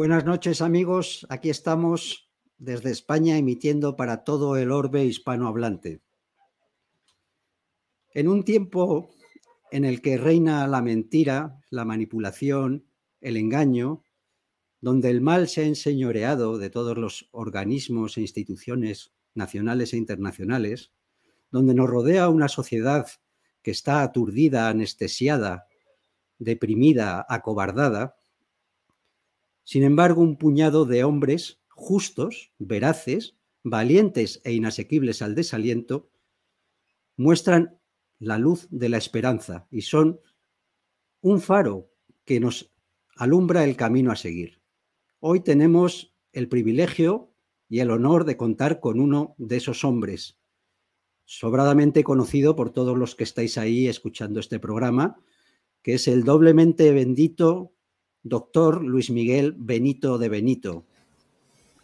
Buenas noches amigos, aquí estamos desde España emitiendo para todo el orbe hispanohablante. En un tiempo en el que reina la mentira, la manipulación, el engaño, donde el mal se ha enseñoreado de todos los organismos e instituciones nacionales e internacionales, donde nos rodea una sociedad que está aturdida, anestesiada, deprimida, acobardada, sin embargo, un puñado de hombres justos, veraces, valientes e inasequibles al desaliento, muestran la luz de la esperanza y son un faro que nos alumbra el camino a seguir. Hoy tenemos el privilegio y el honor de contar con uno de esos hombres, sobradamente conocido por todos los que estáis ahí escuchando este programa, que es el doblemente bendito doctor Luis Miguel Benito de Benito.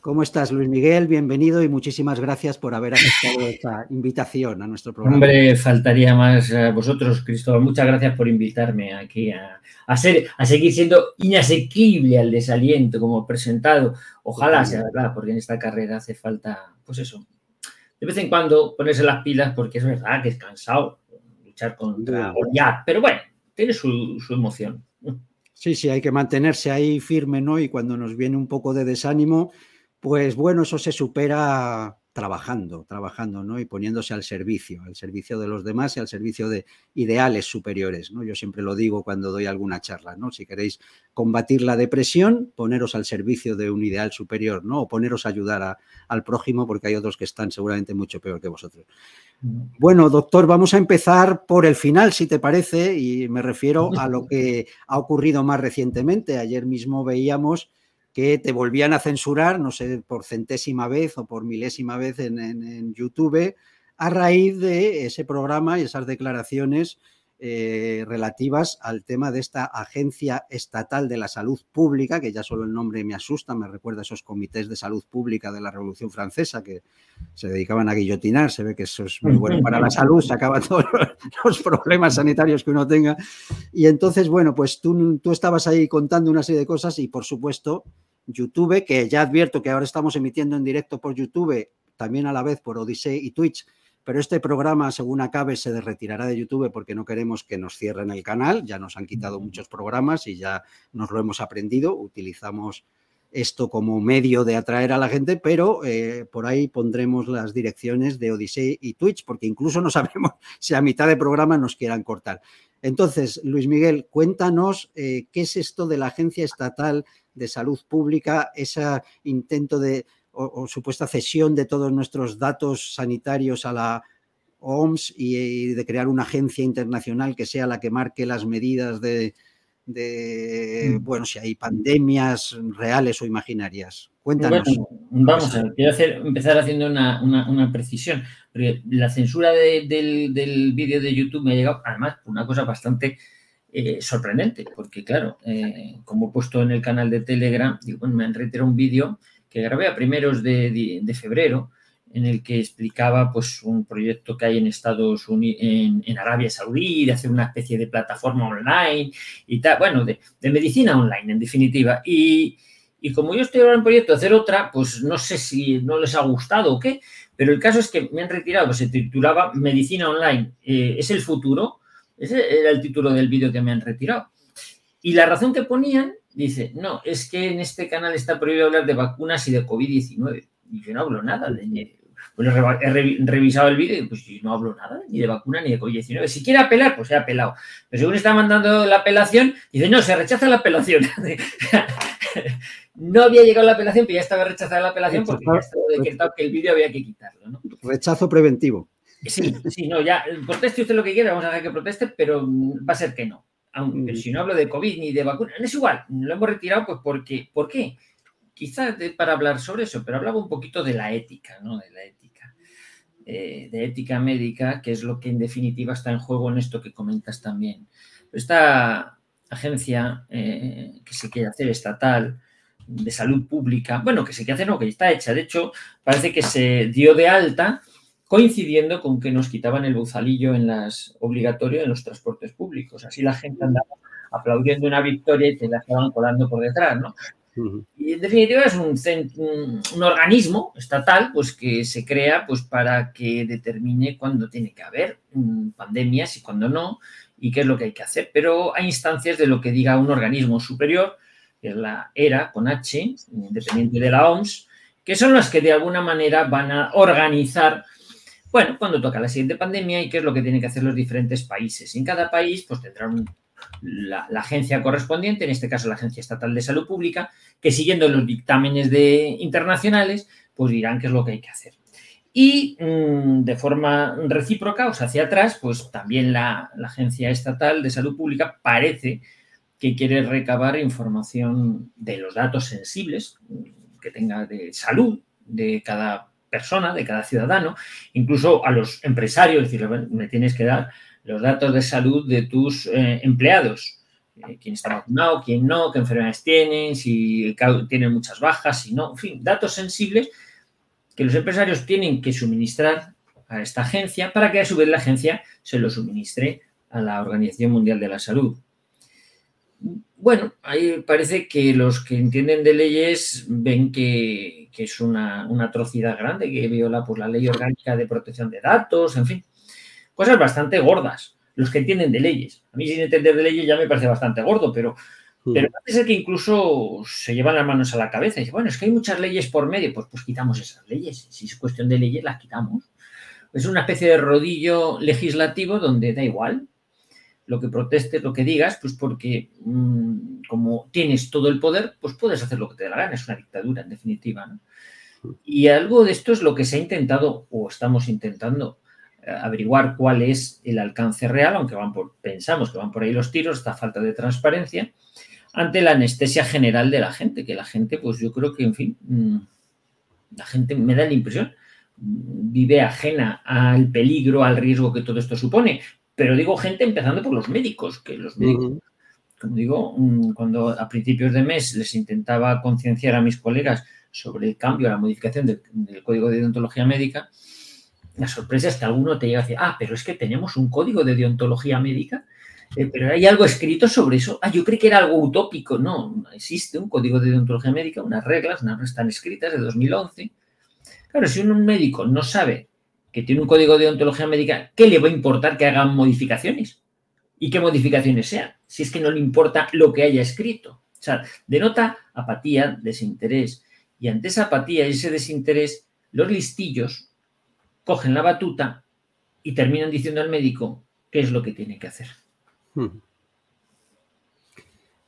¿Cómo estás, Luis Miguel? Bienvenido y muchísimas gracias por haber aceptado esta invitación a nuestro programa. Hombre, faltaría más a vosotros, Cristóbal. Muchas gracias por invitarme aquí a, a, ser, a seguir siendo inasequible al desaliento como presentado. Ojalá sea verdad, porque en esta carrera hace falta, pues eso, de vez en cuando ponerse las pilas, porque es verdad que es cansado luchar contra ya, pero bueno, tiene su, su emoción. Sí, sí, hay que mantenerse ahí firme, ¿no? Y cuando nos viene un poco de desánimo, pues bueno, eso se supera trabajando, trabajando, ¿no? Y poniéndose al servicio, al servicio de los demás y al servicio de ideales superiores, ¿no? Yo siempre lo digo cuando doy alguna charla, ¿no? Si queréis combatir la depresión, poneros al servicio de un ideal superior, ¿no? O poneros a ayudar al prójimo porque hay otros que están seguramente mucho peor que vosotros. Bueno, doctor, vamos a empezar por el final, si te parece, y me refiero a lo que ha ocurrido más recientemente. Ayer mismo veíamos que te volvían a censurar, no sé, por centésima vez o por milésima vez en, YouTube, a raíz de ese programa y esas declaraciones eh, relativas al tema de esta Agencia Estatal de la Salud Pública, que ya solo el nombre me asusta, me recuerda a esos comités de salud pública de la Revolución Francesa que se dedicaban a guillotinar, se ve que eso es muy bueno para la salud, se acaban todos los problemas sanitarios que uno tenga. Y entonces, bueno, pues tú, tú estabas ahí contando una serie de cosas y por supuesto YouTube, que ya advierto que ahora estamos emitiendo en directo por YouTube, también a la vez por Odyssey y Twitch, pero este programa, según acabe, se retirará de YouTube porque no queremos que nos cierren el canal. Ya nos han quitado muchos programas y ya nos lo hemos aprendido. Utilizamos esto como medio de atraer a la gente, pero eh, por ahí pondremos las direcciones de Odyssey y Twitch, porque incluso no sabemos si a mitad de programa nos quieran cortar. Entonces, Luis Miguel, cuéntanos eh, qué es esto de la Agencia Estatal de Salud Pública, ese intento de o, supuesta cesión de todos nuestros datos sanitarios a la OMS y, de crear una agencia internacional que sea la que marque las medidas de, mm. bueno, si hay pandemias reales o imaginarias. Cuéntanos. vamos a ver, quiero empezar haciendo una, precisión, porque la censura del, del vídeo de YouTube me ha llegado, además, una cosa bastante eh, sorprendente, porque claro, eh, como he puesto en el canal de Telegram, me han reiterado un vídeo que grabé a primeros de, febrero, en el que explicaba pues un proyecto que hay en Estados Unidos, en, Arabia Saudí, de hacer una especie de plataforma online y tal, bueno, de, medicina online en definitiva. Y, como yo estoy ahora en proyecto de hacer otra, pues no sé si no les ha gustado o qué, pero el caso es que me han retirado, se titulaba Medicina Online, eh, es el futuro, ese era el título del vídeo que me han retirado. Y la razón que ponían, dice, no, es que en este canal está prohibido hablar de vacunas y de COVID-19. Y yo no hablo nada de... Bueno, he revisado el vídeo y pues yo no hablo nada ni de vacuna ni de COVID-19. Si quiere apelar, pues se ha apelado. Pero según está mandando la apelación, dice, no, se rechaza la apelación. no había llegado la apelación, pero ya estaba rechazada la apelación porque ya estaba decretado que el vídeo había que quitarlo. Rechazo preventivo. Sí, sí, no, ya, proteste usted lo que quiera, vamos a dejar que proteste, pero va a ser que no. Aunque mm. si no hablo de COVID ni de vacuna, es igual, lo hemos retirado pues porque, ¿por qué? Quizás para hablar sobre eso, pero hablaba un poquito de la ética, ¿no? De la ética, eh, de ética médica, que es lo que en definitiva está en juego en esto que comentas también. Esta agencia eh, que se quiere hacer estatal, de salud pública, bueno, que se quiere hacer, no, que está hecha, de hecho, parece que se dio de alta coincidiendo con que nos quitaban el buzalillo en las obligatorio en los transportes públicos. Así la gente andaba aplaudiendo una victoria y te la estaban colando por detrás, ¿no? Y en definitiva es un, un, organismo estatal pues, que se crea pues, para que determine cuándo tiene que haber mm, pandemias y cuándo no, y qué es lo que hay que hacer. Pero hay instancias de lo que diga un organismo superior, que es la ERA con H, independiente de la OMS, que son las que de alguna manera van a organizar, bueno, cuando toca la siguiente pandemia y qué es lo que tienen que hacer los diferentes países. En cada país pues tendrán la, agencia correspondiente, en este caso la Agencia Estatal de Salud Pública, que siguiendo los dictámenes de, internacionales, pues dirán qué es lo que hay que hacer. Y mm, de forma recíproca, o sea, hacia atrás, pues también la, Agencia Estatal de Salud Pública parece que quiere recabar información de los datos sensibles que tenga de salud de cada persona, de cada ciudadano, incluso a los empresarios, es decir, me tienes que dar los datos de salud de tus eh, empleados, eh, quién está vacunado, quién no, qué enfermedades tienen, si tienen muchas bajas, si no, en fin, datos sensibles que los empresarios tienen que suministrar a esta agencia para que a su vez la agencia se lo suministre a la Organización Mundial de la Salud. Bueno, ahí parece que los que entienden de leyes ven que, es una, atrocidad grande, que viola por la ley orgánica de protección de datos, en fin cosas bastante gordas, los que entienden de leyes. A mí sin entender de leyes ya me parece bastante gordo, pero, mm. pero parece ser que incluso se llevan las manos a la cabeza y dicen, bueno, es que hay muchas leyes por medio, pues, pues quitamos esas leyes. Si es cuestión de leyes, las quitamos. Es una especie de rodillo legislativo donde da igual lo que protestes, lo que digas, pues porque mm, como tienes todo el poder, pues puedes hacer lo que te dé la gana. Es una dictadura, en definitiva. ¿no? Mm. Y algo de esto es lo que se ha intentado o estamos intentando averiguar cuál es el alcance real, aunque van por, pensamos que van por ahí los tiros, esta falta de transparencia, ante la anestesia general de la gente, que la gente, pues yo creo que, en fin, mm, la gente me da la impresión, vive ajena al peligro, al riesgo que todo esto supone. Pero digo gente empezando por los médicos, que los médicos, como digo, mm, cuando a principios de mes les intentaba concienciar a mis colegas sobre el cambio, la modificación del Código de Deontología Médica, la sorpresa es que alguno te llega a decir, ah, pero es que tenemos un código de deontología médica, eh, pero hay algo escrito sobre eso. Ah, yo creí que era algo utópico. No, existe un código de deontología médica, unas reglas, unas están escritas de 2011. Claro, si un médico no sabe que tiene un código de deontología médica, ¿qué le va a importar que hagan modificaciones? ¿Y qué modificaciones sean? Si es que no le importa lo que haya escrito. O sea, denota apatía, desinterés. Y ante esa apatía y ese desinterés, los listillos cogen la batuta y terminan diciendo al médico qué es lo que tiene que hacer. Hmm.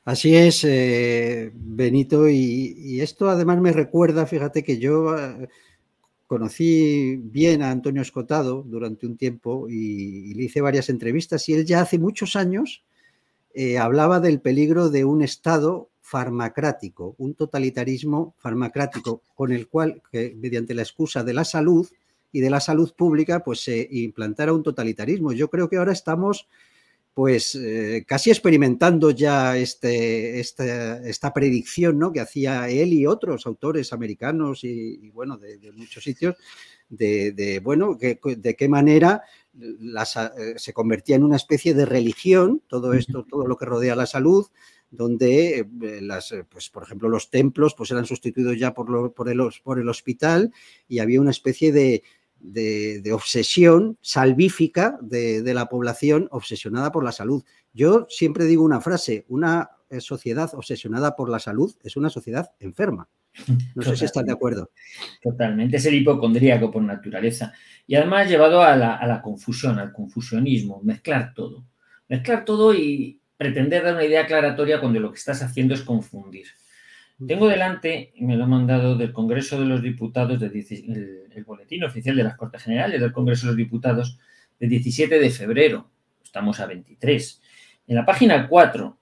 Así es, eh, Benito, y, esto además me recuerda, fíjate que yo eh, conocí bien a Antonio Escotado durante un tiempo y, le hice varias entrevistas y él ya hace muchos años eh, hablaba del peligro de un Estado farmacrático, un totalitarismo farmacrático con el cual, mediante la excusa de la salud, y de la salud pública, pues se implantara un totalitarismo. Yo creo que ahora estamos pues eh, casi experimentando ya este, este, esta predicción ¿no? que hacía él y otros autores americanos y, bueno, de, muchos sitios, de, bueno, de qué manera eh, se convertía en una especie de religión, todo esto, todo lo que rodea la salud, donde eh, las, pues, por ejemplo, los templos pues, eran sustituidos ya por, por, el, por el hospital y había una especie de, de, obsesión salvífica de, la población obsesionada por la salud. Yo siempre digo una frase, una eh, sociedad obsesionada por la salud es una sociedad enferma. No sé si estás de acuerdo. Totalmente, es el hipocondríaco por naturaleza. Y además llevado a la, a la confusión, al confusionismo, mezclar todo. Mezclar todo y pretender dar una idea aclaratoria cuando lo que estás haciendo es confundir. Tengo delante, y me lo han mandado del Congreso de los Diputados, de el, boletín oficial de las Cortes Generales del Congreso de los Diputados, de 17 de febrero. Estamos a 23. En la página 4,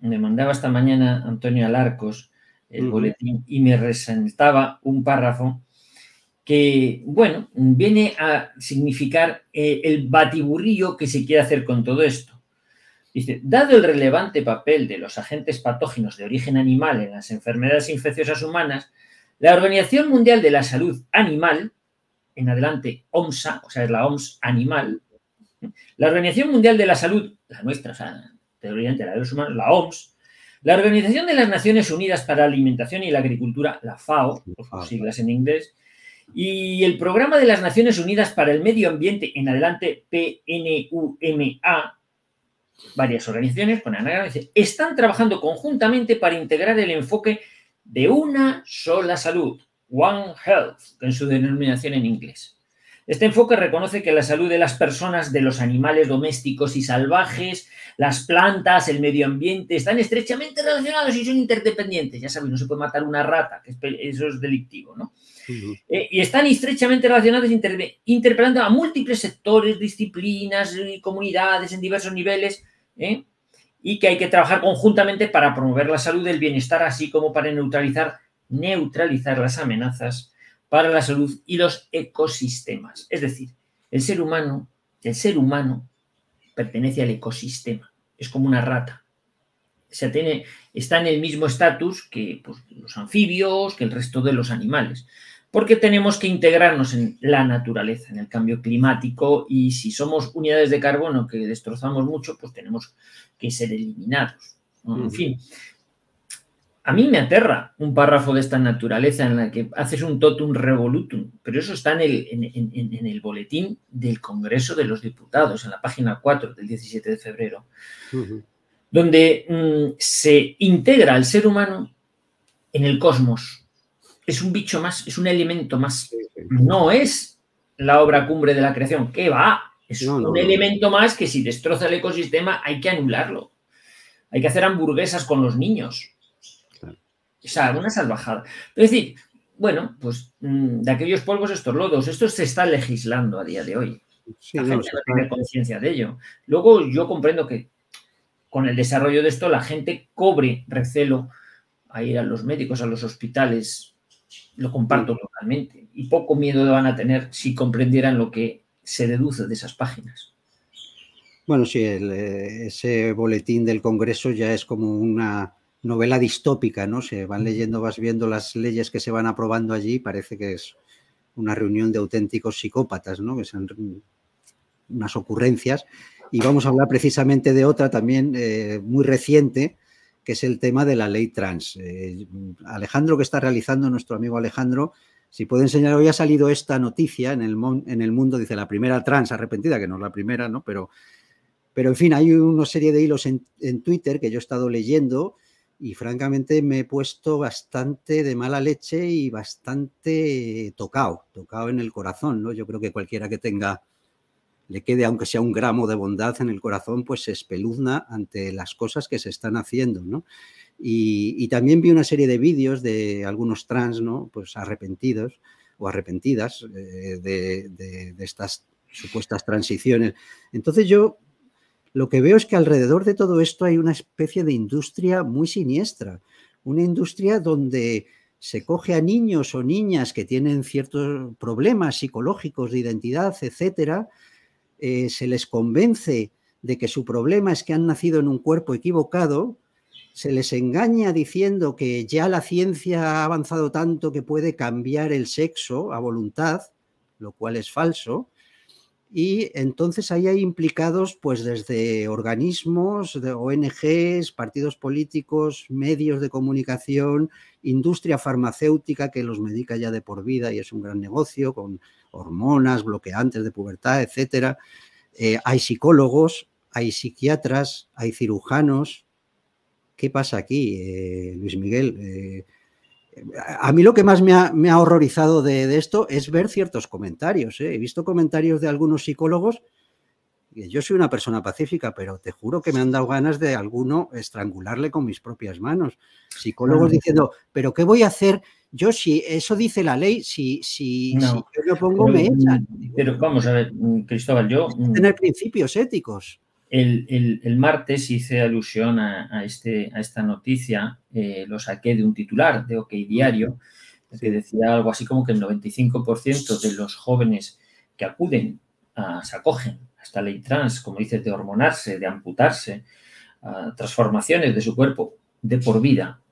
me mandaba esta mañana Antonio Alarcos el boletín y me resaltaba un párrafo que, bueno, viene a significar eh, el batiburrillo que se quiere hacer con todo esto. Dice, dado el relevante papel de los agentes patógenos de origen animal en las enfermedades infecciosas humanas, la Organización Mundial de la Salud Animal, en adelante OMSA, o sea, es la OMS Animal, la Organización Mundial de la Salud, la nuestra, o sea, la de los humanos, la OMS, La Organización de las Naciones Unidas para la Alimentación y la Agricultura, la FAO, por sus siglas en inglés, y el Programa de las Naciones Unidas para el Medio Ambiente, en adelante PNUMA, varias organizaciones con están trabajando conjuntamente para integrar el enfoque de una sola salud, One Health, en su denominación en inglés. Este enfoque reconoce que la salud de las personas, de los animales domésticos y salvajes, las plantas, el medio ambiente, están estrechamente relacionados y son interdependientes. Ya sabéis, no se puede matar una rata, que eso es delictivo, ¿no? Eh, y están estrechamente relacionados, interpelando a múltiples sectores, disciplinas y comunidades en diversos niveles, ¿eh? y que hay que trabajar conjuntamente para promover la salud, el bienestar, así como para neutralizar, neutralizar las amenazas para la salud y los ecosistemas. Es decir, el ser humano, el ser humano pertenece al ecosistema, es como una rata. Se tiene, está en el mismo estatus que pues, los anfibios, que el resto de los animales, porque tenemos que integrarnos en la naturaleza, en el cambio climático, y si somos unidades de carbono que destrozamos mucho, pues tenemos que ser eliminados. En fin, a mí me aterra un párrafo de esta naturaleza en la que haces un totum revolutum, pero eso está en el, en, el boletín del Congreso de los Diputados, en la página 4 del 17 de febrero, donde mm, se integra al ser humano en el cosmos. Es un bicho más, es un elemento más. No es la obra cumbre de la creación, ¿qué va? Es un elemento más que si destroza el ecosistema hay que anularlo. Hay que hacer hamburguesas con los niños o sea, una salvajada. Es decir, bueno, pues mm, de aquellos polvos estos lodos, esto se está legislando a día de hoy. la gente no tiene conciencia de ello. Luego yo comprendo que con el desarrollo de esto la gente cobre recelo a ir a los médicos, a los hospitales. Lo comparto totalmente. Y poco miedo van a tener si comprendieran lo que se deduce de esas páginas. Bueno, sí, eh, ese boletín del Congreso ya es como una novela distópica, ¿no? Se van leyendo, vas viendo las leyes que se van aprobando allí, parece que es una reunión de auténticos psicópatas, ¿no? Que son unas ocurrencias. Y vamos a hablar precisamente de otra también eh, muy reciente, que es el tema de la ley trans. Eh, Alejandro, que está realizando, nuestro amigo Alejandro, si puede enseñar, hoy ha salido esta noticia en el, en el mundo, dice la primera trans arrepentida, que no es la primera, ¿no? Pero, pero en fin, hay una serie de hilos en, en Twitter que yo he estado leyendo y francamente me he puesto bastante de mala leche y bastante tocado, tocado en el corazón, ¿no? Yo creo que cualquiera que tenga, le quede aunque sea un gramo de bondad en el corazón, pues se espeluzna ante las cosas que se están haciendo, ¿no? Y, también vi una serie de vídeos de algunos trans, ¿no? Pues arrepentidos o arrepentidas eh, de, de estas supuestas transiciones. Entonces yo lo que veo es que alrededor de todo esto hay una especie de industria muy siniestra, una industria donde se coge a niños o niñas que tienen ciertos problemas psicológicos de identidad, etcétera, eh, se les convence de que su problema es que han nacido en un cuerpo equivocado, se les engaña diciendo que ya la ciencia ha avanzado tanto que puede cambiar el sexo a voluntad, lo cual es falso, y entonces ahí hay implicados pues desde organismos, de ONGs, partidos políticos, medios de comunicación, industria farmacéutica que los medica ya de por vida y es un gran negocio con hormonas, bloqueantes de pubertad, etcétera. Eh, hay psicólogos, hay psiquiatras, hay cirujanos. ¿Qué pasa aquí, eh, Luis Miguel? Eh, a mí lo que más me ha, horrorizado de, esto es ver ciertos comentarios. ¿eh? He visto comentarios de algunos psicólogos. Yo soy una persona pacífica, pero te juro que me han dado ganas de alguno estrangularle con mis propias manos. Psicólogos diciendo, pero ¿qué voy a hacer? Yo si eso dice la ley, si, si, yo lo pongo me echan. Pero vamos a ver, Cristóbal, yo... Tener principios éticos. El, martes hice alusión a, este, a esta noticia, eh, lo saqué de un titular de OK Diario, que decía algo así como que el 95% de los jóvenes que acuden, a, se acogen a esta ley trans, como dices, de hormonarse, de amputarse, a transformaciones de su cuerpo de por vida,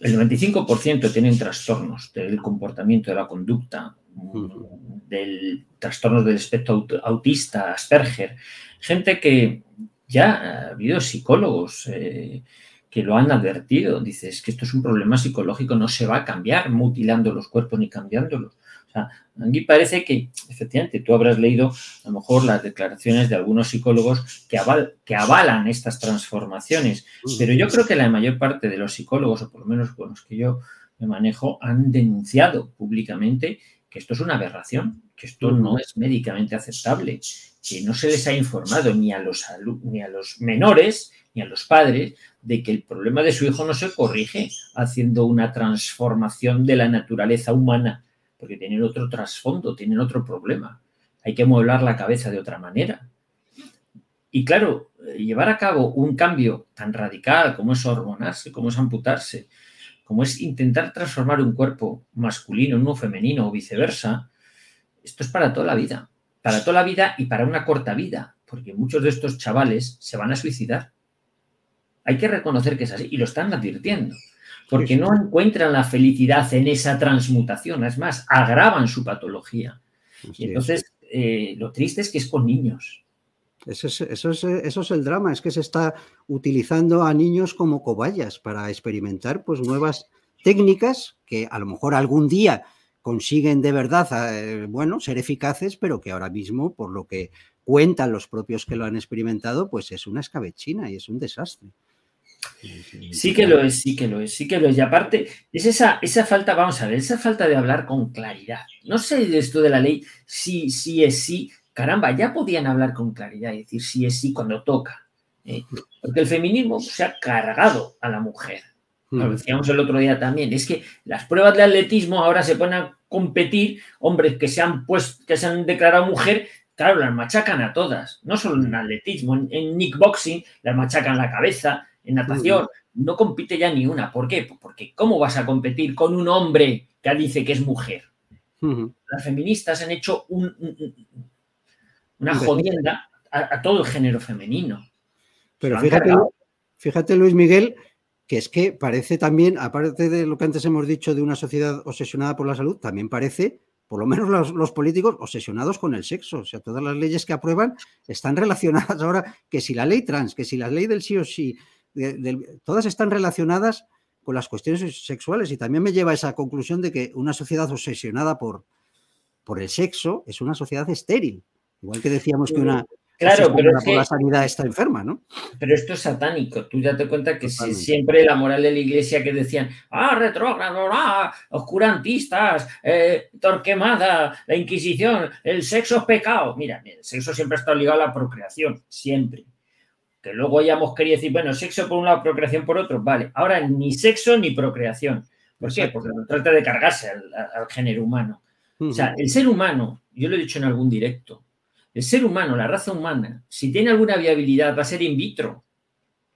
el 95% tienen trastornos del comportamiento, de la conducta, del trastornos del espectro autista, Asperger, gente que ya ha habido psicólogos eh, que lo han advertido. Dices que esto es un problema psicológico, no se va a cambiar mutilando los cuerpos ni cambiándolos. O sea, a mí parece que, efectivamente, tú habrás leído a lo mejor las declaraciones de algunos psicólogos que, que avalan estas transformaciones, pero yo creo que la mayor parte de los psicólogos, o por lo menos con los que yo me manejo, han denunciado públicamente que esto es una aberración, que esto no es médicamente aceptable, que no se les ha informado ni a los, ni a los menores ni a los padres de que el problema de su hijo no se corrige haciendo una transformación de la naturaleza humana, porque tienen otro trasfondo, tienen otro problema. Hay que mueblar la cabeza de otra manera. Y claro, llevar a cabo un cambio tan radical como es hormonarse, como es amputarse, como es intentar transformar un cuerpo masculino en uno femenino o viceversa, esto es para toda la vida, para toda la vida y para una corta vida, porque muchos de estos chavales se van a suicidar. Hay que reconocer que es así y lo están advirtiendo, porque no encuentran la felicidad en esa transmutación, es más, agravan su patología. Y entonces, eh, lo triste es que es con niños. Eso es, eso, es, el drama, es que se está utilizando a niños como cobayas para experimentar pues, nuevas técnicas que a lo mejor algún día consiguen de verdad eh, bueno, ser eficaces, pero que ahora mismo, por lo que cuentan los propios que lo han experimentado, pues es una escabechina y es un desastre. Sí que lo es, sí que lo es, sí que lo es. Y aparte, es esa, esa falta, vamos a ver, esa falta de hablar con claridad. No sé de esto de la ley, sí, sí es sí, caramba, ya podían hablar con claridad y decir sí es sí cuando toca. ¿eh? Porque el feminismo se ha cargado a la mujer. Lo decíamos el otro día también. Es que las pruebas de atletismo ahora se ponen a competir hombres que se han puesto, que se han declarado mujer, claro, las machacan a todas. No solo en atletismo, en, en nickboxing las machacan la cabeza, en natación. No compite ya ni una. ¿Por qué? Porque ¿cómo vas a competir con un hombre que dice que es mujer? Las feministas han hecho un, una jodienda a, todo el género femenino. Pero fíjate, fíjate, Luis Miguel, que es que parece también, aparte de lo que antes hemos dicho de una sociedad obsesionada por la salud, también parece, por lo menos los, políticos, obsesionados con el sexo. O sea, todas las leyes que aprueban están relacionadas ahora, que si la ley trans, que si la ley del sí o sí, todas están relacionadas con las cuestiones sexuales y también me lleva a esa conclusión de que una sociedad obsesionada por, por el sexo es una sociedad estéril. Igual que decíamos que una claro, pero la sanidad está enferma, ¿no? Pero esto es satánico. Tú ya te cuenta que siempre la moral de la iglesia que decían, ah, retrógrado, ah, oscurantistas, eh, torquemada, la Inquisición, el sexo es pecado. Mira, el sexo siempre está ligado a la procreación, siempre. Que luego hayamos querido decir, bueno, sexo por un lado, procreación por otro, vale. Ahora ni sexo ni procreación. ¿Por qué? Porque no trata de cargarse al, género humano. O sea, el ser humano, yo lo he dicho en algún directo, el ser humano, la raza humana, si tiene alguna viabilidad, va a ser in vitro,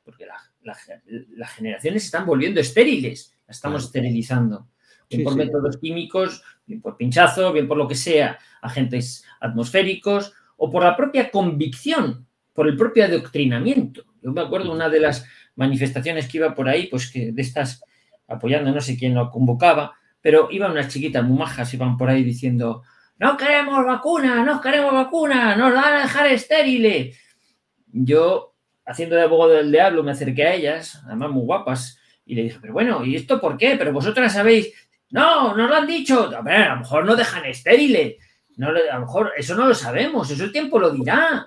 porque las generaciones se están volviendo estériles, las estamos esterilizando. Bien por métodos químicos, bien por pinchazo, bien por lo que sea, agentes atmosféricos o por la propia convicción, por el propio adoctrinamiento. Yo me acuerdo una de las manifestaciones que iba por ahí, pues que de estas, apoyando, no sé quién lo convocaba, pero iban unas chiquitas muy majas, iban por ahí diciendo, no queremos vacuna, no queremos vacuna, nos van a dejar estériles. Yo, haciendo de abogado del diablo, me acerqué a ellas, además muy guapas, y le dije, pero bueno, ¿y esto por qué? Pero vosotras sabéis, no, nos lo han dicho, a, ver, a lo mejor no dejan estériles, no, a lo mejor eso no lo sabemos, eso el tiempo lo dirá.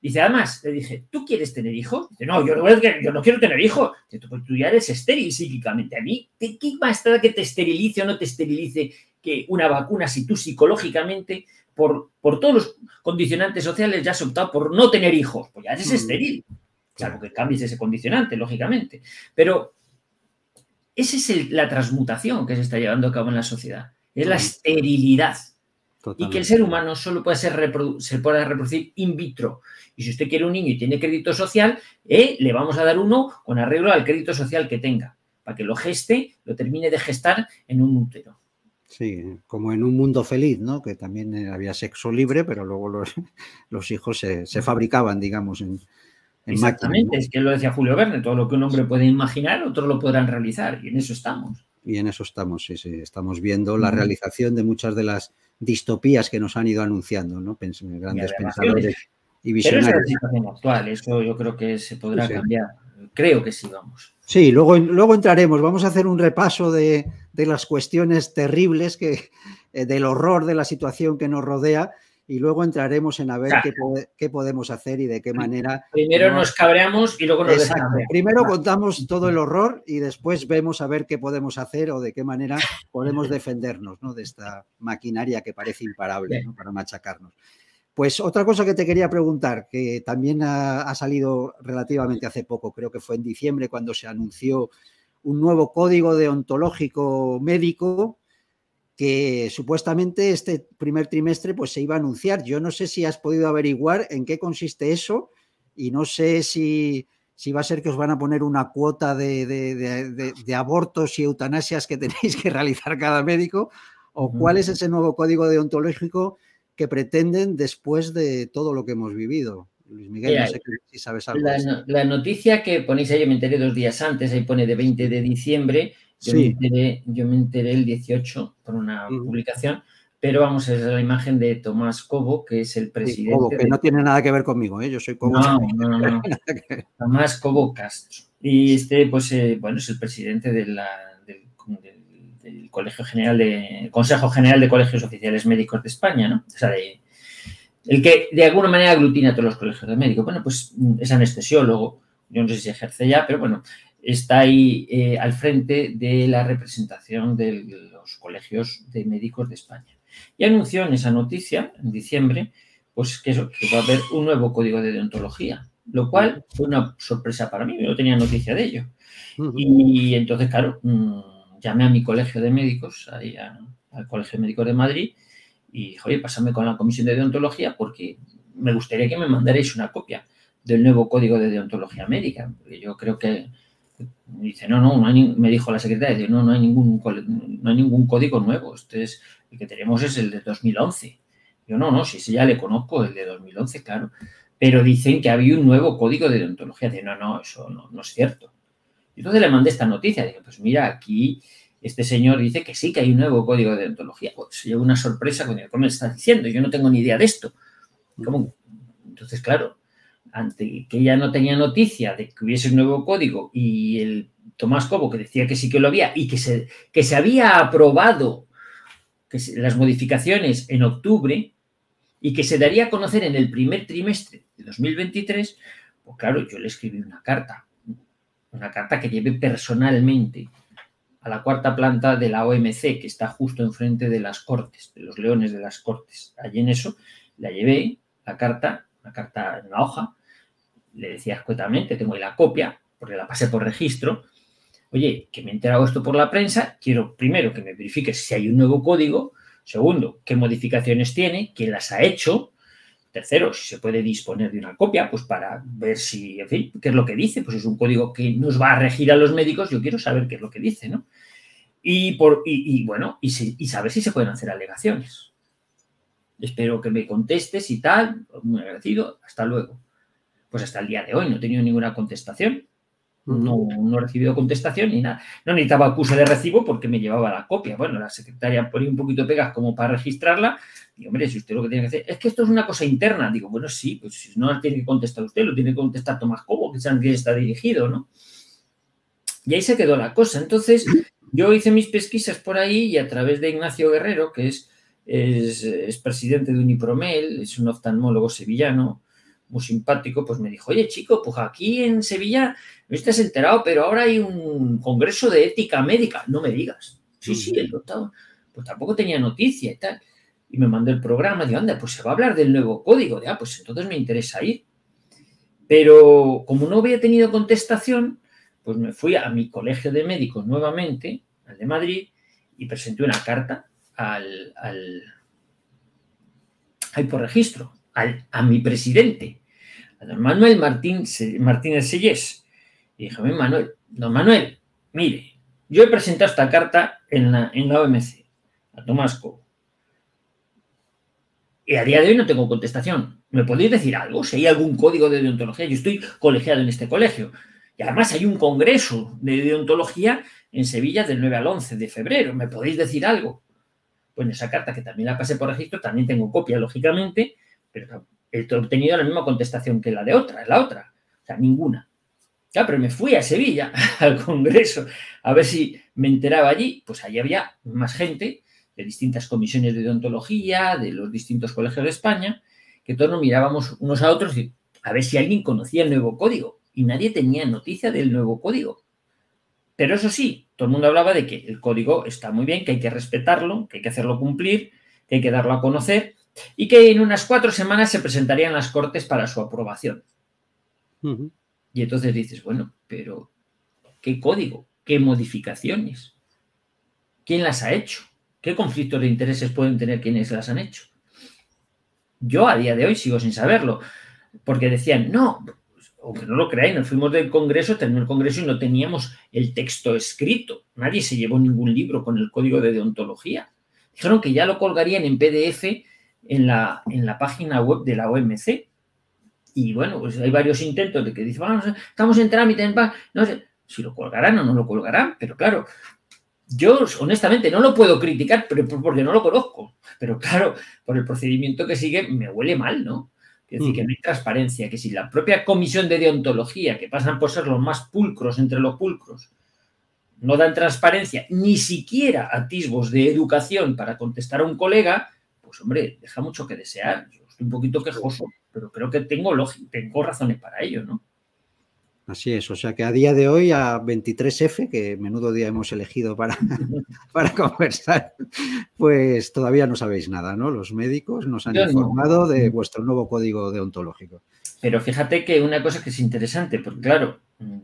Dice, además, le dije, ¿tú quieres tener hijos? Dice, no, yo no, quiero tener hijos. Dice, pues tú ya eres estéril psíquicamente. A mí, ¿qué, qué más da que te esterilice o no te esterilice que una vacuna si tú psicológicamente, por, por todos los condicionantes sociales, ya has optado por no tener hijos? Pues ya eres mm. estéril. Salvo que cambies ese condicionante, lógicamente. Pero esa es la transmutación que se está llevando a cabo en la sociedad. Es la esterilidad. Y que el ser humano solo puede ser se puede reproducir in vitro. Y si usted quiere un niño y tiene crédito social, eh, le vamos a dar uno con arreglo al crédito social que tenga, para que lo geste, lo termine de gestar en un útero. Sí, como en un mundo feliz, ¿no? Que también eh, había sexo libre, pero luego los, los hijos se, fabricaban, digamos, en, en Exactamente, es que lo decía Julio Verne, todo lo que un hombre puede imaginar, otros lo podrán realizar, y en eso estamos. Y en eso estamos, sí, sí, estamos viendo la realización de muchas de las distopías que nos han ido anunciando, ¿no? grandes pensadores y visionarios. Pero es la situación actual, eso yo creo que se podrá cambiar. Creo que sí, vamos. Sí, luego, luego entraremos. Vamos a hacer un repaso de, las cuestiones terribles que, eh, del horror de la situación que nos rodea y luego entraremos en a ver qué, podemos hacer y de qué manera. Primero nos cabreamos y luego nos Primero contamos todo el horror y después vemos a ver qué podemos hacer o de qué manera podemos defendernos de esta maquinaria que parece imparable para machacarnos. Pues otra cosa que te quería preguntar, que también ha, salido relativamente hace poco, creo que fue en diciembre cuando se anunció un nuevo código deontológico médico que supuestamente este primer trimestre pues se iba a anunciar. Yo no sé si has podido averiguar en qué consiste eso y no sé si, si va a ser que os van a poner una cuota de, de, abortos y eutanasias que tenéis que realizar cada médico o cuál es ese nuevo código deontológico que pretenden después de todo lo que hemos vivido. Luis Miguel, no sé si sabes algo. La, noticia que ponéis ahí, yo me enteré dos días antes, ahí pone de 20 de diciembre, yo, me, enteré, el 18 por una publicación, pero vamos, es la imagen de Tomás Cobo, que es el presidente. Cobo, que no tiene nada que ver conmigo, ¿eh? yo soy Cobo. No, no, no. Tomás Cobo Castro. Y este, pues, eh, bueno, es el presidente de la, del Colegio General de Consejo General de Colegios Oficiales Médicos de España, ¿no? O sea, el que de alguna manera aglutina a todos los colegios de médicos. Bueno, pues mm, es anestesiólogo, yo no sé si ejerce ya, pero bueno, está ahí eh, al frente de la representación de los colegios de médicos de España. Y anunció en esa noticia, en diciembre, pues que, eso, que va a haber un nuevo código de deontología, lo cual fue una sorpresa para mí, no tenía noticia de ello. Y entonces, claro, mm, llamé a mi colegio de médicos, ahí al Colegio de Médicos de Madrid, y dije, oye, pásame con la comisión de deontología porque me gustaría que me mandarais una copia del nuevo código de deontología médica. Porque yo creo que dice, no, no, me dijo la secretaria, no, no hay ningún no hay ningún código nuevo. Este es, el que tenemos es el de 2011. Yo no, no, si sí, ya le conozco, el de 2011, claro. Pero dicen que había un nuevo código de deontología. Dice, no, no, eso no, no es cierto. Entonces le mandé esta noticia, dije, pues mira, aquí este señor dice que sí, que hay un nuevo código de deontología. Pues se llevó una sorpresa cuando ¿cómo me está diciendo? Yo no tengo ni idea de esto. Entonces, claro, ante que ella no tenía noticia de que hubiese un nuevo código y el Tomás Cobo que decía que sí que lo había y que se, que se había aprobado que las modificaciones en octubre y que se daría a conocer en el primer trimestre de 2023, pues claro, yo le escribí una carta una carta que lleve personalmente a la cuarta planta de la OMC, que está justo enfrente de las Cortes, de los leones de las Cortes. Allí en eso la llevé, la carta, la carta en la hoja, le decía escuetamente, tengo ahí la copia, porque la pasé por registro. Oye, que me he enterado esto por la prensa, quiero primero que me verifiques si hay un nuevo código, segundo, qué modificaciones tiene, quién las ha hecho, Tercero, si se puede disponer de una copia, pues para ver si, en fin, qué es lo que dice, pues es un código que nos va a regir a los médicos, yo quiero saber qué es lo que dice, ¿no? Y, por, y, bueno, y, saber si se pueden hacer alegaciones. Espero que me contestes y tal, muy agradecido, hasta luego. Pues hasta el día de hoy no he tenido ninguna contestación. No, no, he recibido contestación ni nada. No necesitaba acuse de recibo porque me llevaba la copia. Bueno, la secretaria ponía un poquito pegas como para registrarla. Y hombre, si usted lo que tiene que hacer es que esto es una cosa interna. Digo, bueno, sí, pues si no tiene que contestar usted, lo tiene que contestar Tomás Cobo, que es a quien está dirigido, ¿no? Y ahí se quedó la cosa. Entonces, yo hice mis pesquisas por ahí y a través de Ignacio Guerrero, que es, es, es presidente de Unipromel, es un oftalmólogo sevillano, muy simpático, pues me dijo, oye chico, pues aquí en Sevilla no estás enterado, pero ahora hay un congreso de ética médica, no me digas. Sí, sí, el doctor, pues tampoco tenía noticia y tal. Y me mandó el programa, digo, anda, pues se va a hablar del nuevo código, de, ah, pues entonces me interesa ir. Pero como no había tenido contestación, pues me fui a mi colegio de médicos nuevamente, al de Madrid, y presenté una carta al, al, por registro, al, a mi presidente, a don Manuel Martín, Martínez Sellés. Y dije, Manuel, don Manuel, mire, yo he presentado esta carta en la, en la OMC, a Tomás Cobo. Y a día de hoy no tengo contestación. ¿Me podéis decir algo? Si hay algún código de deontología. Yo estoy colegiado en este colegio. Y además hay un congreso de deontología en Sevilla del 9 al 11 de febrero. ¿Me podéis decir algo? Pues en esa carta, que también la pasé por registro, también tengo copia, lógicamente, pero he obtenido la misma contestación que la de otra, la otra. O sea, ninguna. Claro, pero me fui a Sevilla, al Congreso, a ver si me enteraba allí. Pues allí había más gente de distintas comisiones de deontología, de los distintos colegios de España, que todos nos mirábamos unos a otros y a ver si alguien conocía el nuevo código. Y nadie tenía noticia del nuevo código. Pero eso sí, todo el mundo hablaba de que el código está muy bien, que hay que respetarlo, que hay que hacerlo cumplir, que hay que darlo a conocer y que en unas cuatro semanas se presentarían las Cortes para su aprobación. Y entonces dices, bueno, pero ¿qué código? ¿Qué modificaciones? ¿Quién las ha hecho? ¿Qué conflictos de intereses pueden tener quienes las han hecho? Yo a día de hoy sigo sin saberlo, porque decían, no, aunque no lo creáis, nos fuimos del Congreso, terminó el Congreso y no teníamos el texto escrito. Nadie se llevó ningún libro con el código de deontología. Dijeron que ya lo colgarían en PDF en la, en la página web de la OMC. Y bueno, pues hay varios intentos de que dicen, vamos, estamos en trámite, en paz. No sé si lo colgarán o no lo colgarán, pero claro, yo honestamente no lo puedo criticar pero porque no lo conozco. Pero claro, por el procedimiento que sigue me huele mal, ¿no? Es decir, que no hay transparencia, que si la propia comisión de deontología, que pasan por ser los más pulcros entre los pulcros, no dan transparencia, ni siquiera atisbos de educación para contestar a un colega, pues hombre, deja mucho que desear. Yo estoy un poquito quejoso, pero creo que tengo, tengo razones para ello, ¿no? Así es, o sea que a día de hoy, a 23F, que menudo día hemos elegido para, para conversar, pues todavía no sabéis nada, ¿no? Los médicos nos han informado de vuestro nuevo código deontológico. Pero fíjate que una cosa que es interesante, porque claro, mm,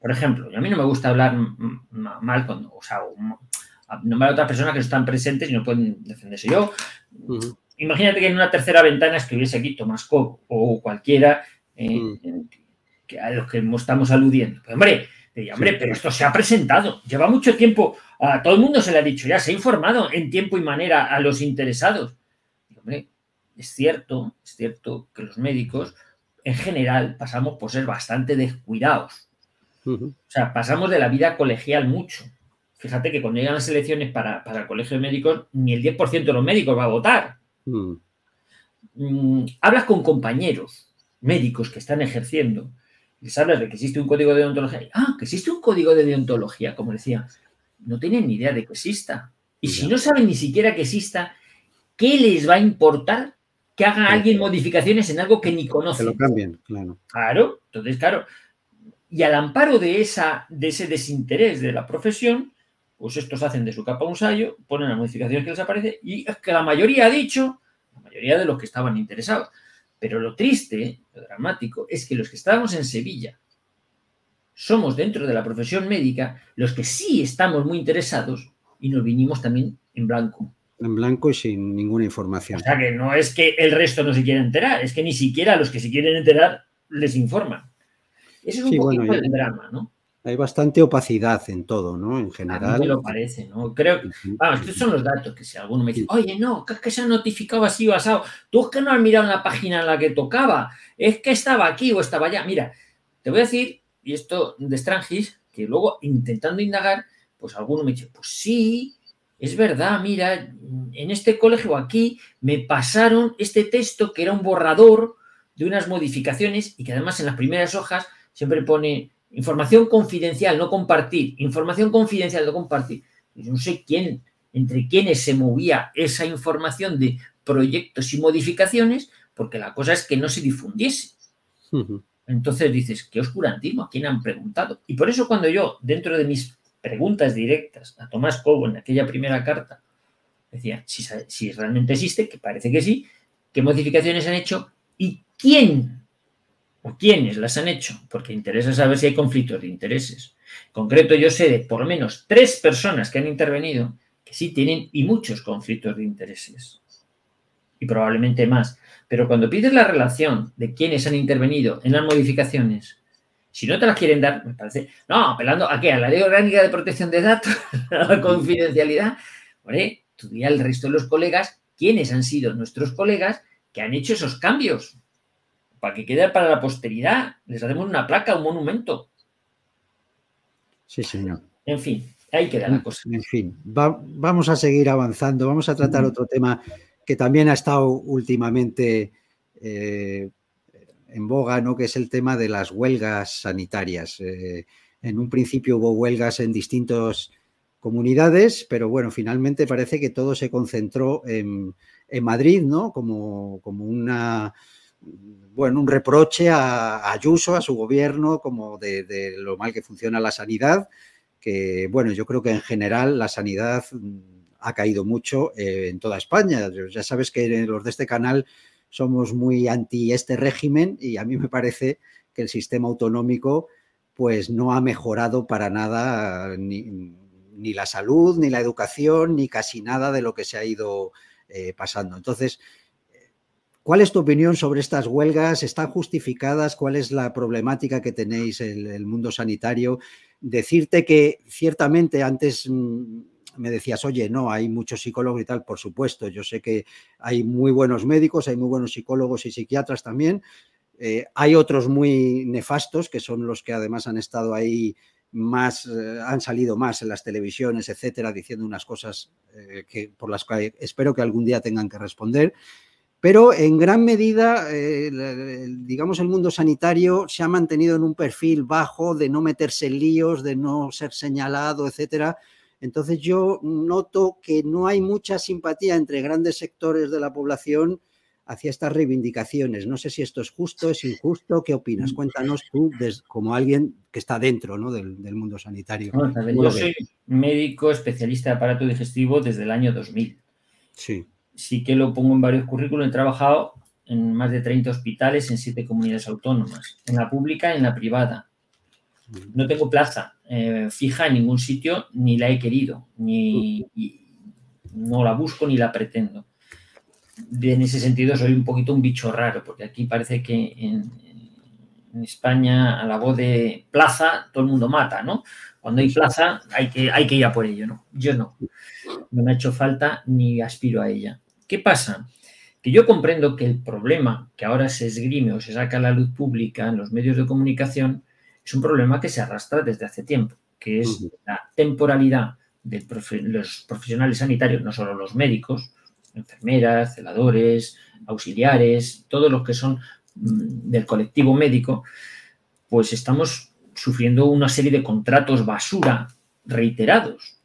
por ejemplo, a mí no me gusta hablar mal cuando, o sea, nombrar a otras personas que no están presentes y no pueden defenderse. Yo, imagínate que en una tercera ventana escribiese aquí Tomás Cobb o cualquiera eh, a los que estamos aludiendo. Pues, hombre, hombre, pero esto se ha presentado, lleva mucho tiempo, a todo el mundo se le ha dicho ya, se ha informado en tiempo y manera a los interesados. hombre, es cierto, es cierto que los médicos en general pasamos por ser bastante descuidados. O sea, pasamos de la vida colegial mucho. Fíjate que cuando llegan las elecciones para, el colegio de médicos, ni el 10% de los médicos va a votar. Mm, hablas con compañeros médicos que están ejerciendo les hablas de que existe un código de deontología. Ah, que existe un código de deontología, como decía. No tienen ni idea de que exista. Y si no saben ni siquiera que exista, ¿qué les va a importar que haga alguien modificaciones en algo que ni conoce? Que lo cambien, claro. Claro, entonces, claro. Y al amparo de, esa, de ese desinterés de la profesión, pues estos hacen de su capa un sallo, ponen las modificaciones que les aparece y es que la mayoría ha dicho, la mayoría de los que estaban interesados, pero lo triste, lo dramático, es que los que estábamos en Sevilla somos dentro de la profesión médica los que sí estamos muy interesados y nos vinimos también en blanco. En blanco y sin ninguna información. O sea que no es que el resto no se quiera enterar, es que ni siquiera los que se quieren enterar les informan. Eso es un poquito el drama, ¿no? Hay bastante opacidad en todo, ¿no? En general. A mí me lo parece, ¿no? Creo, vamos, estos son los datos que si alguno me dice, oye, no, que es que se ha notificado así o asado, tú es que no has mirado en la página en la que tocaba, es que estaba aquí o estaba allá. Mira, te voy a decir, y esto de Strangis, que luego intentando indagar, pues alguno me dice, pues sí, es verdad, mira, en este colegio aquí me pasaron este texto que era un borrador de unas modificaciones y que además en las primeras hojas siempre pone Información confidencial, no compartir. Información confidencial, no compartir. Yo no sé quién, entre quiénes se movía esa información de proyectos y modificaciones, porque la cosa es que no se difundiese. Entonces dices, ¿qué oscurantismo? ¿A quién han preguntado? Y por eso cuando yo, dentro de mis preguntas directas a Tomás Cobo en aquella primera carta, decía, si, si realmente existe, que parece que sí, qué modificaciones han hecho y quién o quiénes las han hecho, porque interesa saber si hay conflictos de intereses. En concreto, yo sé de por lo menos tres personas que han intervenido que sí tienen y muchos conflictos de intereses. Y probablemente más. Pero cuando pides la relación de quienes han intervenido en las modificaciones, si no te las quieren dar, me parece, no, apelando a qué, a la ley orgánica de protección de datos, a la confidencialidad, hombre, tú di al resto de los colegas quiénes han sido nuestros colegas que han hecho esos cambios para que quede para la posteridad. Les hacemos una placa, un monumento. Sí, señor. En fin, ahí queda la cosa. En fin, vamos a seguir avanzando. Vamos a tratar otro tema que también ha estado últimamente eh, en boga, ¿no? que es el tema de las huelgas sanitarias. Eh, en un principio hubo huelgas en distintas comunidades, pero bueno, finalmente parece que todo se concentró en, Madrid, ¿no? Como, como, una bueno, un reproche a, Ayuso, a su gobierno, como de, lo mal que funciona la sanidad, que bueno, yo creo que en general la sanidad ha caído mucho eh, en toda España. Ya sabes que los de este canal somos muy anti este régimen y a mí me parece que el sistema autonómico pues no ha mejorado para nada ni, la salud, ni la educación, ni casi nada de lo que se ha ido eh, pasando. Entonces, ¿cuál es tu opinión sobre estas huelgas? ¿Están justificadas? ¿Cuál es la problemática que tenéis en el mundo sanitario? Decirte que ciertamente antes mm, me decías, oye, no, hay muchos psicólogos y tal, por supuesto, yo sé que hay muy buenos médicos, hay muy buenos psicólogos y psiquiatras también, eh, hay otros muy nefastos, que son los que además han estado ahí más, eh, han salido más en las televisiones, etcétera, diciendo unas cosas eh, que, por las que espero que algún día tengan que responder. Pero en gran medida, digamos, el mundo sanitario se ha mantenido en un perfil bajo de no meterse en líos, de no ser señalado, etcétera. Entonces yo noto que no hay mucha simpatía entre grandes sectores de la población hacia estas reivindicaciones. No sé si esto es justo, es injusto, ¿qué opinas? Cuéntanos tú como alguien que está dentro del, mundo sanitario. yo soy médico especialista de aparato digestivo desde el año 2000. Sí. Sí que lo pongo en varios currículos, he trabajado en más de 30 hospitales en siete comunidades autónomas, en la pública y en la privada. No tengo plaza eh, fija en ningún sitio, ni la he querido, ni no la busco ni la pretendo. en ese sentido soy un poquito un bicho raro, porque aquí parece que en, España a la voz de plaza todo el mundo mata, ¿no? Cuando hay plaza hay que, hay que ir a por ello, ¿no? Yo no. No me ha hecho falta ni aspiro a ella. ¿Qué pasa? Que yo comprendo que el problema que ahora se esgrime o se saca a la luz pública en los medios de comunicación es un problema que se arrastra desde hace tiempo, que es la temporalidad de los profesionales sanitarios, no solo los médicos, enfermeras, celadores, auxiliares, todos los que son mm, del colectivo médico, pues estamos sufriendo una serie de contratos basura reiterados.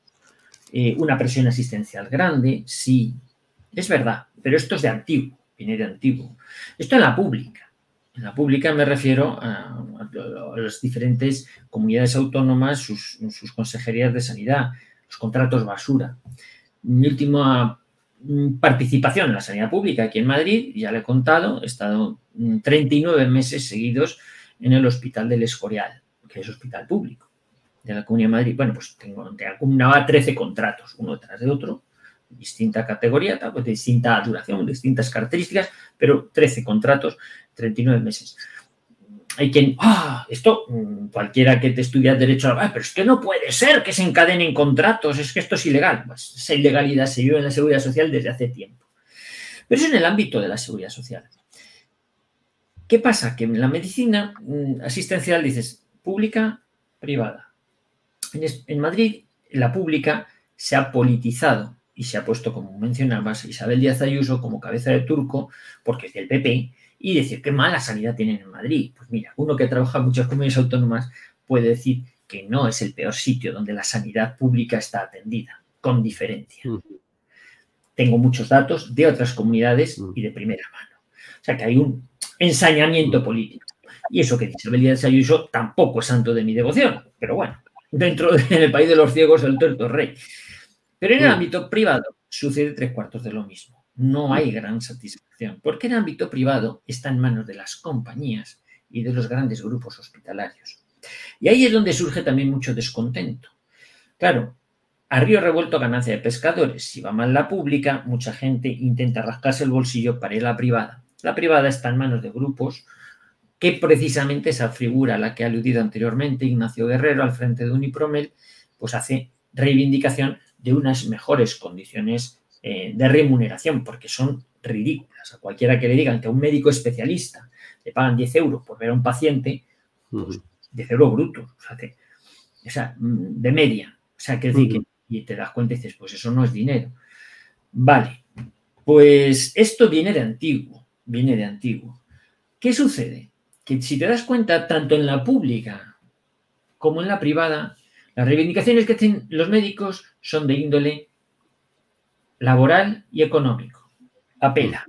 Eh, una presión asistencial grande, sí, es verdad, pero esto es de antiguo, viene de antiguo. Esto en la pública. En la pública me refiero a, las diferentes comunidades autónomas, sus, consejerías de sanidad, los contratos basura. Mi última mm, participación en la sanidad pública aquí en Madrid, ya le he contado, he estado 39 meses seguidos en el Hospital del Escorial, que es hospital público de la Comunidad de Madrid. Bueno, pues tengo, acumulaba 13 contratos, uno tras de otro, distinta categoría, pues distinta duración, distintas características, pero 13 contratos 39 meses. Hay quien, ah, esto, mm, cualquiera que te estudia derecho, ah, pero es que no puede ser que se encadenen contratos, es que esto es ilegal. Pues esa ilegalidad se vive en la seguridad social desde hace tiempo. Pero es en el ámbito de la seguridad social. ¿Qué pasa? Que en la medicina mm, asistencial dices pública, privada. En, Madrid, la pública se ha politizado y se ha puesto, como mencionabas, Isabel Díaz Ayuso como cabeza de turco, porque es del PP, y decir qué mala sanidad tienen en Madrid. Pues mira, uno que trabaja en muchas comunidades autónomas puede decir que no es el peor sitio donde la sanidad pública está atendida, con diferencia. Tengo muchos datos de otras comunidades y de primera mano. O sea que hay un ensañamiento político. Y eso que dice Belia de Ayuso tampoco es santo de mi devoción, pero bueno, dentro del país de los ciegos el tuerto rey. Pero en el ámbito privado sucede tres cuartos de lo mismo no hay gran satisfacción, porque el ámbito privado está en manos de las compañías y de los grandes grupos hospitalarios. Y ahí es donde surge también mucho descontento. Claro, a río revuelto ganancia de pescadores. Si va mal la pública, mucha gente intenta rascarse el bolsillo para ir a la privada. La privada está en manos de grupos que precisamente esa figura a la que ha aludido anteriormente Ignacio Guerrero al frente de Unipromel, pues hace reivindicación de unas mejores condiciones eh, de remuneración, porque son ridículas. A cualquiera que le digan que a un médico especialista le pagan 10 euros por ver a un paciente, pues 10 euros brutos, o sea, mm, de media. O sea, que y te das cuenta y dices, pues eso no es dinero. Vale, pues esto viene de antiguo, viene de antiguo. ¿Qué sucede? que si te das cuenta, tanto en la pública como en la privada, las reivindicaciones que hacen los médicos son de índole laboral y económico. Apela.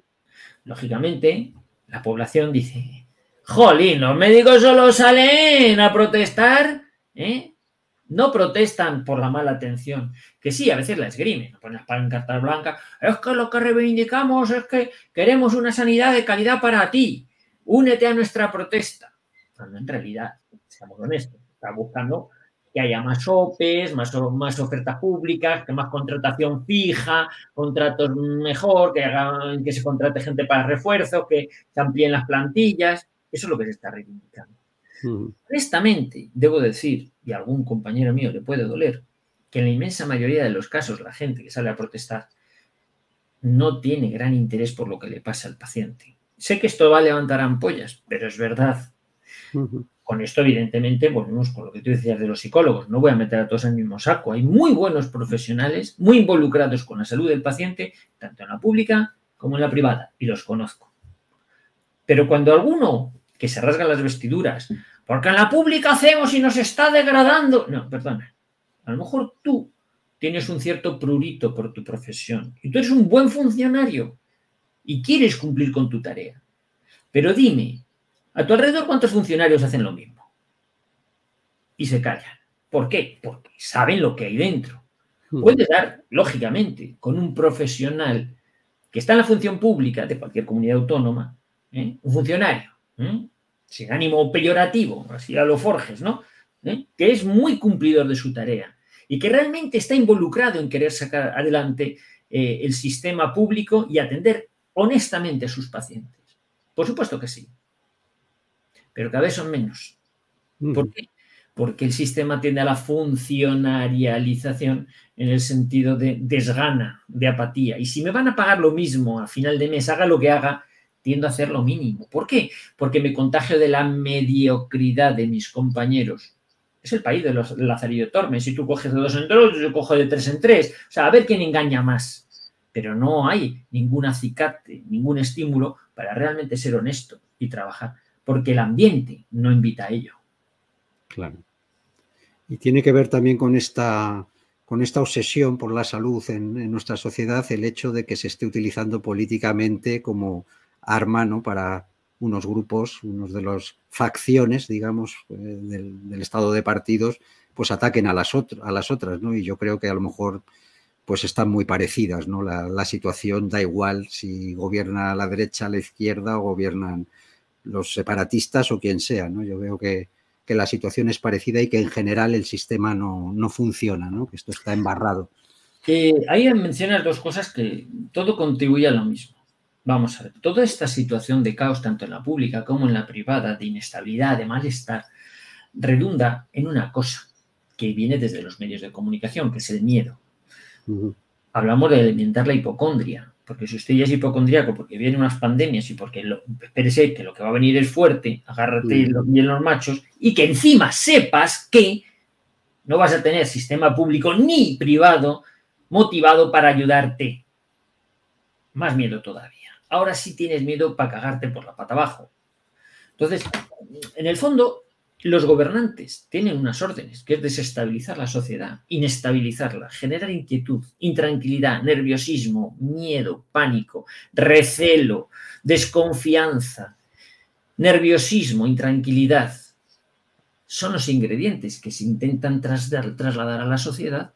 Lógicamente, la población dice, jolín, los médicos solo salen a protestar, ¿eh? No protestan por la mala atención, que sí, a veces la esgrimen, ponen las cartas blancas, es que lo que reivindicamos es que queremos una sanidad de calidad para ti, únete a nuestra protesta. Cuando en realidad, seamos honestos, está buscando que haya más OPEs, más, más ofertas públicas, que más contratación fija, contratos mejor, que, hagan, que se contrate gente para refuerzo, que se amplíen las plantillas. Eso es lo que se está reivindicando. Honestamente, debo decir, y a algún compañero mío le puede doler, que en la inmensa mayoría de los casos la gente que sale a protestar no tiene gran interés por lo que le pasa al paciente. Sé que esto va a levantar ampollas, pero es verdad. Con esto, evidentemente, volvemos con lo que tú decías de los psicólogos. No voy a meter a todos en el mismo saco. Hay muy buenos profesionales, muy involucrados con la salud del paciente, tanto en la pública como en la privada, y los conozco. Pero cuando alguno que se rasga las vestiduras, porque en la pública hacemos y nos está degradando. No, perdona. A lo mejor tú tienes un cierto prurito por tu profesión y tú eres un buen funcionario y quieres cumplir con tu tarea. Pero dime, a tu alrededor, ¿cuántos funcionarios hacen lo mismo? Y se callan. ¿Por qué? Porque saben lo que hay dentro. Hmm. Puede dar, lógicamente, con un profesional que está en la función pública de cualquier comunidad autónoma, ¿eh? un funcionario, ¿eh? sin ánimo peyorativo, así a lo Forges, ¿no? ¿Eh? Que es muy cumplidor de su tarea y que realmente está involucrado en querer sacar adelante el sistema público y atender honestamente a sus pacientes. Por supuesto que sí pero cada vez son menos. ¿Por qué? Porque el sistema tiende a la funcionarialización en el sentido de desgana, de apatía. Y si me van a pagar lo mismo a final de mes, haga lo que haga, tiendo a hacer lo mínimo. ¿Por qué? Porque me contagio de la mediocridad de mis compañeros. Es el país de los Lazarillo Tormes. Si tú coges de dos en dos, yo cojo de tres en tres. O sea, a ver quién engaña más. Pero no hay ningún acicate, ningún estímulo para realmente ser honesto y trabajar porque el ambiente no invita a ello. Claro. Y tiene que ver también con esta, con esta obsesión por la salud en, nuestra sociedad el hecho de que se esté utilizando políticamente como arma ¿no? para unos grupos, unos de las facciones, digamos, eh, del, estado de partidos, pues ataquen a las, a las otras, ¿no? Y yo creo que a lo mejor pues están muy parecidas, ¿no? La, la situación da igual si gobierna la derecha, la izquierda o gobiernan los separatistas o quien sea. ¿no? Yo veo que, la situación es parecida y que en general el sistema no, funciona, ¿no? que esto está embarrado. ahí mencionas dos cosas que todo contribuye a lo mismo. Vamos a ver, toda esta situación de caos, tanto en la pública como en la privada, de inestabilidad, de malestar, redunda en una cosa que viene desde los medios de comunicación, que es el miedo. Hablamos de alimentar la hipocondria, porque si usted ya es hipocondríaco, porque vienen unas pandemias y porque lo, espérese que lo que va a venir es fuerte, agárrate mm. bien los machos, y que encima sepas que no vas a tener sistema público ni privado motivado para ayudarte. Más miedo todavía. Ahora sí tienes miedo para cagarte por la pata abajo. Entonces, en el fondo, los gobernantes tienen unas órdenes, que es desestabilizar la sociedad, inestabilizarla, generar inquietud, intranquilidad, nerviosismo, miedo, pánico, recelo, desconfianza, nerviosismo, intranquilidad. Son los ingredientes que se intentan trasladar a la sociedad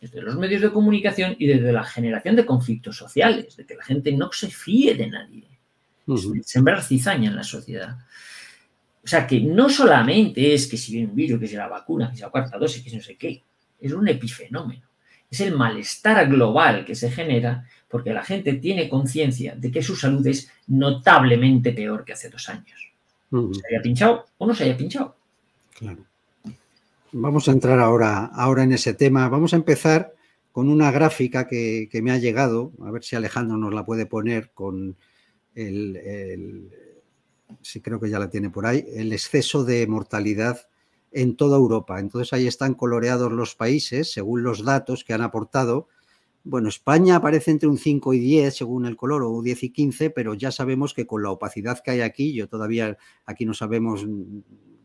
desde los medios de comunicación y desde la generación de conflictos sociales, de que la gente no se fíe de nadie. Sembrar cizaña en la sociedad. O sea que no solamente es que si viene un virus, que si la vacuna, que si la cuarta dosis, que si no sé qué, es un epifenómeno. Es el malestar global que se genera porque la gente tiene conciencia de que su salud es notablemente peor que hace dos años. Se haya pinchado o no se haya pinchado. Claro. Vamos a entrar ahora, ahora en ese tema. Vamos a empezar con una gráfica que, me ha llegado, a ver si Alejandro nos la puede poner con el sí creo que ya la tiene por ahí, el exceso de mortalidad en toda Europa. Entonces ahí están coloreados los países según los datos que han aportado Bueno, España aparece entre un 5 y 10 según el color, o 10 y 15, pero ya sabemos que con la opacidad que hay aquí, yo todavía aquí no sabemos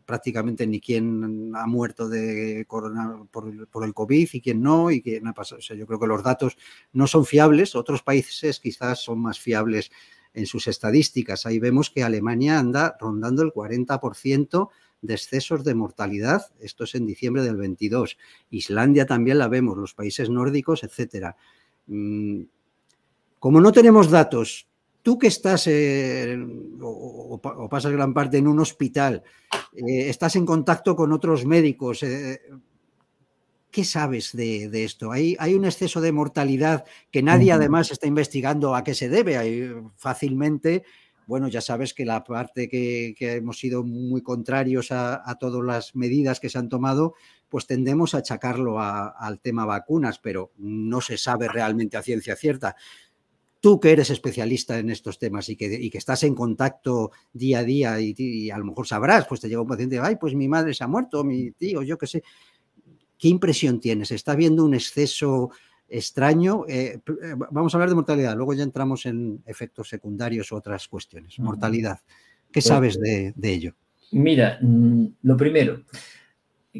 prácticamente ni quién ha muerto de por, el COVID y quién no, y quién ha pasado. O sea, yo creo que los datos no son fiables, otros países quizás son más fiables en sus estadísticas. Ahí vemos que Alemania anda rondando el 40% de excesos de mortalidad. Esto es en diciembre del 22. Islandia también la vemos, los países nórdicos, etcétera. Mm, como no tenemos datos tú que estás o, pasas gran parte en un hospital, eh, estás en contacto con otros médicos, eh, ¿qué sabes de, esto? ¿Hay, ¿Hay, un exceso de mortalidad que nadie además está investigando a qué se debe? Hay, fácilmente, bueno, ya sabes que la parte que, hemos sido muy contrarios a, todas las medidas que se han tomado, pues tendemos a achacarlo al tema vacunas, pero no se sabe realmente a ciencia cierta tú que eres especialista en estos temas y que, que estás en contacto día a día y, a lo mejor sabrás, pues te llega un paciente, ay, pues mi madre se ha muerto, mi tío, yo qué sé. ¿Qué impresión tienes? ¿Está habiendo un exceso extraño? Eh, eh, vamos a hablar de mortalidad, luego ya entramos en efectos secundarios u otras cuestiones. Mortalidad. ¿Qué pues sabes de, de ello? Mira, mm, lo primero,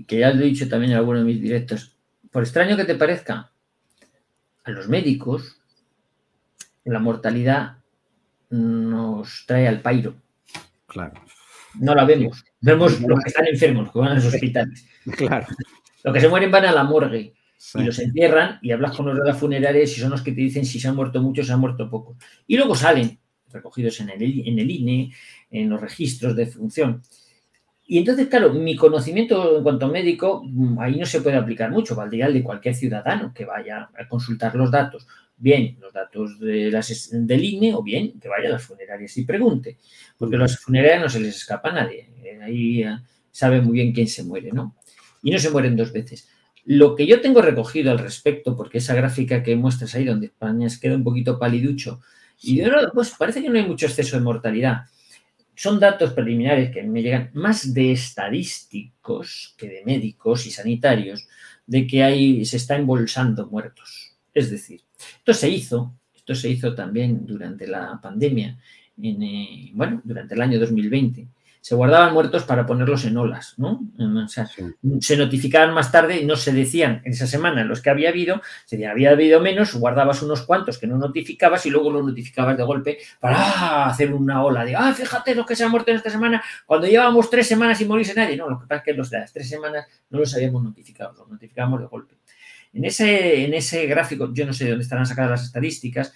que ya lo he dicho también en algunos de mis directos, por extraño que te parezca, a los médicos la mortalidad nos trae al pairo. Claro. No la vemos. Vemos los que están enfermos, los que van a los hospitales. Claro. Los que se mueren van a la morgue y los entierran y hablas con los de las funerarias y son los que te dicen si se han muerto muchos, se han muerto pocos. Y luego salen recogidos en el, en el INE, en los registros de función. Y entonces, claro, mi conocimiento en cuanto a médico, mm, ahí no se puede aplicar mucho, valdría el de cualquier ciudadano que vaya a consultar los datos bien los datos de las, del INE o bien que vaya a las funerarias y pregunte, porque a las funerarias no se les escapa a nadie, eh, ahí eh, sabe muy bien quién se muere, ¿no? Y no se mueren dos veces. Lo que yo tengo recogido al respecto, porque esa gráfica que muestras ahí, donde España queda un poquito paliducho, y pues parece que no hay mucho exceso de mortalidad. Son datos preliminares que me llegan más de estadísticos que de médicos y sanitarios, de que hay, se está embolsando muertos. Es decir, esto se hizo, esto se hizo también durante la pandemia, en, eh, bueno, durante el año 2020. Se guardaban muertos para ponerlos en olas, ¿no? O sea, se notificaban más tarde y no se decían en esa semana los que había habido, si había habido menos, guardabas unos cuantos que no notificabas y luego los notificabas de golpe para ¡ah! hacer una ola de, ah, fíjate los que se han muerto en esta semana, cuando llevábamos tres semanas sin morirse nadie. No, lo que pasa es que los de las tres semanas no los habíamos notificado, los notificábamos de golpe. En ese, en ese gráfico, yo no sé de dónde estarán sacadas las estadísticas,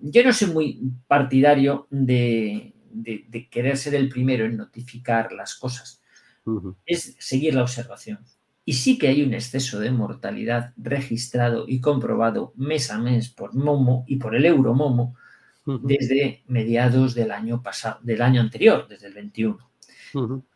yo no soy muy partidario de, querer ser el primero en notificar las cosas. Es seguir la observación. Y sí que hay un exceso de mortalidad registrado y comprobado mes a mes por Momo y por el Euromomo desde mediados del año pasado, del año anterior, desde el 21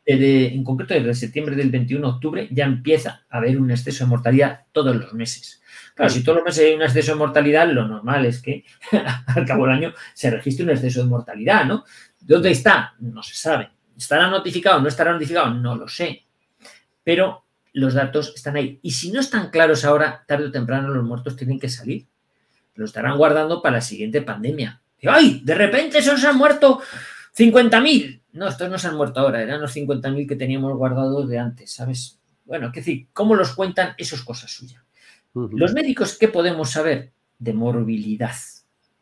en concreto, desde septiembre del 21 de octubre ya empieza a haber un exceso de mortalidad todos los meses. Claro, si todos los meses hay un exceso de mortalidad, lo normal es que al cabo del año se registre un exceso de mortalidad, ¿no? ¿Dónde está? No se sabe. ¿Estará notificado? ¿No estará notificado? No lo sé. Pero los datos están ahí. Y si no están claros ahora, tarde o temprano los muertos tienen que salir. Lo estarán guardando para la siguiente pandemia. ¡Ay! De repente se han muerto 50.000. No, estos no se han muerto ahora, eran los 50.000 que teníamos guardados de antes, ¿sabes? Bueno, es decir, ¿cómo los cuentan? Eso es cosa suya. Los médicos, ¿qué podemos saber? De morbilidad.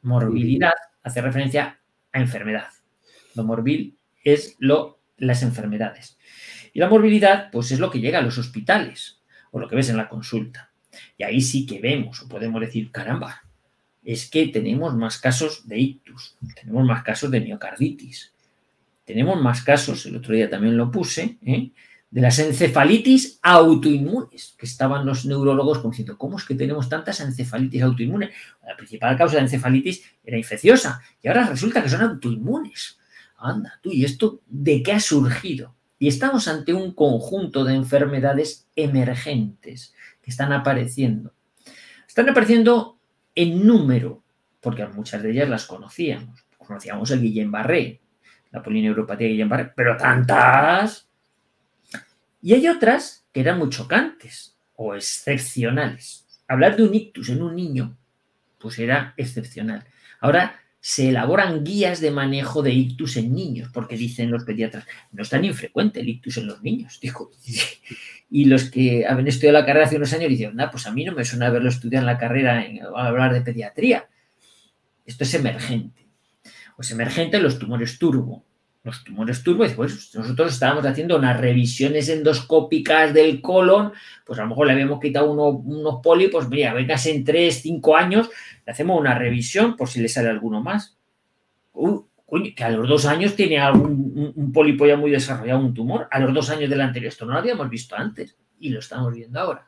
Morbilidad hace referencia a enfermedad. Lo morbil es lo, las enfermedades. Y la morbilidad, pues es lo que llega a los hospitales o lo que ves en la consulta. Y ahí sí que vemos o podemos decir, caramba, es que tenemos más casos de ictus, tenemos más casos de miocarditis, tenemos más casos, el otro día también lo puse, ¿eh? de las encefalitis autoinmunes, que estaban los neurólogos como diciendo, ¿cómo es que tenemos tantas encefalitis autoinmunes? La principal causa de encefalitis era infecciosa y ahora resulta que son autoinmunes. Anda, tú, ¿y esto de qué ha surgido? Y estamos ante un conjunto de enfermedades emergentes que están apareciendo. Están apareciendo en número, porque muchas de ellas las conocíamos. Conocíamos el Guillain-Barré, la polineuropatía Guillain-Barré, pero tantas. Y hay otras que eran muy chocantes o excepcionales. Hablar de un ictus en un niño pues era excepcional. Ahora se elaboran guías de manejo de ictus en niños, porque dicen los pediatras, no es tan infrecuente el ictus en los niños. Y los que habían estudiado la carrera hace unos años dicen, pues a mí no me suena haberlo estudiado en la carrera a hablar de pediatría. Esto es emergente. Pues emergente los tumores turbo. Los tumores turbo, pues nosotros estábamos haciendo unas revisiones endoscópicas del colon, pues a lo mejor le habíamos quitado unos pólipos, mira, vengas en 3, 5 años, le hacemos una revisión por si le sale alguno más. que a los dos años tiene algún un, pólipo ya muy desarrollado, un tumor, a los dos años del anterior. Esto no lo habíamos visto antes y lo estamos viendo ahora.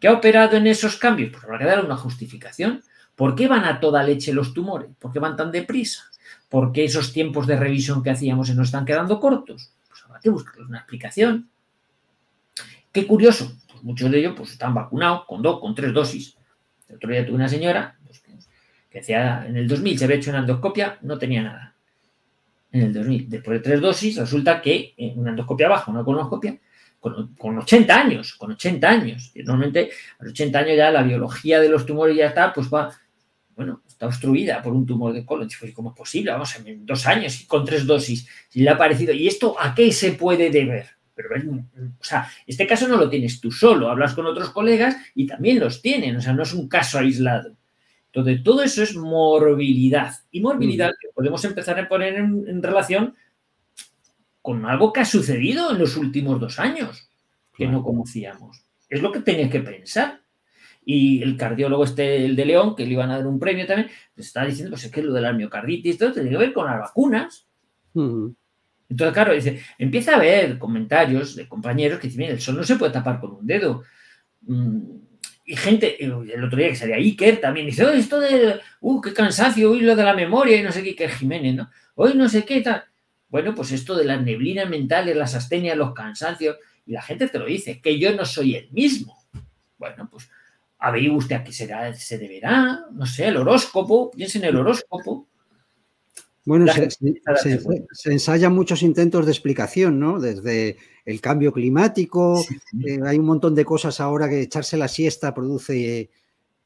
¿Qué ha operado en esos cambios? Pues habrá que dar una justificación. ¿Por qué van a toda leche los tumores? ¿Por qué van tan deprisa? ¿Por qué esos tiempos de revisión que hacíamos se nos están quedando cortos? Pues habrá que buscar una explicación. Qué curioso, pues muchos de ellos pues, están vacunados con dos, con tres dosis. El otro día tuve una señora pues, que, decía, en el 2000 se había hecho una endoscopia, no tenía nada. En el 2000, después de tres dosis, resulta que en una endoscopia baja, una colonoscopia, con, con, 80 años, con 80 años. Normalmente a los 80 años ya la biología de los tumores ya está, pues va bueno, está obstruida por un tumor de colon. ¿Cómo es posible? Vamos, en dos años y con tres dosis. Y le ha parecido. ¿Y esto a qué se puede deber? Pero, o sea, este caso no lo tienes tú solo, hablas con otros colegas y también los tienen, o sea, no es un caso aislado. Entonces, todo eso es morbilidad. Y morbilidad que podemos empezar a poner en, en, relación con algo que ha sucedido en los últimos dos años, que no conocíamos. Es lo que tenías que pensar. Y el cardiólogo este, el de León, que le iban a dar un premio también, pues está diciendo, pues es que lo de la miocarditis, todo tiene que ver con las vacunas. Entonces, claro, dice, empieza a haber comentarios de compañeros que dicen, mira, el sol no se puede tapar con un dedo. Mm, y gente, el otro día que salía Iker también dice, oh, esto de, uh, qué cansancio, hoy lo de la memoria y no sé qué, Iker Jiménez, ¿no? Hoy no sé qué tal. Bueno, pues esto de las neblinas mentales, las astenias, los cansancios, y la gente te lo dice, que yo no soy el mismo. Bueno, pues ver usted a qué será, se deberá, no sé, el horóscopo, piense en el horóscopo. Bueno, se, ensayan muchos intentos de explicación, ¿no? Desde el cambio climático, eh, hay un montón de cosas ahora que echarse la siesta produce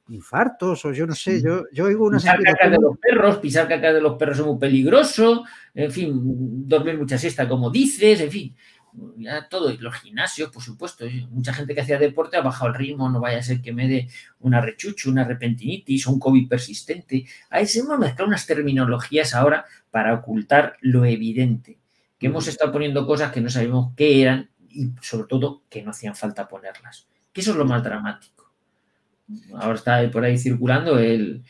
infartos o yo no sé, yo, yo oigo unas Pisar caca de los perros, pisar caca de los perros es muy peligroso, en fin, dormir mucha siesta como dices, en fin, ya todo, y los gimnasios, por supuesto. Mucha gente que hacía deporte ha bajado el ritmo, no vaya a ser que me dé una rechucho, una repentinitis o un COVID persistente. Ahí se hemos mezclado unas terminologías ahora para ocultar lo evidente, que hemos estado poniendo cosas que no sabemos qué eran y sobre todo que no hacían falta ponerlas. Que eso es lo más dramático. Ahora está por ahí circulando el,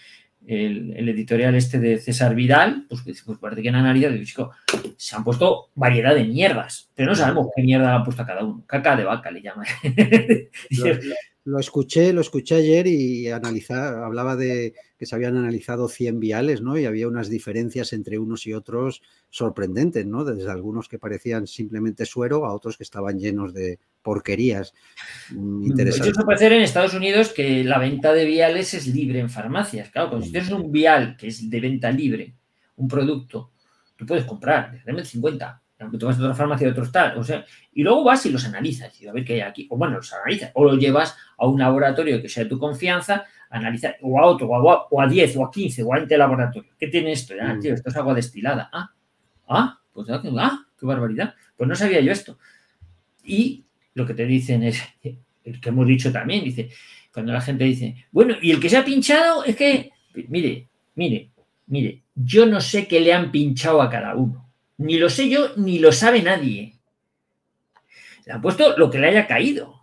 el, editorial este de César Vidal, pues, pues parece que de chico, se han puesto variedad de mierdas, pero no sabemos qué mierda han puesto cada uno. Caca de vaca le llama. Lo, escuché, lo escuché ayer y analizar, hablaba de que se habían analizado 100 viales, ¿no? Y había unas diferencias entre unos y otros sorprendentes, ¿no? Desde algunos que parecían simplemente suero a otros que estaban llenos de porquerías. Mm, interesante. Eso puede ser en Estados Unidos que la venta de viales es libre en farmacias. Claro, cuando si tienes un vial que es de venta libre, un producto, tú puedes comprar, de 50, aunque tú vas a otra farmacia de otro tal, o sea, y luego vas y los analizas y a ver qué hay aquí, o bueno, los analizas, o los llevas a un laboratorio que sea de tu confianza, analizar, o a otro, o a, 10, o a 15, o a 20 laboratorios. ¿Qué tiene esto? Ah, tío, esto es agua destilada. Ah, ah, pues ah, qué barbaridad. Pues no sabía yo esto. Y lo que te dicen es, el que hemos dicho también, dice, cuando la gente dice, bueno, y el que se ha pinchado es que, mire, mire, mire, yo no sé qué le han pinchado a cada uno. Ni lo sé yo, ni lo sabe nadie. Le han puesto lo que le haya caído.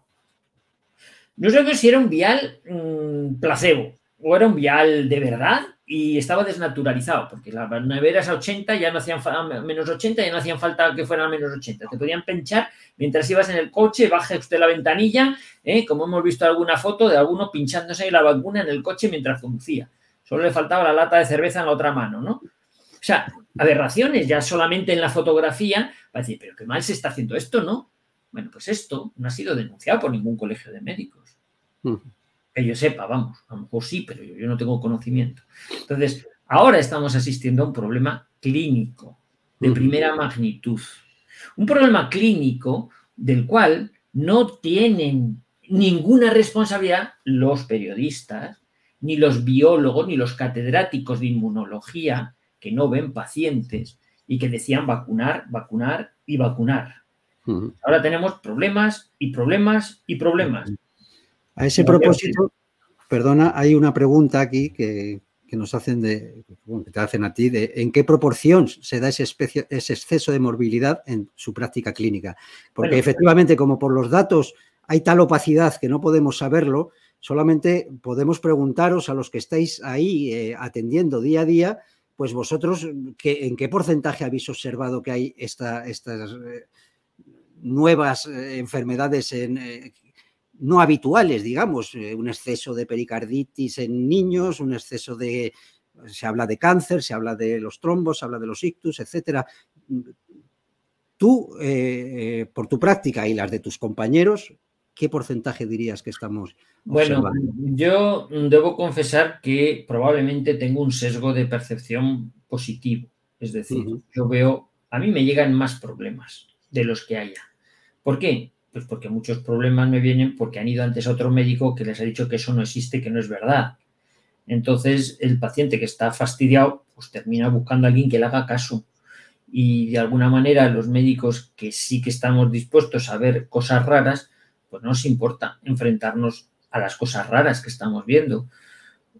No sé si era un vial mm, placebo o era un vial de verdad y estaba desnaturalizado, porque las neveras a 80 ya no hacían menos 80, ya no hacían falta que fueran a menos 80. Te podían pinchar mientras ibas en el coche, baje usted la ventanilla, ¿eh? como hemos visto alguna foto de alguno pinchándose la vacuna en el coche mientras conducía. Solo le faltaba la lata de cerveza en la otra mano, ¿no? O sea, aberraciones ya solamente en la fotografía, para decir, pero qué mal se está haciendo esto, ¿no? Bueno, pues esto no ha sido denunciado por ningún colegio de médicos. Que yo sepa, vamos, a lo mejor sí, pero yo, no tengo conocimiento. Entonces, ahora estamos asistiendo a un problema clínico de primera magnitud. Un problema clínico del cual no tienen ninguna responsabilidad los periodistas, ni los biólogos, ni los catedráticos de inmunología que no ven pacientes y que decían vacunar, vacunar y vacunar. Ahora tenemos problemas y problemas y problemas. A ese propósito, perdona, hay una pregunta aquí que, nos hacen de, que te hacen a ti, de en qué proporción se da ese, ese exceso de morbilidad en su práctica clínica. Porque efectivamente, como por los datos hay tal opacidad que no podemos saberlo, solamente podemos preguntaros a los que estáis ahí eh, atendiendo día a día, pues vosotros, ¿en qué porcentaje habéis observado que hay estas eh, nuevas eh, enfermedades en, no habituales, digamos, eh, un exceso de pericarditis en niños, un exceso de, se habla de cáncer, se habla de los trombos, se habla de los ictus, etcétera. Tú, eh, eh, por tu práctica y las de tus compañeros, ¿qué porcentaje dirías que estamos Bueno, yo debo confesar que probablemente tengo un sesgo de percepción positivo. Es decir, yo veo, a mí me llegan más problemas de los que haya. ¿Por qué? Pues porque muchos problemas me vienen porque han ido antes a otro médico que les ha dicho que eso no existe, que no es verdad. Entonces, el paciente que está fastidiado, pues termina buscando a alguien que le haga caso. Y de alguna manera los médicos que sí que estamos dispuestos a ver cosas raras, pues no nos importa enfrentarnos a las cosas raras que estamos viendo.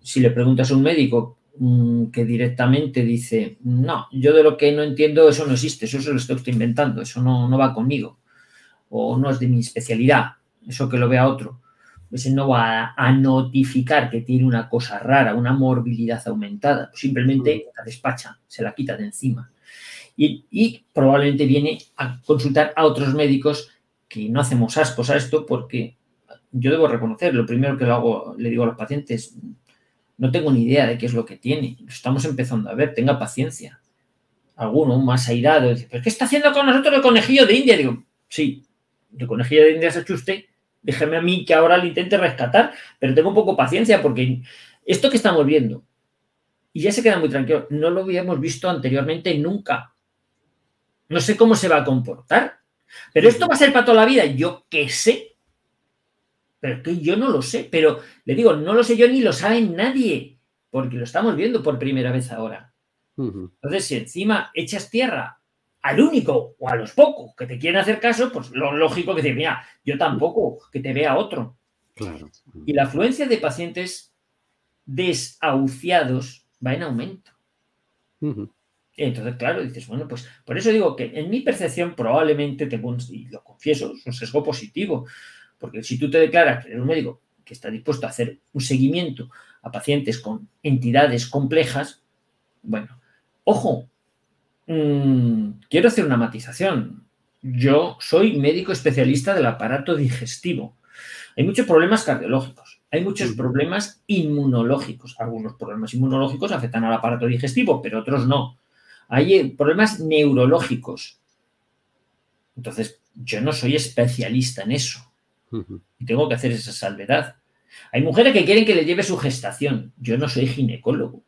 Si le preguntas a un médico mm, que directamente dice, no, yo de lo que no entiendo, eso no existe, eso se lo estoy inventando, eso no, no va conmigo o no es de mi especialidad, eso que lo vea otro, ese no va a, notificar que tiene una cosa rara, una morbilidad aumentada, simplemente la despacha, se la quita de encima. Y, probablemente viene a consultar a otros médicos que no hacemos ascos a esto porque yo debo reconocer, lo primero que le digo a los pacientes, no tengo ni idea de qué es lo que tiene, lo estamos empezando a ver, tenga paciencia. Alguno más airado dice, ¿pero qué está haciendo con nosotros el conejillo de India? Digo, sí, de conejilla de Indias hecho usted, déjeme a mí que ahora lo intente rescatar, pero tengo un poco paciencia porque esto que estamos viendo, y ya se queda muy tranquilo, no lo habíamos visto anteriormente nunca. No sé cómo se va a comportar, pero esto va a ser para toda la vida, yo qué sé. Pero que yo no lo sé, pero le digo, no lo sé yo ni lo sabe nadie, porque lo estamos viendo por primera vez ahora. Entonces, si encima echas tierra al único o a los pocos que te quieren hacer caso, pues lo lógico que decir, mira, yo tampoco, que te vea otro. Y la afluencia de pacientes desahuciados va en aumento. Entonces, claro, dices, bueno, pues por eso digo que en mi percepción probablemente tengo un, y lo confieso, es un sesgo positivo, porque si tú te declaras que eres un médico que está dispuesto a hacer un seguimiento a pacientes con entidades complejas, bueno, ojo, Mm, quiero hacer una matización. Yo soy médico especialista del aparato digestivo. Hay muchos problemas cardiológicos, hay muchos problemas inmunológicos. Algunos problemas inmunológicos afectan al aparato digestivo, pero otros no. Hay eh, problemas neurológicos. Entonces, yo no soy especialista en eso. Y tengo que hacer esa salvedad. Hay mujeres que quieren que le lleve su gestación. Yo no soy ginecólogo.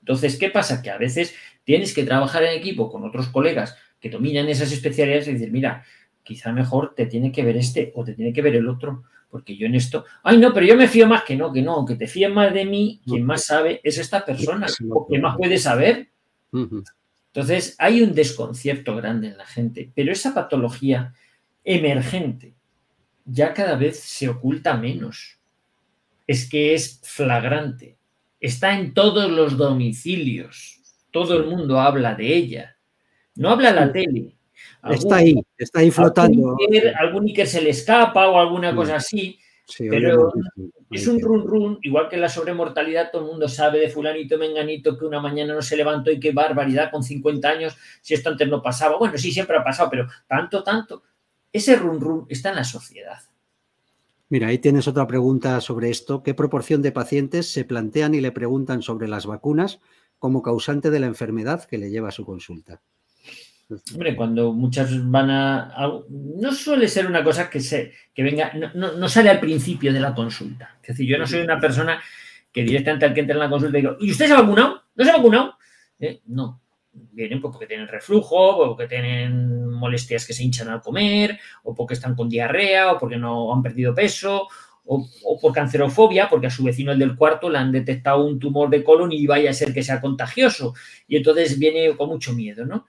Entonces, ¿qué pasa? Que a veces tienes que trabajar en equipo con otros colegas que dominan esas especialidades y decir, mira, quizá mejor te tiene que ver este o te tiene que ver el otro, porque yo en esto, ay no, pero yo me fío más que no, que no, que te fíes más de mí, quien más sabe es esta persona, quien más puede saber. Entonces, hay un desconcierto grande en la gente, pero esa patología emergente ya cada vez se oculta menos. Es que es flagrante. Está en todos los domicilios todo el mundo habla de ella. No habla la tele. está ahí, está ahí flotando. Algún Iker, se le escapa o alguna cosa así. Pero es un run run, igual que la sobremortalidad, todo el mundo sabe de fulanito menganito que una mañana no se levantó y qué barbaridad con 50 años, si esto antes no pasaba. Bueno, sí, siempre ha pasado, pero tanto, tanto. Ese run run está en la sociedad. Mira, ahí tienes otra pregunta sobre esto. ¿Qué proporción de pacientes se plantean y le preguntan sobre las vacunas como causante de la enfermedad que le lleva a su consulta. Hombre, cuando muchas van a, No suele ser una cosa que, se, que venga, no, sale al principio de la consulta. Es decir, yo no soy una persona que directamente al que entra en la consulta digo, ¿y usted se ha vacunado? ¿No se ha vacunado? Eh, no. Vienen porque tienen reflujo, o porque tienen molestias que se hinchan al comer, o porque están con diarrea, o porque no han perdido peso, o, por cancerofobia, porque a su vecino el del cuarto le han detectado un tumor de colon y vaya a ser que sea contagioso. Y entonces viene con mucho miedo, ¿no?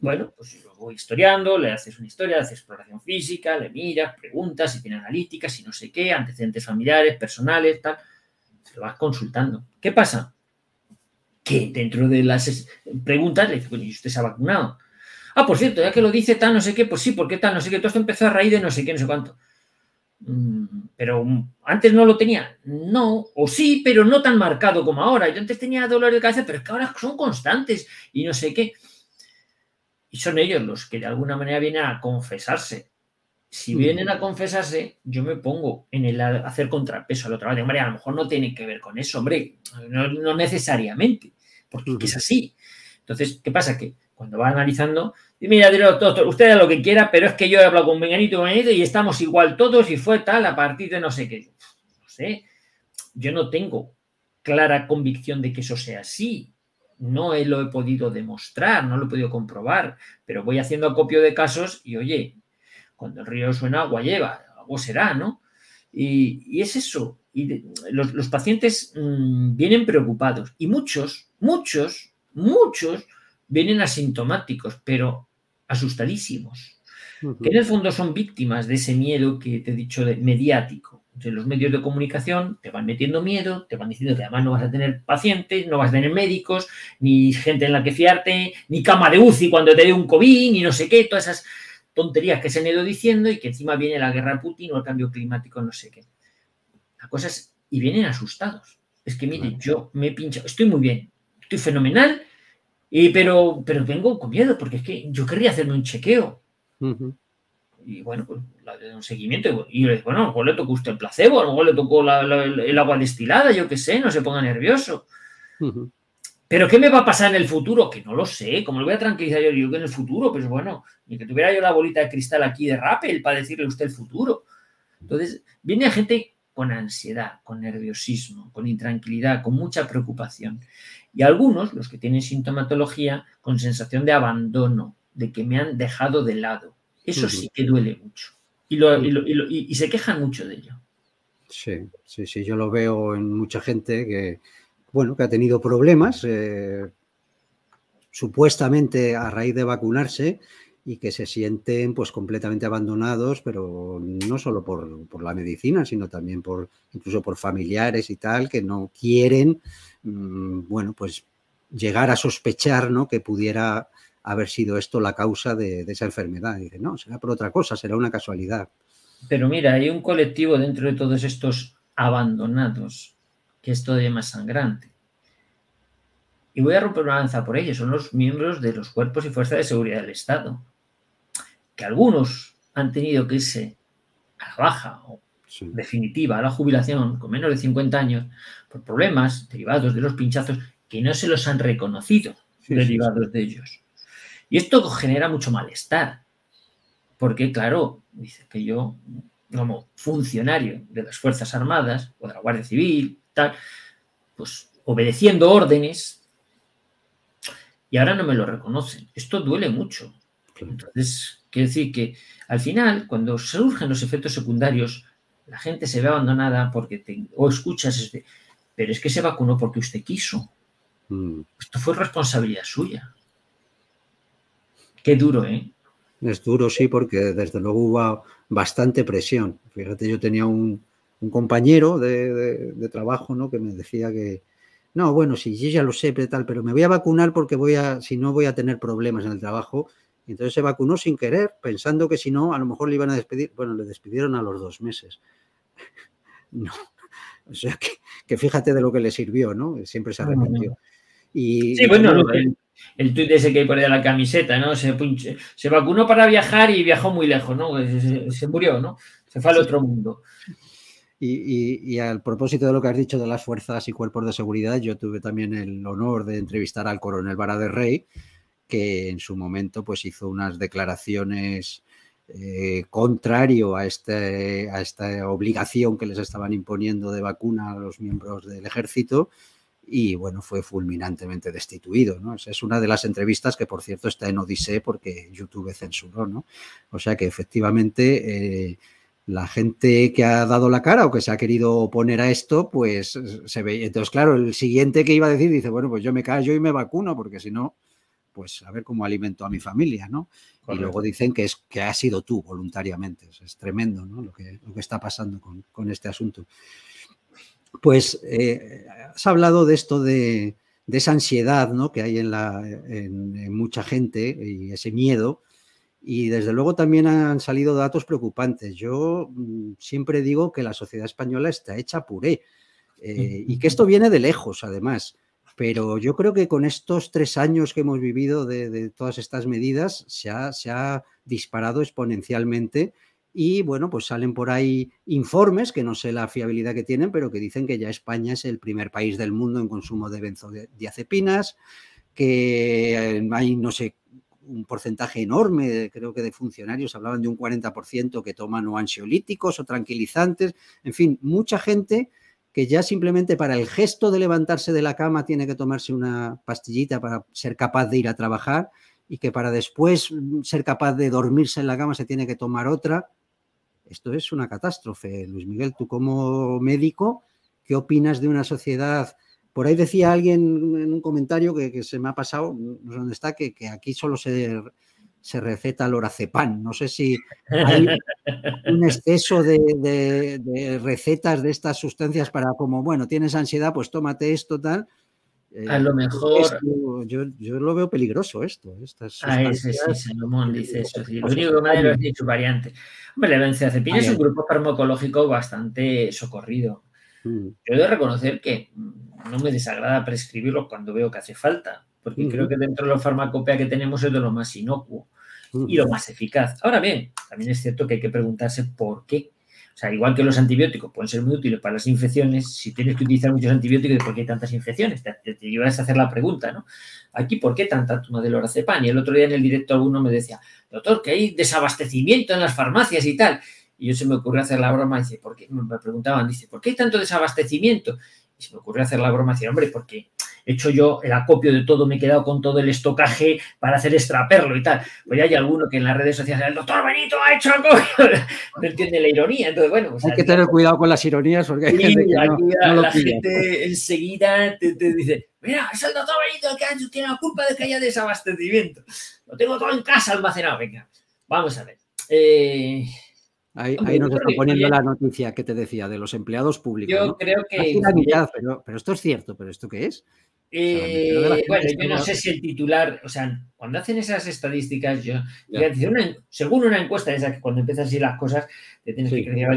Bueno, pues voy historiando, le haces una historia, le haces exploración física, le miras, preguntas si tiene analíticas, si no sé qué, antecedentes familiares, personales, tal. Se lo vas consultando. ¿Qué pasa? Que dentro de las preguntas le dices, ¿y usted se ha vacunado? Ah, por cierto, ya que lo dice tal, no sé qué, pues sí, ¿por qué tal? No sé qué, todo esto empezó a raíz de no sé qué, no sé cuánto. Mm, pero antes no lo tenía. No, o sí, pero no tan marcado como ahora. Yo antes tenía dolor de cabeza, pero es que ahora son constantes y no sé qué. Y son ellos los que de alguna manera vienen a confesarse. Si vienen a confesarse, yo me pongo en el hacer contrapeso al otro lado. Hombre, a lo mejor no tiene que ver con eso, hombre, no, necesariamente, porque es así. Entonces, ¿qué pasa? Que cuando va analizando, y mira, doctor, usted lo que quiera, pero es que yo he hablado con Menganito y estamos igual todos y fue tal a partir de no sé qué. No sé, yo no tengo clara convicción de que eso sea así. No lo he podido demostrar, no lo he podido comprobar, pero voy haciendo acopio de casos y oye, cuando el río suena, agua lleva, agua será, ¿no? Y, es eso. Y los, pacientes mm, vienen preocupados y muchos, muchos, muchos vienen asintomáticos, pero asustadísimos, que en el fondo son víctimas de ese miedo que te he dicho de mediático. Los medios de comunicación te van metiendo miedo, te van diciendo que además no vas a tener pacientes, no vas a tener médicos, ni gente en la que fiarte, ni cama de UCI cuando te dé un COVID, ni no sé qué, todas esas tonterías que se han ido diciendo y que encima viene la guerra de Putin o el cambio climático, no sé qué. La cosa es, y vienen asustados. Es que mire, yo me he pinchado, estoy muy bien, estoy fenomenal, y, pero, pero vengo con miedo, porque es que yo querría hacerme un chequeo. Y bueno, pues un seguimiento. Y bueno, a lo mejor le tocó usted el placebo, a lo mejor le tocó el agua destilada, yo qué sé, no se ponga nervioso. Pero ¿qué me va a pasar en el futuro? Que no lo sé, ¿cómo lo voy a tranquilizar yo, yo que en el futuro? Pues bueno, ni que tuviera yo la bolita de cristal aquí de Rappel para decirle a usted el futuro. Entonces, viene gente con ansiedad, con nerviosismo, con intranquilidad, con mucha preocupación. Y algunos, los que tienen sintomatología, con sensación de abandono, de que me han dejado de lado. Eso sí que duele mucho. Y, se quejan mucho de ello. Sí, sí, sí, yo lo veo en mucha gente que, bueno, que ha tenido problemas, eh, supuestamente a raíz de vacunarse, y que se sienten pues completamente abandonados, pero no solo por, por, la medicina, sino también por incluso por familiares y tal, que no quieren Mm, bueno, pues llegar a sospechar ¿no? que pudiera haber sido esto la causa de, esa enfermedad. dice, no, será por otra cosa, será una casualidad. Pero mira, hay un colectivo dentro de todos estos abandonados que es todavía más sangrante. Y voy a romper una lanza por ellos, son los miembros de los cuerpos y fuerzas de seguridad del Estado, que algunos han tenido que irse a la baja o definitiva a la jubilación con menos de 50 años por problemas derivados de los pinchazos que no se los han reconocido derivados de ellos. Y esto genera mucho malestar, porque claro, dice que yo como funcionario de las Fuerzas Armadas o de la Guardia Civil, tal, pues obedeciendo órdenes, y ahora no me lo reconocen. Esto duele mucho. Entonces, quiere decir que al final, cuando surgen los efectos secundarios, la gente se ve abandonada porque te, o escuchas, este, pero es que se vacunó porque usted quiso. Mm. Esto fue responsabilidad suya. Qué duro, ¿eh? Es duro, sí, porque desde luego hubo bastante presión. Fíjate, yo tenía un, compañero de, trabajo, ¿no? Que me decía que, no, bueno, sí, yo ya lo sé, tal, pero me voy a vacunar porque voy a, si no voy a tener problemas en el trabajo. entonces se vacunó sin querer, pensando que si no, a lo mejor le iban a despedir. Bueno, le despidieron a los dos meses. No. O sea, que, fíjate de lo que le sirvió, ¿no? Siempre se arrepintió. Y, sí, bueno, el, el tuit ese que hay por ahí la camiseta, ¿no? Se, se, vacunó para viajar y viajó muy lejos, ¿no? Se, murió, ¿no? Se fue al otro mundo. Y, y, al propósito de lo que has dicho de las fuerzas y cuerpos de seguridad, yo tuve también el honor de entrevistar al coronel Vara de Rey, que en su momento pues hizo unas declaraciones eh, contrario a, este, a esta obligación que les estaban imponiendo de vacuna a los miembros del ejército y bueno, fue fulminantemente destituido. ¿no? Esa es una de las entrevistas que, por cierto, está en Odisee porque YouTube censuró. ¿no? O sea que efectivamente eh, la gente que ha dado la cara o que se ha querido oponer a esto, pues se ve. Entonces, claro, el siguiente que iba a decir dice, bueno, pues yo me callo y me vacuno, porque si no, pues a ver cómo alimento a mi familia, ¿no? Y luego dicen que, es, que ha sido tú voluntariamente. es tremendo, ¿no? Lo que, lo que está pasando con, este asunto. Pues eh, has hablado de esto de, esa ansiedad ¿no? que hay en, la, en mucha gente y ese miedo y desde luego también han salido datos preocupantes. Yo mm, siempre digo que la sociedad española está hecha puré eh, y que esto viene de lejos, además. Pero yo creo que con estos tres años que hemos vivido de, todas estas medidas se ha, se ha, disparado exponencialmente y bueno, pues salen por ahí informes que no sé la fiabilidad que tienen, pero que dicen que ya España es el primer país del mundo en consumo de benzodiazepinas, que hay no sé un porcentaje enorme, creo que de funcionarios hablaban de un 40% que toman o ansiolíticos o tranquilizantes, en fin, mucha gente que ya simplemente para el gesto de levantarse de la cama tiene que tomarse una pastillita para ser capaz de ir a trabajar y que para después mm, ser capaz de dormirse en la cama se tiene que tomar otra. Esto es una catástrofe. Luis Miguel, tú como médico, ¿qué opinas de una sociedad por ahí decía alguien en un comentario que, se me ha pasado, no sé dónde está, que, aquí solo se, se receta lorazepam. No sé si hay un exceso de, recetas de estas sustancias para como, bueno, tienes ansiedad, pues tómate esto, tal. A lo mejor. yo, lo veo peligroso esto. Estas ah, ese sí, Salomón dice eso. Lo único que me ha dicho variante. Hombre, la benzodiazepina es un grupo farmacológico bastante socorrido. Mm. Yo he de reconocer que no me desagrada prescribirlo cuando veo que hace falta, porque creo que dentro de la farmacopea que tenemos es de lo más inocuo y lo más eficaz. Ahora bien, también es cierto que hay que preguntarse por qué. O sea, igual que los antibióticos pueden ser muy útiles para las infecciones, si tienes que utilizar muchos antibióticos, ¿por qué hay tantas infecciones? Te, te, a hacer la pregunta, ¿no? Aquí, ¿por qué tanta toma de lorazepam? Y el otro día en el directo alguno me decía, doctor, que hay desabastecimiento en las farmacias y tal. Y yo se me ocurrió hacer la broma, dice, ¿por qué? Me preguntaban, dice, ¿por qué hay tanto desabastecimiento? Y se me ocurrió hacer la broma, decir, hombre, porque he hecho yo el acopio de todo, me he quedado con todo el estocaje para hacer extraperlo y tal. Pues ya hay alguno que en las redes sociales, el doctor Benito ha hecho acopio, no entiende la ironía. Entonces, bueno, pues hay que tener cuidado con las ironías porque hay gente que no, la gente enseguida te, dice, mira, es el doctor Benito que tiene la culpa de que haya desabastecimiento. Lo tengo todo en casa almacenado. Venga, vamos a ver. Eh, Ahí, nos está poniendo la noticia que te decía de los empleados públicos. Yo creo que. pero, esto es cierto, pero ¿esto qué es? Eh, bueno, yo no sé si el titular, o sea, cuando hacen esas estadísticas, yo, según una encuesta, esa que cuando empiezas a decir las cosas, te tienes que creer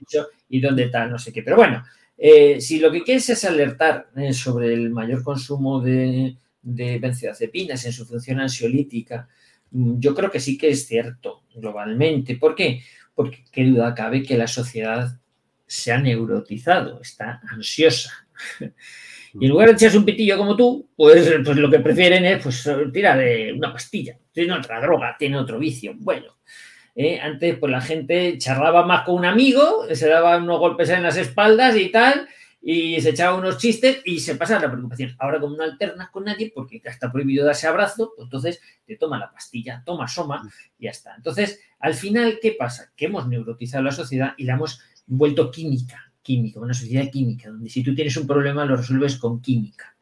hecho y dónde tal, no sé qué. Pero bueno, eh, si lo que quieres es alertar eh, sobre el mayor consumo de, de benzodiazepinas en su función ansiolítica, mm, yo creo que sí que es cierto globalmente. ¿Por qué? porque qué duda cabe que la sociedad se ha neurotizado, está ansiosa. Y en lugar de echarse un pitillo como tú, pues, pues lo que prefieren es pues tira de una pastilla, tiene otra droga, tiene otro vicio. Bueno, eh, antes pues la gente charlaba más con un amigo, se daba unos golpes en las espaldas y tal, y se echaba unos chistes y se pasa la preocupación. Ahora como no alternas con nadie porque está prohibido darse abrazo, pues entonces te toma la pastilla, toma soma y ya está. Entonces, al final, ¿qué pasa? Que hemos neurotizado la sociedad y la hemos vuelto química, química, una sociedad química, donde si tú tienes un problema lo resuelves con química.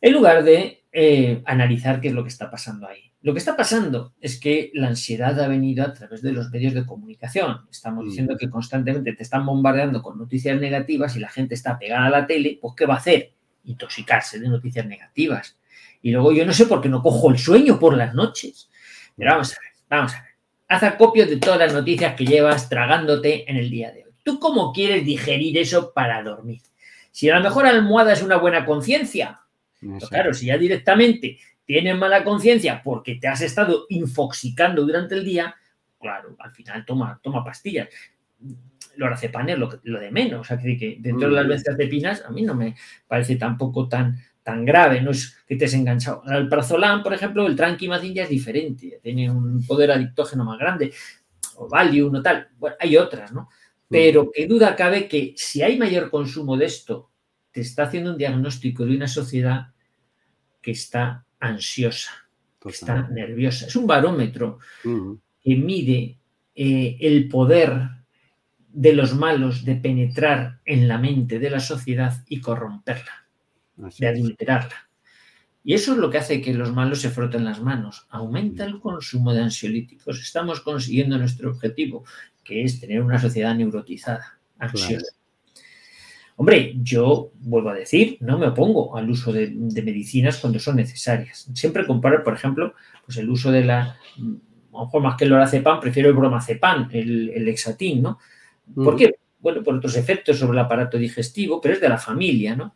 En lugar de eh, analizar qué es lo que está pasando ahí. Lo que está pasando es que la ansiedad ha venido a través de los medios de comunicación. Estamos mm. diciendo que constantemente te están bombardeando con noticias negativas y la gente está pegada a la tele, pues ¿qué va a hacer? Intoxicarse de noticias negativas. Y luego yo no sé por qué no cojo el sueño por las noches. Pero vamos a ver, vamos a ver. Haz acopio de todas las noticias que llevas tragándote en el día de hoy. ¿Tú cómo quieres digerir eso para dormir? Si a lo mejor almohada es una buena conciencia, claro, si ya directamente tienes mala conciencia porque te has estado infoxicando durante el día, claro, al final toma, toma pastillas. Lorazepam es lo, lo de menos. O sea, que, dentro de las benzodiazepinas a mí no me parece tampoco tan, tan grave, no es que te has enganchado. El prazolam, por ejemplo, el tranquimacin ya es diferente, tiene un poder adictógeno más grande, o Valium o tal. Bueno, hay otras, ¿no? Pero qué duda cabe que si hay mayor consumo de esto, te está haciendo un diagnóstico de una sociedad que está ansiosa, está nerviosa. Es un barómetro que mide eh, el poder de los malos de penetrar en la mente de la sociedad y corromperla, de adulterarla. Y eso es lo que hace que los malos se froten las manos. Aumenta el consumo de ansiolíticos. Estamos consiguiendo nuestro objetivo, que es tener una sociedad neurotizada, ansiosa. Hombre, yo vuelvo a decir, no me opongo al uso de, medicinas cuando son necesarias. Siempre comparo, por ejemplo, pues el uso de la, a lo mejor más que el lorazepam, prefiero el bromazepam, el, el exatín, ¿no? ¿Por qué? Bueno, por otros efectos sobre el aparato digestivo, pero es de la familia, ¿no?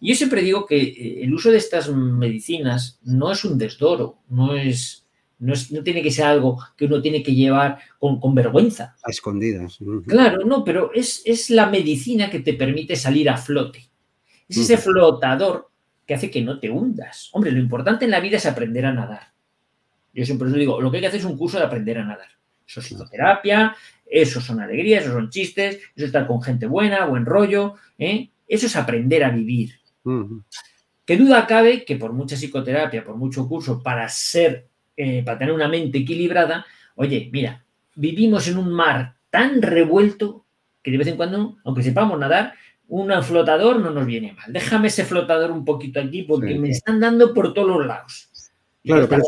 Y yo siempre digo que eh, el uso de estas medicinas no es un desdoro, no es, no, tiene que ser algo que uno tiene que llevar con, vergüenza. A escondidas. Claro, no, pero es, es, la medicina que te permite salir a flote. Es ese flotador que hace que no te hundas. Hombre, lo importante en la vida es aprender a nadar. Yo siempre os digo, lo que hay que hacer es un curso de aprender a nadar. Eso es psicoterapia, eso son alegrías, eso son chistes, eso es estar con gente buena, buen rollo. ¿eh? Eso es aprender a vivir. Qué duda cabe que por mucha psicoterapia, por mucho curso, para ser, eh, para tener una mente equilibrada, oye, mira, vivimos en un mar tan revuelto que de vez en cuando, aunque sepamos nadar, un flotador no nos viene mal. Déjame ese flotador un poquito aquí porque me están dando por todos los lados. Claro, pero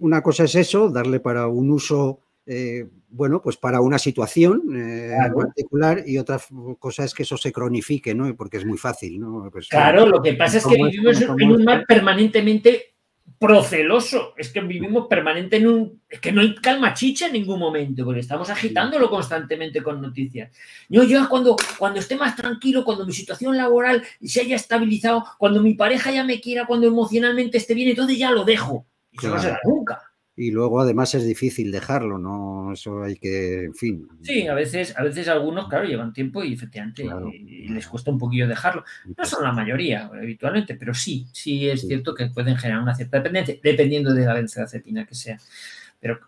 una, cosa es eso, darle para un uso eh, bueno, pues para una situación eh, particular y otra cosa es que eso se cronifique, ¿no? Porque es muy fácil, ¿no? Pues, claro, lo que pasa es que vivimos en un mar permanentemente proceloso, es que vivimos permanente en un... Es que no hay calma chicha en ningún momento, porque estamos agitándolo constantemente con noticias. Yo, yo cuando, cuando esté más tranquilo, cuando mi situación laboral se haya estabilizado, cuando mi pareja ya me quiera, cuando emocionalmente esté bien, entonces ya lo dejo. Y eso no será nunca. Y luego además es difícil dejarlo, ¿no? Eso hay que, en fin. Sí, a veces, a veces algunos, claro, llevan tiempo y efectivamente les cuesta un poquillo dejarlo. No pues son la mayoría habitualmente, pero sí, sí es cierto que pueden generar una cierta dependencia, dependiendo de la benzodiazepina que sea. Pero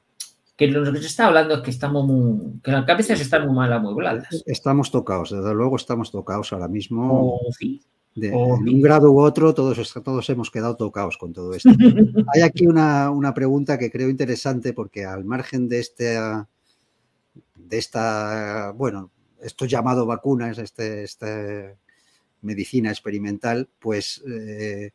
que lo que se está hablando es que estamos muy, que las cabezas están muy mal amuebladas. Estamos tocados, desde luego estamos tocados ahora mismo. Oh, sí de un grado u otro, todos, todos hemos quedado tocados con todo esto. Hay aquí una, pregunta que creo interesante porque al margen de este, de esta, bueno, esto llamado vacunas, este, este medicina experimental, pues eh,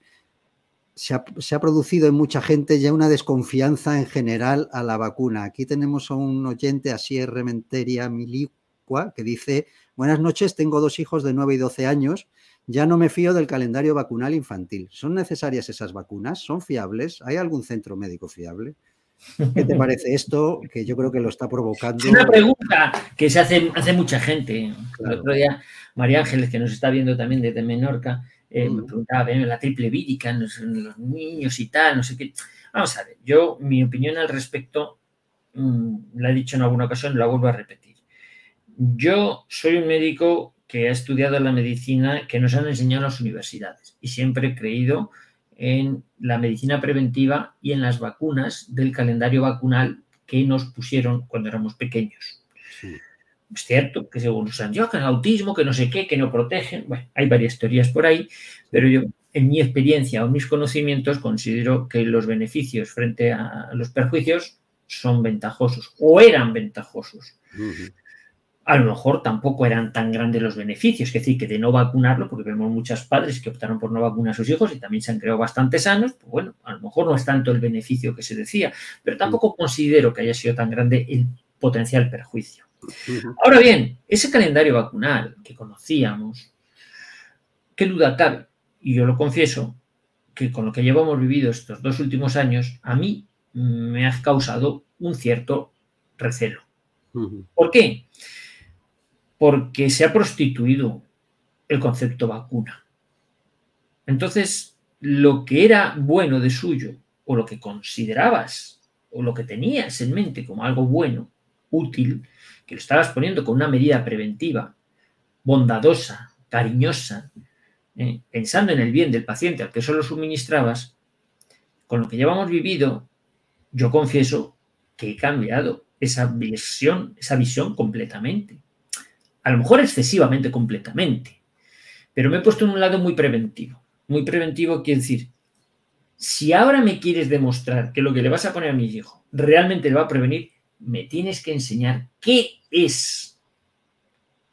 se, ha, producido en mucha gente ya una desconfianza en general a la vacuna. Aquí tenemos a un oyente, así Rementeria Milicua, que dice, buenas noches, tengo dos hijos de 9 y 12 años ya no me fío del calendario vacunal infantil. ¿Son necesarias esas vacunas? ¿Son fiables? ¿Hay algún centro médico fiable? ¿Qué te parece esto? Que yo creo que lo está provocando. Es una pregunta que se hace, hace mucha gente. El otro día, María Ángeles, que nos está viendo también desde Menorca, eh, me mm. preguntaba, la triple vírica, los, niños y tal, no sé qué. Vamos a ver, yo, mi opinión al respecto, mm, la he dicho en alguna ocasión, la vuelvo a repetir. Yo soy un médico que ha estudiado la medicina que nos han enseñado las universidades y siempre he creído en la medicina preventiva y en las vacunas del calendario vacunal que nos pusieron cuando éramos pequeños. Es cierto que según los han que el autismo, que no sé qué, que no protegen. Bueno, hay varias teorías por ahí, pero yo, en mi experiencia o mis conocimientos, considero que los beneficios frente a los perjuicios son ventajosos o eran ventajosos a lo mejor tampoco eran tan grandes los beneficios, es decir, que de no vacunarlo, porque vemos muchos padres que optaron por no vacunar a sus hijos y también se han creado bastante sanos, pues bueno, a lo mejor no es tanto el beneficio que se decía, pero tampoco considero que haya sido tan grande el potencial perjuicio. Ahora bien, ese calendario vacunal que conocíamos, qué duda cabe, y yo lo confieso, que con lo que llevamos vivido estos dos últimos años, a mí me ha causado un cierto recelo. ¿Por qué? Porque se ha prostituido el concepto vacuna. Entonces, lo que era bueno de suyo, o lo que considerabas, o lo que tenías en mente como algo bueno, útil, que lo estabas poniendo con una medida preventiva, bondadosa, cariñosa, eh, pensando en el bien del paciente al que eso lo suministrabas, con lo que llevamos vivido, yo confieso que he cambiado esa visión, esa visión completamente a lo mejor excesivamente completamente, pero me he puesto en un lado muy preventivo. Muy preventivo quiere decir, si ahora me quieres demostrar que lo que le vas a poner a mi hijo realmente le va a prevenir, me tienes que enseñar qué es.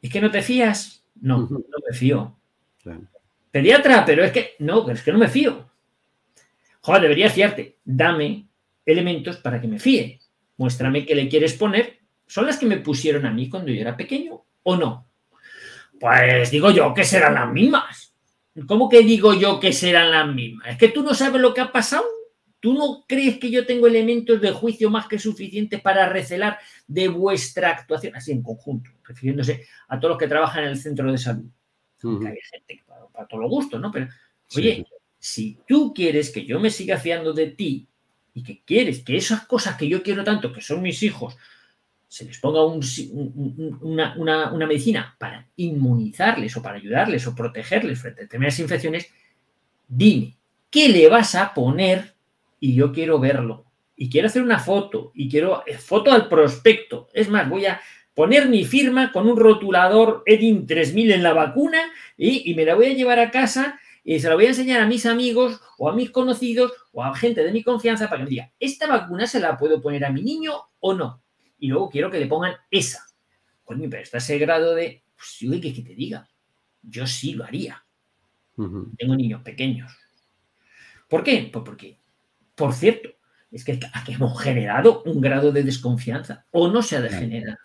¿Es que no te fías? No, no me fío. Pediatra, pero es que no, es que no me fío. Joder, deberías fiarte. Dame elementos para que me fíe. Muéstrame qué le quieres poner. ¿Son las que me pusieron a mí cuando yo era pequeño o no? Pues digo yo que serán las mismas. ¿Cómo que digo yo que serán las mismas? Es que tú no sabes lo que ha pasado. ¿Tú no crees que yo tengo elementos de juicio más que suficientes para recelar de vuestra actuación? Así en conjunto, refiriéndose a todos los que trabajan en el centro de salud. Hay gente para, para todos los gustos, ¿no? Pero, oye, si tú quieres que yo me siga fiando de ti y que quieres que esas cosas que yo quiero tanto, que son mis hijos, se les ponga una, una, medicina para inmunizarles o para ayudarles o protegerles frente a determinadas infecciones, dime, ¿qué le vas a poner y yo quiero verlo. Y quiero hacer una foto y quiero eh, foto al prospecto. Es más, voy a poner mi firma con un rotulador Edin 3000 en la vacuna y, me la voy a llevar a casa y se la voy a enseñar a mis amigos o a mis conocidos o a gente de mi confianza para que me diga, ¿esta vacuna se la puedo poner a mi niño o no? Y luego quiero que le pongan esa. Coño, pero está ese grado de, pues yo que, que te diga, yo sí lo haría. Tengo niños pequeños. ¿Por qué? Pues porque por cierto, es que aquí hemos generado un grado de desconfianza o no se ha de generar.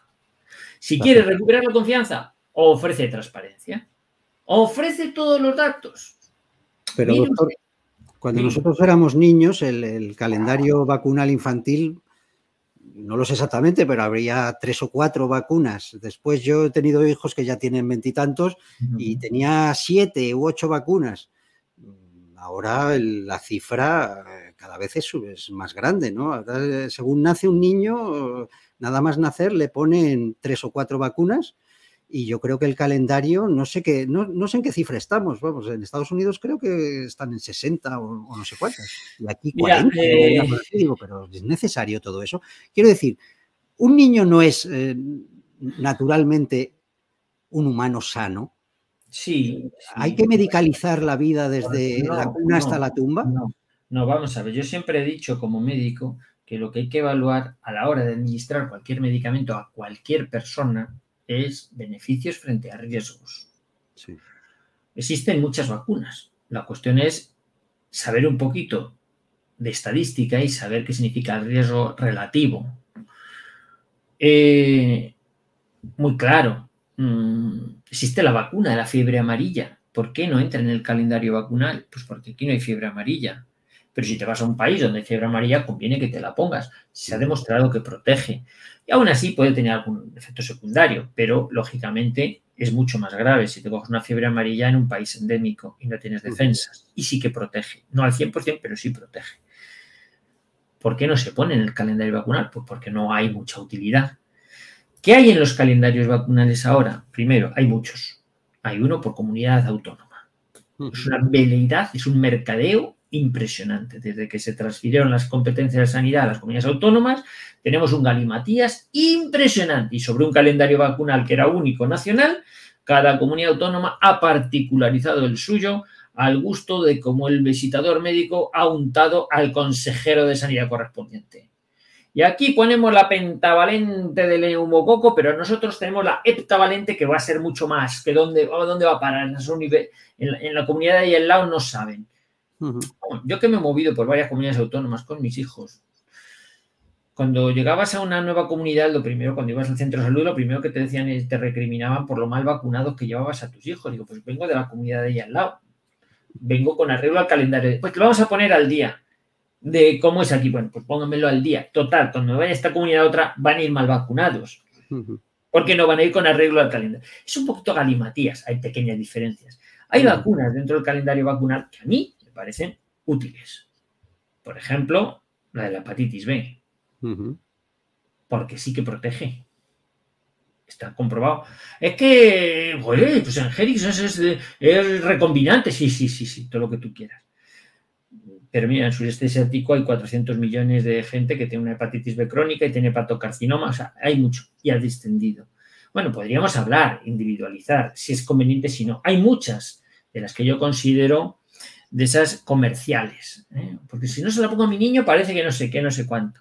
Si quieres recuperar la confianza, ofrece transparencia, ofrece todos los datos. Pero doctor, cuando nosotros éramos niños, el, calendario vacunal infantil, no lo sé exactamente, pero habría tres o cuatro vacunas. Después yo he tenido hijos que ya tienen veintitantos y, tenía siete u ocho vacunas. Ahora la cifra cada vez es, más grande, ¿no? Según nace un niño, nada más nacer le ponen tres o cuatro vacunas y yo creo que el calendario, no sé qué, no, sé en qué cifra estamos, vamos, en Estados Unidos creo que están en 60 o, no sé cuántas, y aquí 40, eh, digo, pero es necesario todo eso. Quiero decir, un niño no es eh, naturalmente un humano sano. Sí, ¿Hay que medicalizar la vida desde la cuna hasta la tumba? No, vamos a ver, yo siempre he dicho como médico que lo que hay que evaluar a la hora de administrar cualquier medicamento a cualquier persona es beneficios frente a riesgos. Existen muchas vacunas. La cuestión es saber un poquito de estadística y saber qué significa el riesgo relativo. Eh, muy claro, mm, existe la vacuna de la fiebre amarilla. ¿Por qué no entra en el calendario vacunal? Pues porque aquí no hay fiebre amarilla. Pero si te vas a un país donde hay fiebre amarilla, conviene que te la pongas. Se ha demostrado que protege. Y aún así puede tener algún efecto secundario, pero lógicamente es mucho más grave si te coges una fiebre amarilla en un país endémico y no tienes defensas. Y sí que protege. No al 100%, pero sí protege. ¿Por qué no se pone en el calendario vacunal? Pues porque no hay mucha utilidad. ¿Qué hay en los calendarios vacunales ahora? Primero, hay muchos. Hay uno por comunidad autónoma. Es una veleidad, es un mercadeo impresionante. Desde que se transfirieron las competencias de sanidad a las comunidades autónomas, tenemos un galimatías impresionante. Y sobre un calendario vacunal que era único nacional, cada comunidad autónoma ha particularizado el suyo al gusto de cómo el visitador médico ha untado al consejero de sanidad correspondiente. Y aquí ponemos la pentavalente del neumococo, pero nosotros tenemos la heptavalente que va a ser mucho más. que ¿Dónde, dónde va a parar? En la, en la comunidad ahí al lado no saben. Yo que me he movido por varias comunidades autónomas con mis hijos, cuando llegabas a una nueva comunidad, lo primero, cuando ibas al centro de salud, lo primero que te decían es te recriminaban por lo mal vacunados que llevabas a tus hijos. Digo, pues vengo de la comunidad de ahí al lado. Vengo con arreglo al calendario. Pues lo vamos a poner al día de cómo es aquí. Bueno, pues pónganmelo al día. Total, cuando me vayan a esta comunidad a otra, van a ir mal vacunados. Porque no van a ir con arreglo al calendario. Es un poquito galimatías, hay pequeñas diferencias. Hay vacunas dentro del calendario vacunal que a mí parecen útiles. Por ejemplo, la de la hepatitis B. Porque sí que protege. Está comprobado. Es que, pues en Gerix es, recombinante. Sí, sí, sí, sí, todo lo que tú quieras. Pero mira, en sureste asiático hay 400 millones de gente que tiene una hepatitis B crónica y tiene hepatocarcinoma. O sea, hay mucho y ha descendido. Bueno, podríamos hablar, individualizar, si es conveniente, si no. Hay muchas de las que yo considero de esas comerciales. ¿eh? Porque si no se la pongo a mi niño parece que no sé qué, no sé cuánto.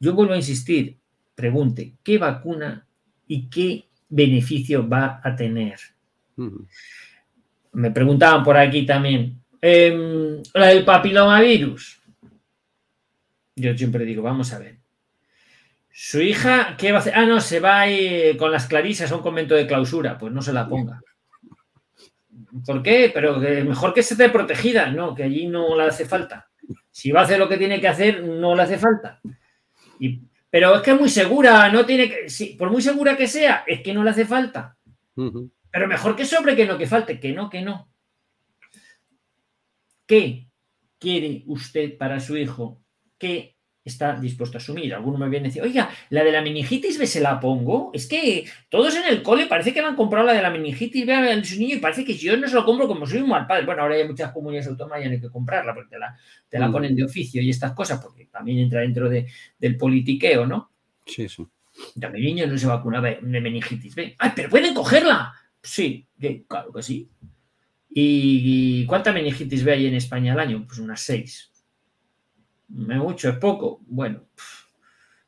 yo vuelvo a insistir, pregunte, ¿qué vacuna y qué beneficio va a tener? Me preguntaban por aquí también, em, la del papilomavirus. Yo siempre digo, vamos a ver. Su hija, ¿qué va a hacer? Ah, no, se va con las clarisas a un convento de clausura. Pues no se la ponga. ¿Por qué? Pero mejor que esté protegida, no, que allí no le hace falta. Si va a hacer lo que tiene que hacer, no le hace falta. pero es que es muy segura, no tiene que. Por muy segura que sea, es que no le hace falta. Pero mejor que sobre que no que falte, que no, que no. ¿Qué quiere usted para su hijo? ¿Qué está dispuesto a asumir. Alguno me viene a decir, oiga, la de la meningitis, ¿ve se la pongo? Es que todos en el cole parece que me han comprado la de la meningitis, ve a su niño y parece que yo no se lo compro como soy un mal padre. Bueno, ahora hay muchas comunidades autónomas y hay que comprarla porque te la, te la mm. ponen de oficio y estas cosas, porque también entra dentro de, del politiqueo, ¿no? Sí, sí. Ya mi niño no se vacunaba de meningitis, ve. ¡Ay, pero pueden cogerla! Sí, claro que sí. ¿Y cuánta meningitis ve ahí en España al año? Pues unas seis ¿Es mucho? ¿Es poco? Bueno,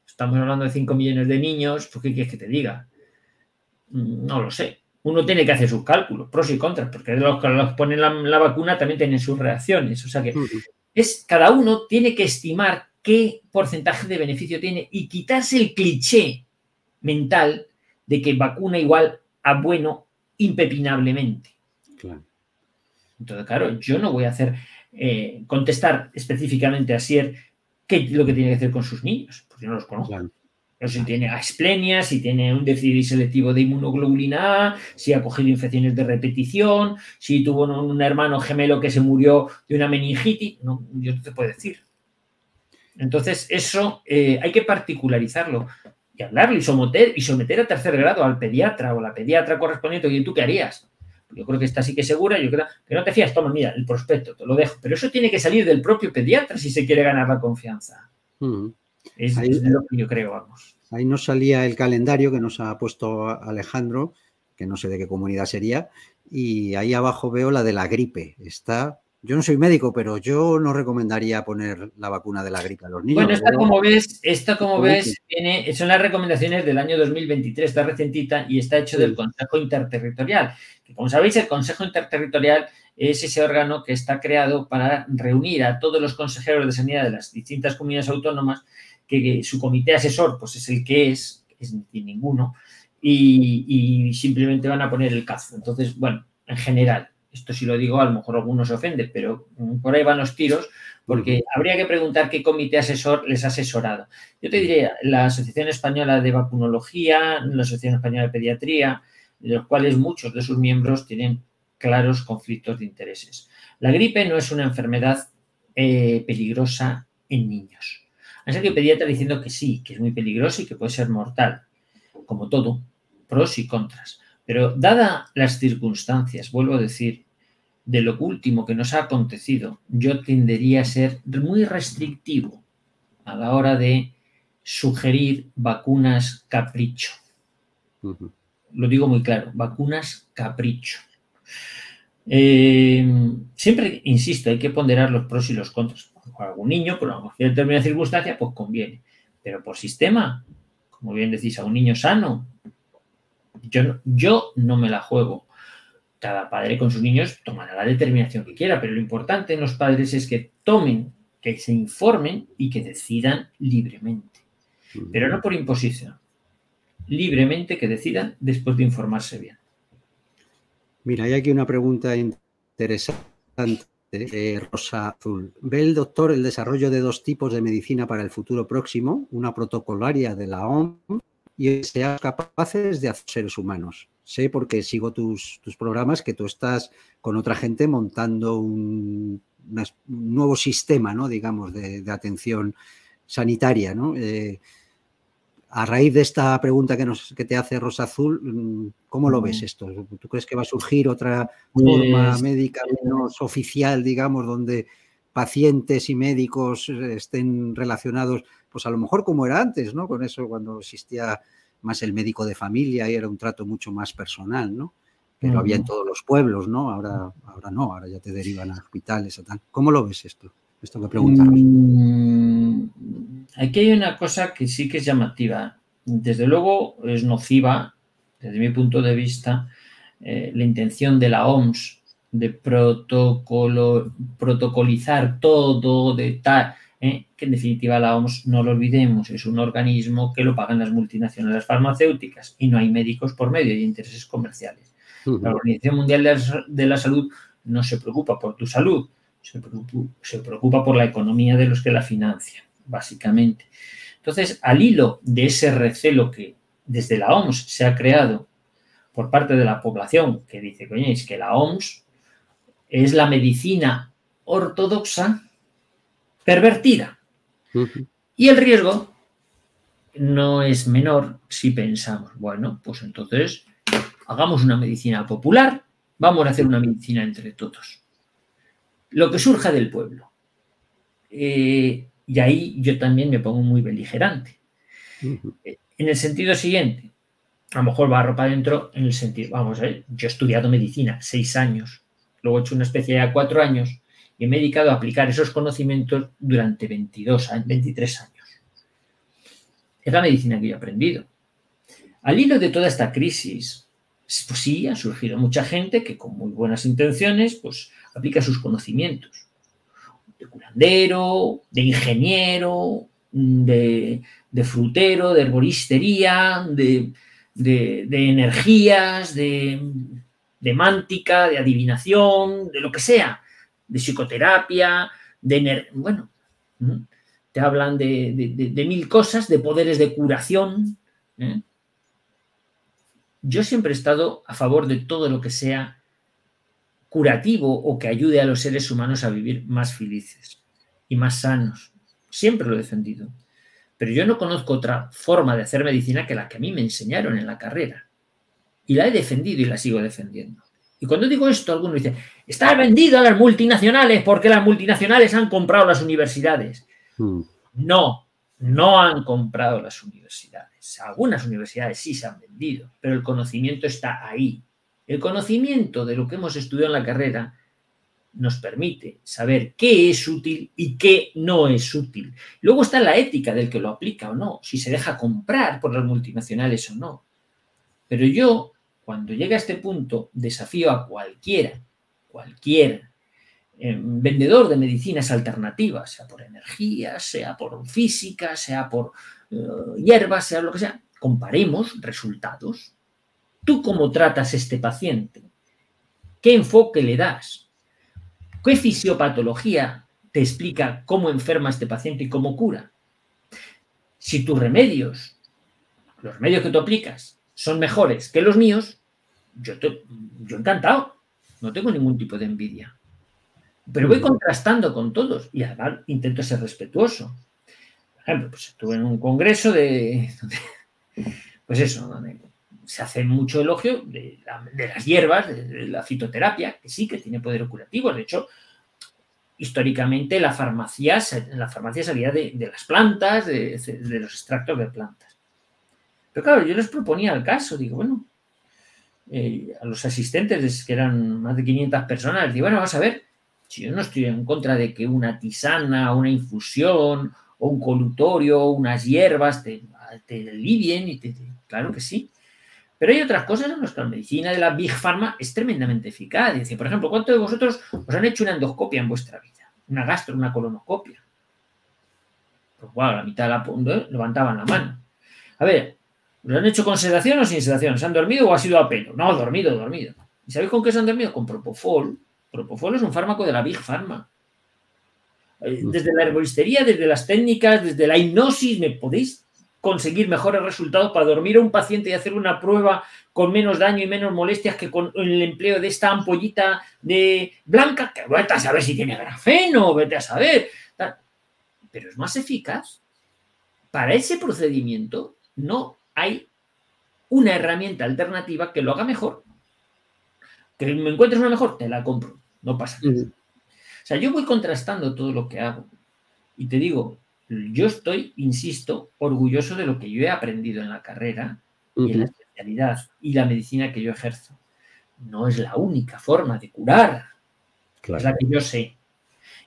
estamos hablando de 5 millones de niños, ¿por qué quieres que te diga? No lo sé. Uno tiene que hacer sus cálculos, pros y contras, porque los que los ponen la, vacuna también tienen sus reacciones. O sea que es, cada uno tiene que estimar qué porcentaje de beneficio tiene y quitarse el cliché mental de que vacuna igual a bueno impepinablemente. Entonces, claro, yo no voy a hacer eh, contestar específicamente a Sier qué es lo que tiene que hacer con sus niños, porque no los conozco. si tiene asplenia, si tiene un déficit selectivo de inmunoglobulina A, si ha cogido infecciones de repetición, si tuvo un, hermano gemelo que se murió de una meningitis, no, yo no te puedo decir. Entonces, eso eh, hay que particularizarlo y hablarlo y someter, y someter a tercer grado al pediatra o la pediatra correspondiente. ¿Y tú qué harías? Yo creo que está sí que segura, yo creo que no te fías, toma, mira, el prospecto, te lo dejo. Pero eso tiene que salir del propio pediatra si se quiere ganar la confianza. Mm. Es, lo que yo creo, vamos. Ahí nos salía el calendario que nos ha puesto Alejandro, que no sé de qué comunidad sería, y ahí abajo veo la de la gripe. Está yo no soy médico, pero yo no recomendaría poner la vacuna de la gripe a los niños. Bueno, esta como ves, esta como ves, tiene, son las recomendaciones del año 2023, está recentita y está hecho del Consejo Interterritorial. Que como sabéis, el Consejo Interterritorial es ese órgano que está creado para reunir a todos los consejeros de sanidad de las distintas comunidades autónomas, que, su comité asesor pues es el que es, es ninguno, y, y simplemente van a poner el caso. Entonces, bueno, en general, esto si lo digo, a lo mejor algunos se ofende, pero por ahí van los tiros, porque habría que preguntar qué comité asesor les ha asesorado. Yo te diría, la Asociación Española de Vacunología, la Asociación Española de Pediatría, de los cuales muchos de sus miembros tienen claros conflictos de intereses. La gripe no es una enfermedad eh, peligrosa en niños. Han salido pediatras diciendo que sí, que es muy peligroso y que puede ser mortal, como todo, pros y contras. Pero dada las circunstancias, vuelvo a decir, de lo último que nos ha acontecido, yo tendería a ser muy restrictivo a la hora de sugerir vacunas capricho. Lo digo muy claro, vacunas capricho. Eh, siempre, insisto, hay que ponderar los pros y los contras. Con algún niño, por una determinada circunstancia, pues conviene. Pero por sistema, como bien decís, a un niño sano, yo, yo no me la juego. Cada padre con sus niños tomará la determinación que quiera, pero lo importante en los padres es que tomen, que se informen y que decidan libremente. Pero no por imposición. Libremente que decidan después de informarse bien. Mira, hay aquí una pregunta interesante de Rosa Azul. ¿Ve el doctor el desarrollo de dos tipos de medicina para el futuro próximo? Una protocolaria de la OMS y seas capaces de hacer seres humanos. Sé porque sigo tus, programas que tú estás con otra gente montando un, nuevo sistema, ¿no? digamos, de, atención sanitaria. ¿no? Eh, a raíz de esta pregunta que, nos, que te hace Rosa Azul, mm, ¿cómo lo ves mm. esto? ¿Tú crees que va a surgir otra forma pues médica menos oficial, digamos, donde pacientes y médicos estén relacionados pues a lo mejor como era antes, ¿no? Con eso cuando existía más el médico de familia y era un trato mucho más personal, ¿no? Lo había en todos los pueblos, ¿no? Ahora, ahora no, ahora ya te derivan a hospitales o tal. ¿Cómo lo ves esto? Esto que preguntamos. Mm, aquí hay una cosa que sí que es llamativa. Desde luego es nociva, desde mi punto de vista, eh, la intención de la OMS de protocolo, protocolizar todo, de tal, eh, que en definitiva la OMS, no lo olvidemos, es un organismo que lo pagan las multinacionales farmacéuticas y no hay médicos por medio, hay intereses comerciales. La Organización Mundial de la Salud no se preocupa por tu salud, se preocupa, por la economía de los que la financian, básicamente. Entonces, al hilo de ese recelo que desde la OMS se ha creado por parte de la población, que dice, coño, es que la OMS es la medicina ortodoxa pervertida. Y el riesgo no es menor si pensamos, bueno, pues entonces hagamos una medicina popular, vamos a hacer una medicina entre todos. Lo que surja del pueblo. Eh, y ahí yo también me pongo muy beligerante. En el sentido siguiente, a lo mejor va ropa adentro en el sentido, vamos a ver, yo he estudiado medicina seis años, luego he hecho una especialidad cuatro años y me he dedicado a aplicar esos conocimientos durante 22 años, 23 años. Es la medicina que yo he aprendido. Al hilo de toda esta crisis, pues sí, ha surgido mucha gente que con muy buenas intenciones, pues aplica sus conocimientos de curandero, de ingeniero, de, frutero, de herboristería, de, energías, de, de mántica, de adivinación, de lo que sea, de psicoterapia, de... Bueno, te hablan de, mil cosas, de poderes de curación. ¿eh? Yo siempre he estado a favor de todo lo que sea curativo o que ayude a los seres humanos a vivir más felices y más sanos. Siempre lo he defendido. Pero yo no conozco otra forma de hacer medicina que la que a mí me enseñaron en la carrera. Y la he defendido y la sigo defendiendo. Y cuando digo esto, algunos dicen, está vendido a las multinacionales porque las multinacionales han comprado las universidades. Hmm. No, no han comprado las universidades. Algunas universidades sí se han vendido, pero el conocimiento está ahí. El conocimiento de lo que hemos estudiado en la carrera nos permite saber qué es útil y qué no es útil. Luego está la ética del que lo aplica o no, si se deja comprar por las multinacionales o no. Pero yo cuando llega a este punto, desafío a cualquiera, cualquier eh, vendedor de medicinas alternativas, sea por energía, sea por física, sea por eh, hierbas, sea lo que sea, comparemos resultados. ¿Tú cómo tratas este paciente? ¿Qué enfoque le das? ¿Qué fisiopatología te explica cómo enferma este paciente y cómo cura? Si tus remedios, los remedios que tú aplicas, son mejores que los míos, yo, yo encantado, no tengo ningún tipo de envidia. Pero voy contrastando con todos y además intento ser respetuoso. Por ejemplo, pues estuve en un congreso de, pues eso, donde se hace mucho elogio de, las hierbas, de, la fitoterapia, que sí que tiene poder curativo. De hecho, históricamente la farmacia, la farmacia salía de, las plantas, de, los extractos de plantas. Pero claro, yo les proponía el caso, digo, bueno, eh, a los asistentes, que eran más de 500 personas, digo, bueno, vas a ver, si yo no estoy en contra de que una tisana, una infusión, o un colutorio, unas hierbas te, te alivien, y te, claro que sí. Pero hay otras cosas en las medicina de la Big Pharma es tremendamente eficaz. Dice, por ejemplo, ¿cuántos de vosotros os han hecho una endoscopia en vuestra vida? Una gastro, una colonoscopia. Pues bueno, la mitad de la levantaban la mano. A ver, ¿Lo han hecho con sedación o sin sedación? ¿Se han dormido o ha sido a pelo? No, dormido, dormido. ¿Y sabéis con qué se han dormido? Con Propofol. Propofol es un fármaco de la Big Pharma. Eh, desde la herboristería, desde las técnicas, desde la hipnosis, me podéis conseguir mejores resultados para dormir a un paciente y hacer una prueba con menos daño y menos molestias que con el empleo de esta ampollita de blanca, que vete a saber si tiene grafeno, vete a saber. Pero es más eficaz. Para ese procedimiento no hay una herramienta alternativa que lo haga mejor. Que me encuentres una mejor, te la compro. No pasa nada. O sea, yo voy contrastando todo lo que hago. Y te digo, yo estoy, insisto, orgulloso de lo que yo he aprendido en la carrera y en la especialidad y la medicina que yo ejerzo. No es la única forma de curar. Es la que yo sé.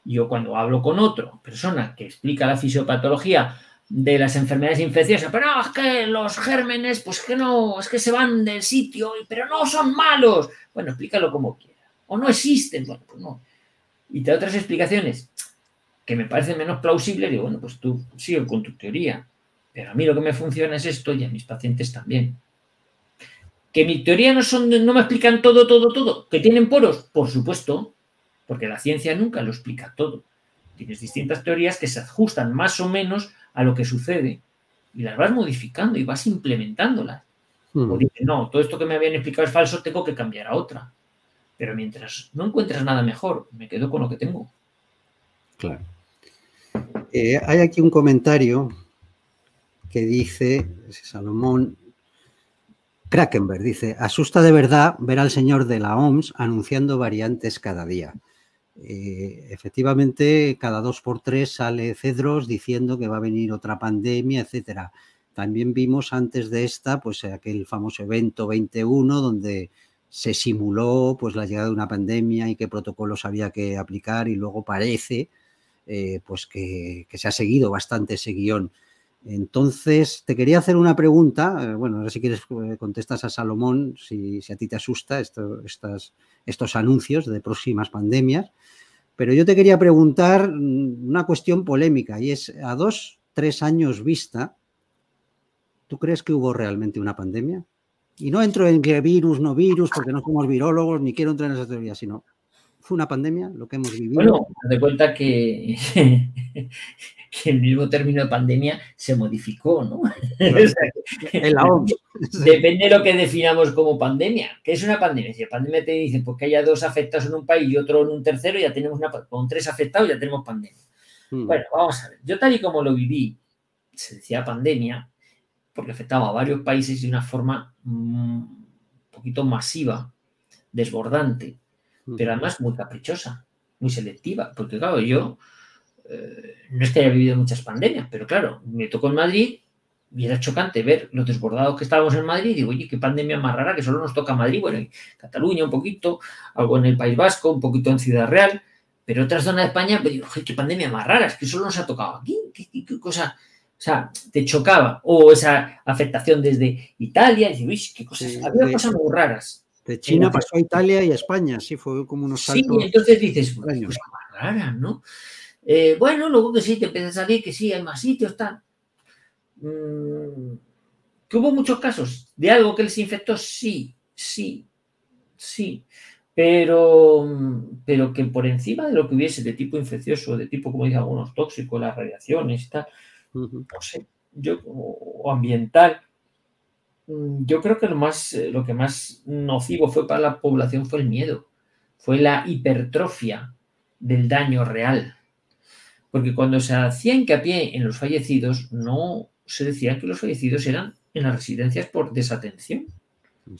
Yo cuando hablo con otra persona que explica la fisiopatología de las enfermedades infecciosas, pero no, es que los gérmenes, pues que no, es que se van del sitio, pero no son malos. Bueno, explícalo como quiera. O no existen, bueno, pues no. Y te da otras explicaciones que me parecen menos plausibles, digo, bueno, pues tú sigue con tu teoría. Pero a mí lo que me funciona es esto y a mis pacientes también. ¿Que mi teoría no, son, no me explican todo, todo, todo? ¿Que tienen poros? Por supuesto, porque la ciencia nunca lo explica todo. Tienes distintas teorías que se ajustan más o menos a lo que sucede y las vas modificando y vas implementándolas. Hmm. O dices, no, todo esto que me habían explicado es falso, tengo que cambiar a otra. Pero mientras no encuentras nada mejor, me quedo con lo que tengo. Claro. Eh, hay aquí un comentario que dice Salomón Krakenberg, dice, asusta de verdad ver al señor de la OMS anunciando variantes cada día. Eh, efectivamente, cada dos por tres sale Cedros diciendo que va a venir otra pandemia, etcétera. También vimos antes de esta, pues aquel famoso evento 21, donde se simuló pues la llegada de una pandemia y qué protocolos había que aplicar y luego parece eh, pues que, que, se ha seguido bastante ese guion. Entonces, te quería hacer una pregunta. Eh, bueno, ahora si quieres eh, contestas a Salomón, si, a ti te asusta estos anuncios de próximas pandemias. Pero yo te quería preguntar mm, una cuestión polémica y es, a dos, tres años vista, ¿tú crees que hubo realmente una pandemia? Y no entro en que virus, no virus, porque no somos virólogos, ni quiero entrar en esa teoría, sino fue una pandemia lo que hemos vivido. Bueno, de cuenta que, que el mismo término de pandemia se modificó, ¿no? en la OMS. Depende de lo que definamos como pandemia. ¿Qué es una pandemia? Si la pandemia te dice pues, que haya dos afectados en un país y otro en un tercero, ya tenemos una con tres afectados ya tenemos pandemia. Hmm. Bueno, vamos a ver. Yo tal y como lo viví, se decía pandemia, porque afectaba a varios países de una forma mm, un poquito masiva, desbordante pero además muy caprichosa, muy selectiva, porque claro, yo eh, no es que haya vivido muchas pandemias, pero claro, me tocó en Madrid y era chocante ver los desbordados que estábamos en Madrid y digo, oye, qué pandemia más rara que solo nos toca Madrid, bueno, en Cataluña un poquito, algo en el País Vasco, un poquito en Ciudad Real, pero otras zonas de España, pero digo, qué pandemia más rara, es que solo nos ha tocado aquí, qué, cosa, o sea, te chocaba, o esa afectación desde Italia, y digo, qué cosas, había cosas muy raras. De China pasó a Italia y a España, sí, fue como unos saltos. Sí, entonces dices, pues, más rara, ¿no? Eh, bueno, luego que sí, te empieza a salir que sí, hay más sitios, tal. Mm, que hubo muchos casos de algo que les infectó, sí, sí, sí. Pero, pero que por encima de lo que hubiese de tipo infeccioso, de tipo, como dicen algunos, tóxico, las radiaciones y tal, no sé, yo, o ambiental, yo creo que lo, más, eh, lo que más nocivo fue para la población fue el miedo, fue la hipertrofia del daño real. Porque cuando se hacía hincapié en los fallecidos, no se decía que los fallecidos eran en las residencias por desatención.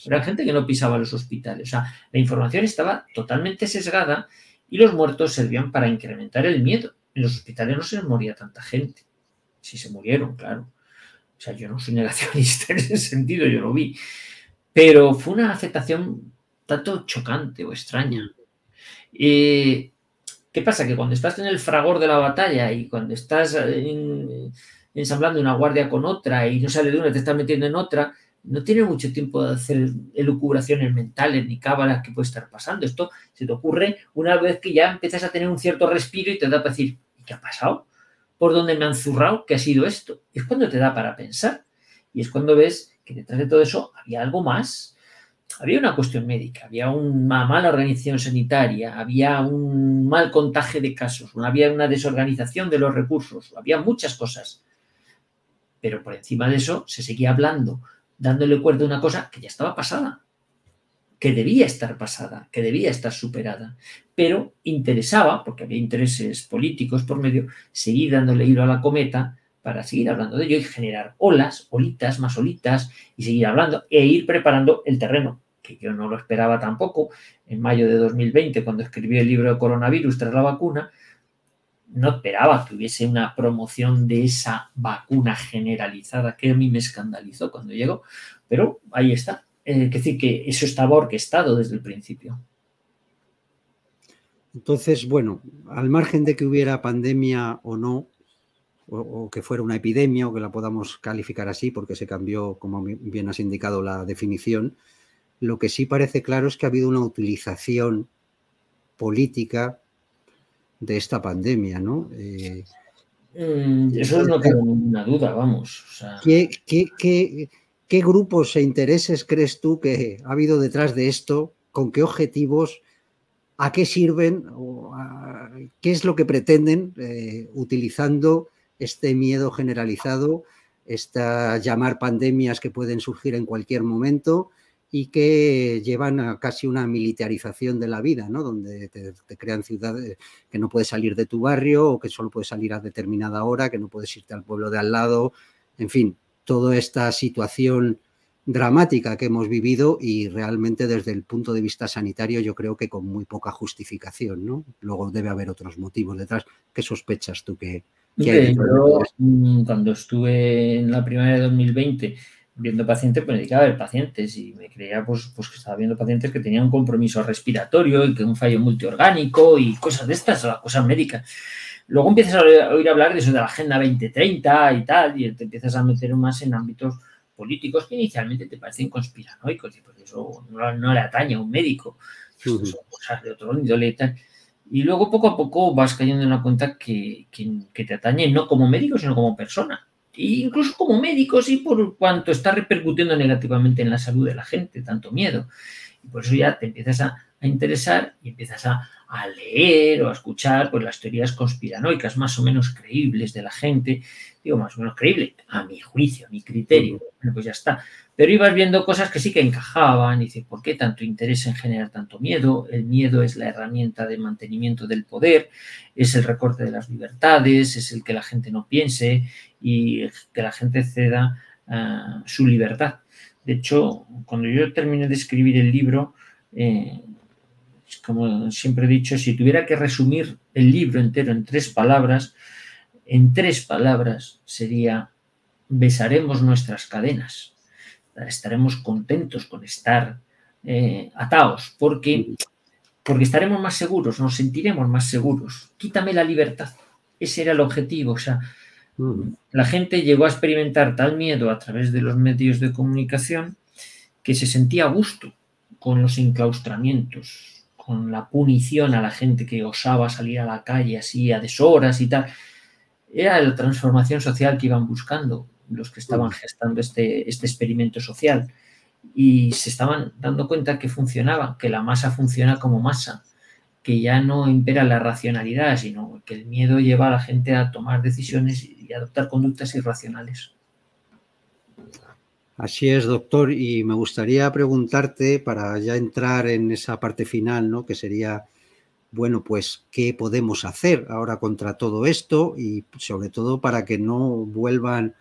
Era gente que no pisaba los hospitales. O sea, la información estaba totalmente sesgada y los muertos servían para incrementar el miedo. En los hospitales no se moría tanta gente. Si se murieron, claro. O sea, yo no soy negacionista en ese sentido, yo lo vi. Pero fue una aceptación tanto chocante o extraña. ¿Qué pasa? Que cuando estás en el fragor de la batalla y cuando estás ensamblando una guardia con otra y no sale de una te estás metiendo en otra, no tienes mucho tiempo de hacer elucubraciones mentales ni cábalas que puede estar pasando. Esto se te ocurre una vez que ya empiezas a tener un cierto respiro y te da para decir, ¿qué ha pasado? Por donde me han zurrado que ha sido esto. Es cuando te da para pensar. Y es cuando ves que detrás de todo eso había algo más. Había una cuestión médica, había una mala organización sanitaria, había un mal contagio de casos, había una desorganización de los recursos, había muchas cosas. Pero por encima de eso se seguía hablando, dándole cuerda a una cosa que ya estaba pasada que debía estar pasada, que debía estar superada, pero interesaba, porque había intereses políticos por medio, seguir dándole hilo a la cometa para seguir hablando de ello y generar olas, olitas, más olitas, y seguir hablando e ir preparando el terreno, que yo no lo esperaba tampoco. En mayo de 2020, cuando escribí el libro de coronavirus tras la vacuna, no esperaba que hubiese una promoción de esa vacuna generalizada que a mí me escandalizó cuando llegó, pero ahí está, es decir, que eso estaba orquestado desde el principio. Entonces, bueno, al margen de que hubiera pandemia o no, o, que fuera una epidemia o que la podamos calificar así, porque se cambió, como bien has indicado, la definición, lo que sí parece claro es que ha habido una utilización política de esta pandemia, ¿no? Eh, mm, eso no tengo ninguna duda, vamos. ¿qué, qué, grupos e intereses crees tú que ha habido detrás de esto? ¿Con qué objetivos? ¿A qué sirven? ¿Qué es lo que pretenden eh, utilizando este miedo generalizado, esta llamar pandemias que pueden surgir en cualquier momento y que llevan a casi una militarización de la vida, ¿no? Donde te, crean ciudades que no puedes salir de tu barrio o que solo puedes salir a determinada hora, que no puedes irte al pueblo de al lado, en fin, toda esta situación dramática que hemos vivido y realmente desde el punto de vista sanitario yo creo que con muy poca justificación, ¿no? Luego debe haber otros motivos detrás. ¿Qué sospechas tú que, yo, mm, cuando estuve en la primavera de 2020 viendo pacientes, pues me dedicaba a ver pacientes y me creía pues, pues que estaba viendo pacientes que tenían un compromiso respiratorio y que un fallo multiorgánico y cosas de estas, cosas médicas. Luego empiezas a oír hablar de eso de la Agenda 2030 y tal, y te empiezas a meter más en ámbitos políticos que inicialmente te parecen conspiranoicos, y porque eso no, le atañe a un médico, son cosas de otro índole y tal. Y luego poco a poco vas cayendo en la cuenta que, te atañe no como médico, sino como persona. E incluso como médico, sí, por cuanto está repercutiendo negativamente en la salud de la gente, tanto miedo. Y por eso ya te empiezas a, a interesar y empiezas a, a leer o a escuchar pues, las teorías conspiranoicas más o menos creíbles de la gente, digo más o menos creíble, a mi juicio, a mi criterio, bueno, pues ya está. Pero ibas viendo cosas que sí que encajaban, y dices, ¿por qué tanto interés en generar tanto miedo? El miedo es la herramienta de mantenimiento del poder, es el recorte de las libertades, es el que la gente no piense y que la gente ceda ah, su libertad. De hecho, cuando yo terminé de escribir el libro, eh, como siempre he dicho, si tuviera que resumir el libro entero en tres palabras, en tres palabras sería, besaremos nuestras cadenas, estaremos contentos con estar eh, atados, porque, porque estaremos más seguros, nos sentiremos más seguros. Quítame la libertad. Ese era el objetivo. O sea, la gente llegó a experimentar tal miedo a través de los medios de comunicación que se sentía a gusto con los enclaustramientos, con la punición a la gente que osaba salir a la calle así a deshoras y tal. Era la transformación social que iban buscando los que estaban gestando este, este experimento social y se estaban dando cuenta que funcionaba, que la masa funciona como masa, que ya no impera la racionalidad, sino que el miedo lleva a la gente a tomar decisiones y adoptar conductas irracionales. Así es, doctor, y me gustaría preguntarte para ya entrar en esa parte final, ¿no? Que sería, bueno, pues, ¿qué podemos hacer ahora contra todo esto? Y sobre todo para que no vuelvan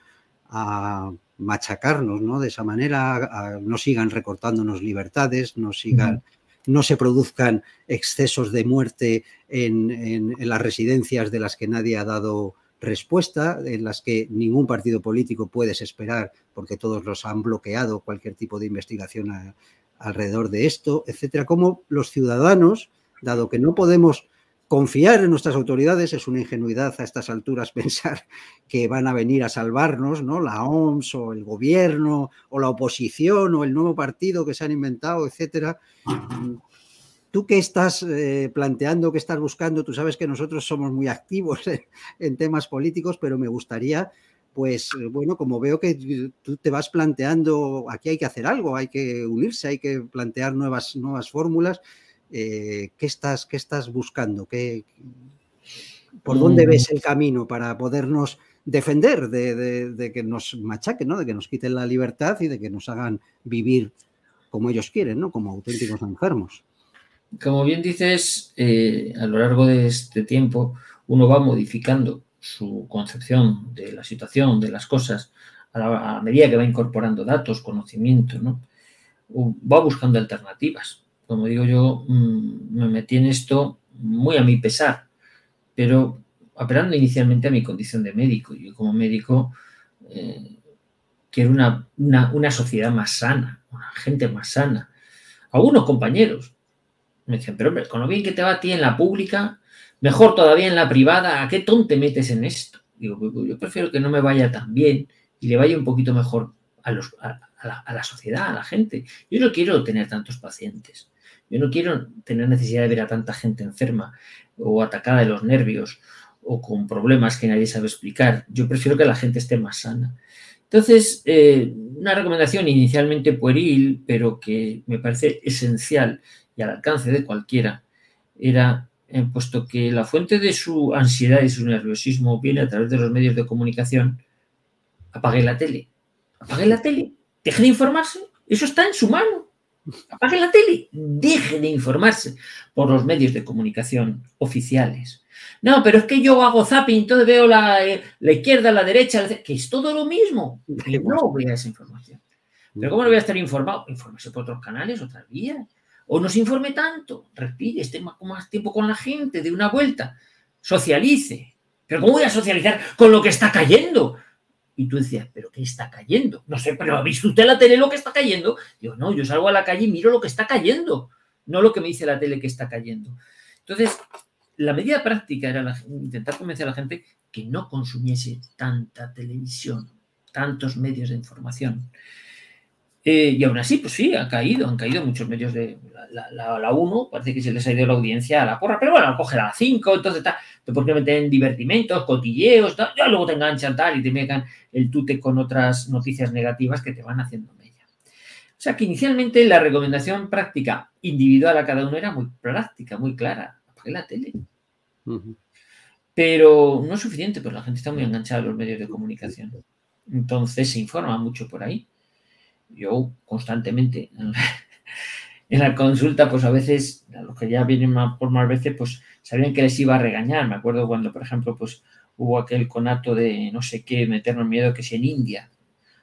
a machacarnos, ¿no? De esa manera, no sigan recortándonos libertades, no sigan, no se produzcan excesos de muerte en las residencias de las que nadie ha dado respuesta en las que ningún partido político puedes esperar porque todos los han bloqueado cualquier tipo de investigación alrededor de esto, etcétera. Como los ciudadanos, dado que no podemos confiar en nuestras autoridades, es una ingenuidad a estas alturas pensar que van a venir a salvarnos, ¿no? La OMS o el gobierno o la oposición o el nuevo partido que se han inventado, etcétera. ¿Tú qué estás eh, planteando, qué estás buscando? Tú sabes que nosotros somos muy activos en, temas políticos, pero me gustaría, pues, eh, bueno, como veo que tú te vas planteando, aquí hay que hacer algo, hay que unirse, hay que plantear nuevas, nuevas fórmulas. Eh, ¿qué, estás, ¿Qué estás buscando? ¿Qué, ¿Por dónde ves mm. el camino para podernos defender de, de, que nos machaquen, ¿no? de que nos quiten la libertad y de que nos hagan vivir como ellos quieren, ¿no? como auténticos enfermos? como bien dices, eh, a lo largo de este tiempo uno va modificando su concepción de la situación, de las cosas, a, medida que va incorporando datos, conocimiento, ¿no? Va buscando alternativas. Como digo yo, mm, me metí en esto muy a mi pesar, pero apelando inicialmente a mi condición de médico. Yo como médico eh, quiero una, una sociedad más sana, una gente más sana. Algunos compañeros, Me decían, pero hombre, con lo bien que te va a ti en la pública, mejor todavía en la privada, ¿a qué ton te metes en esto? Digo, pues, pues, yo prefiero que no me vaya tan bien y le vaya un poquito mejor a, la, sociedad, a la gente. Yo no quiero tener tantos pacientes. Yo no quiero tener necesidad de ver a tanta gente enferma o atacada de los nervios o con problemas que nadie sabe explicar. Yo prefiero que la gente esté más sana. Entonces, eh, una recomendación inicialmente pueril, pero que me parece esencial y al alcance de cualquiera, era, eh, puesto que la fuente de su ansiedad y su nerviosismo viene a través de los medios de comunicación, apague la tele. Apague la tele. Deje de informarse. Eso está en su mano. Apague la tele. Deje de informarse por los medios de comunicación oficiales. No, pero es que yo hago zapping, entonces veo la, eh, la izquierda, la derecha, que es todo lo mismo. No voy a esa información. Pero ¿cómo no voy a estar informado? Infórmese por otros canales, otras vías. O no se informe tanto, respire, esté más, más tiempo con la gente, de una vuelta, socialice. Pero ¿cómo voy a socializar con lo que está cayendo? Y tú decías, ¿pero qué está cayendo? No sé, pero ¿ha visto usted la tele lo que está cayendo? Yo no, yo salgo a la calle y miro lo que está cayendo, no lo que me dice la tele que está cayendo. Entonces, la medida práctica era intentar convencer a la gente que no consumiese tanta televisión, tantos medios de información. Eh, y aún así, pues sí, ha caído, han caído muchos medios de la 1, parece que se les ha ido la audiencia a la porra, pero bueno, coge la 5, entonces está, te puedes meter en divertimentos, cotilleos, ya luego te enganchan tal y te metan el tute con otras noticias negativas que te van haciendo media. O sea que inicialmente la recomendación práctica individual a cada uno era muy práctica, muy clara. Apague la tele, pero no es suficiente, porque la gente está muy enganchada a los medios de comunicación. Entonces se informa mucho por ahí. Yo constantemente en la consulta, pues a veces, a los que ya vienen por más veces, pues sabían que les iba a regañar. Me acuerdo cuando, por ejemplo, pues hubo aquel conato de no sé qué, meternos miedo que si en India.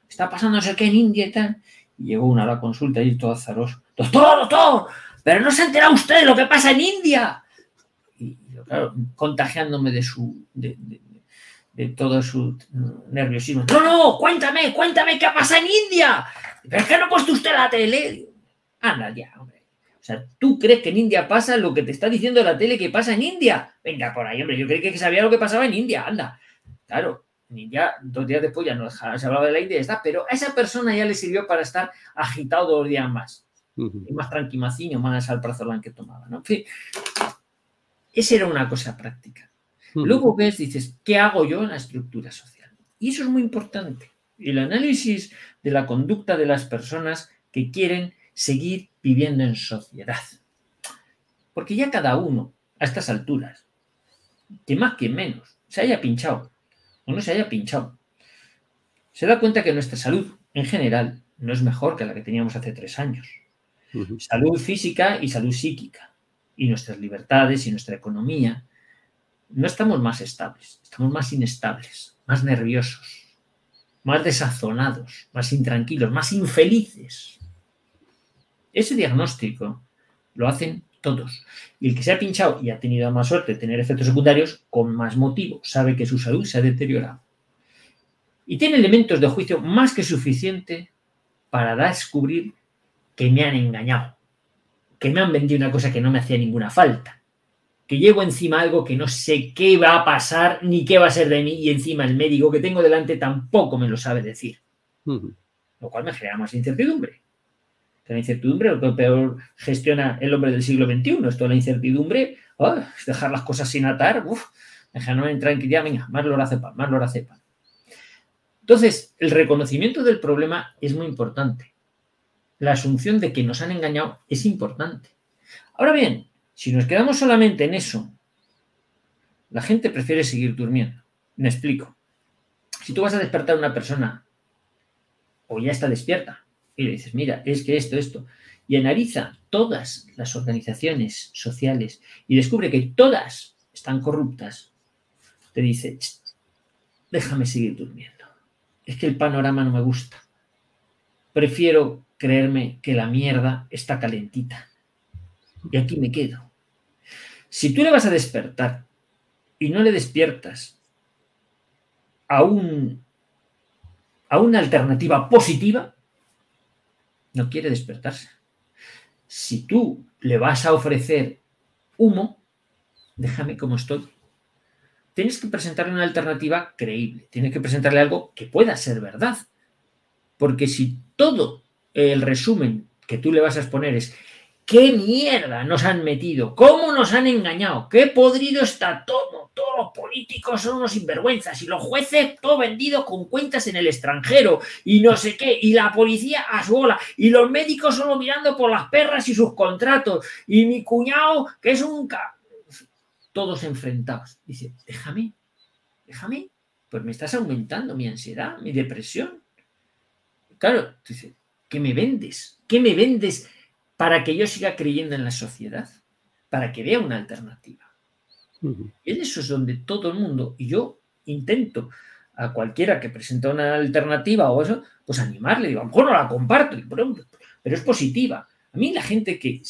Está pasando no sé qué en India y tal. Y llegó una a la consulta y todo azaroso. Doctor, doctor, pero no se entera usted de lo que pasa en India claro, contagiándome de su, de, todo su nerviosismo. No, no, cuéntame, cuéntame qué pasa en India. Pero es que no ha puesto usted la tele. Anda ya, hombre. O sea, ¿tú crees que en India pasa lo que te está diciendo la tele que pasa en India? Venga, por ahí, hombre. Yo creí que sabía lo que pasaba en India. Anda. Claro, en India, dos días después ya no se hablaba de la India y está, pero a esa persona ya le sirvió para estar agitado dos días más. Y más tranquimacinio, más al prazolán que tomaba, ¿no? En fin, esa era una cosa práctica. Luego ves, dices, ¿qué hago yo en la estructura social? Y eso es muy importante. El análisis de la conducta de las personas que quieren seguir viviendo en sociedad. Porque ya cada uno, a estas alturas, que más que menos, se haya pinchado o no se haya pinchado, se da cuenta que nuestra salud en general no es mejor que la que teníamos hace tres años. Salud física y salud psíquica y nuestras libertades y nuestra economía, no estamos más estables, estamos más inestables, más nerviosos, más desazonados, más intranquilos, más infelices. Ese diagnóstico lo hacen todos. Y el que se ha pinchado y ha tenido más suerte de tener efectos secundarios, con más motivo, sabe que su salud se ha deteriorado. Y tiene elementos de juicio más que suficiente para descubrir que me han engañado que me han vendido una cosa que no me hacía ninguna falta, que llevo encima algo que no sé qué va a pasar ni qué va a ser de mí y encima el médico que tengo delante tampoco me lo sabe decir. Lo cual me genera más incertidumbre. La incertidumbre lo que peor gestiona el hombre del siglo XXI. Esto la incertidumbre, es dejar las cosas sin atar, uff, no en tranquilidad, venga, más lorazepam, más lorazepam. Entonces, el reconocimiento del problema es muy importante la asunción de que nos han engañado es importante. Ahora bien, si nos quedamos solamente en eso, la gente prefiere seguir durmiendo. Me explico. Si tú vas a despertar a una persona o ya está despierta y le dices, mira, es que esto, esto, y analiza todas las organizaciones sociales y descubre que todas están corruptas, te dice, déjame seguir durmiendo. Es que el panorama no me gusta. Prefiero creerme que la mierda está calentita. Y aquí me quedo. Si tú le vas a despertar y no le despiertas a, un, a una alternativa positiva, no quiere despertarse. si tú le vas a ofrecer humo, déjame como estoy. Tienes que presentarle una alternativa creíble, tienes que presentarle algo que pueda ser verdad. Porque si todo el resumen que tú le vas a exponer es qué mierda nos han metido, cómo nos han engañado, qué podrido está todo, todos los políticos son unos sinvergüenzas y los jueces todo vendido con cuentas en el extranjero y no sé qué, y la policía a su bola, y los médicos solo mirando por las perras y sus contratos, y mi cuñado que es un... Todos enfrentados. Dice, déjame, déjame, pues me estás aumentando mi ansiedad, mi depresión. Claro, dice, ¿qué me vendes? ¿Qué me vendes para que yo siga creyendo en la sociedad? Para que vea una alternativa. Y eso es donde todo el mundo, y yo intento a cualquiera que presenta una alternativa o eso, pues animarle, digo, a lo mejor no la comparto, pero, es positiva. A mí la gente que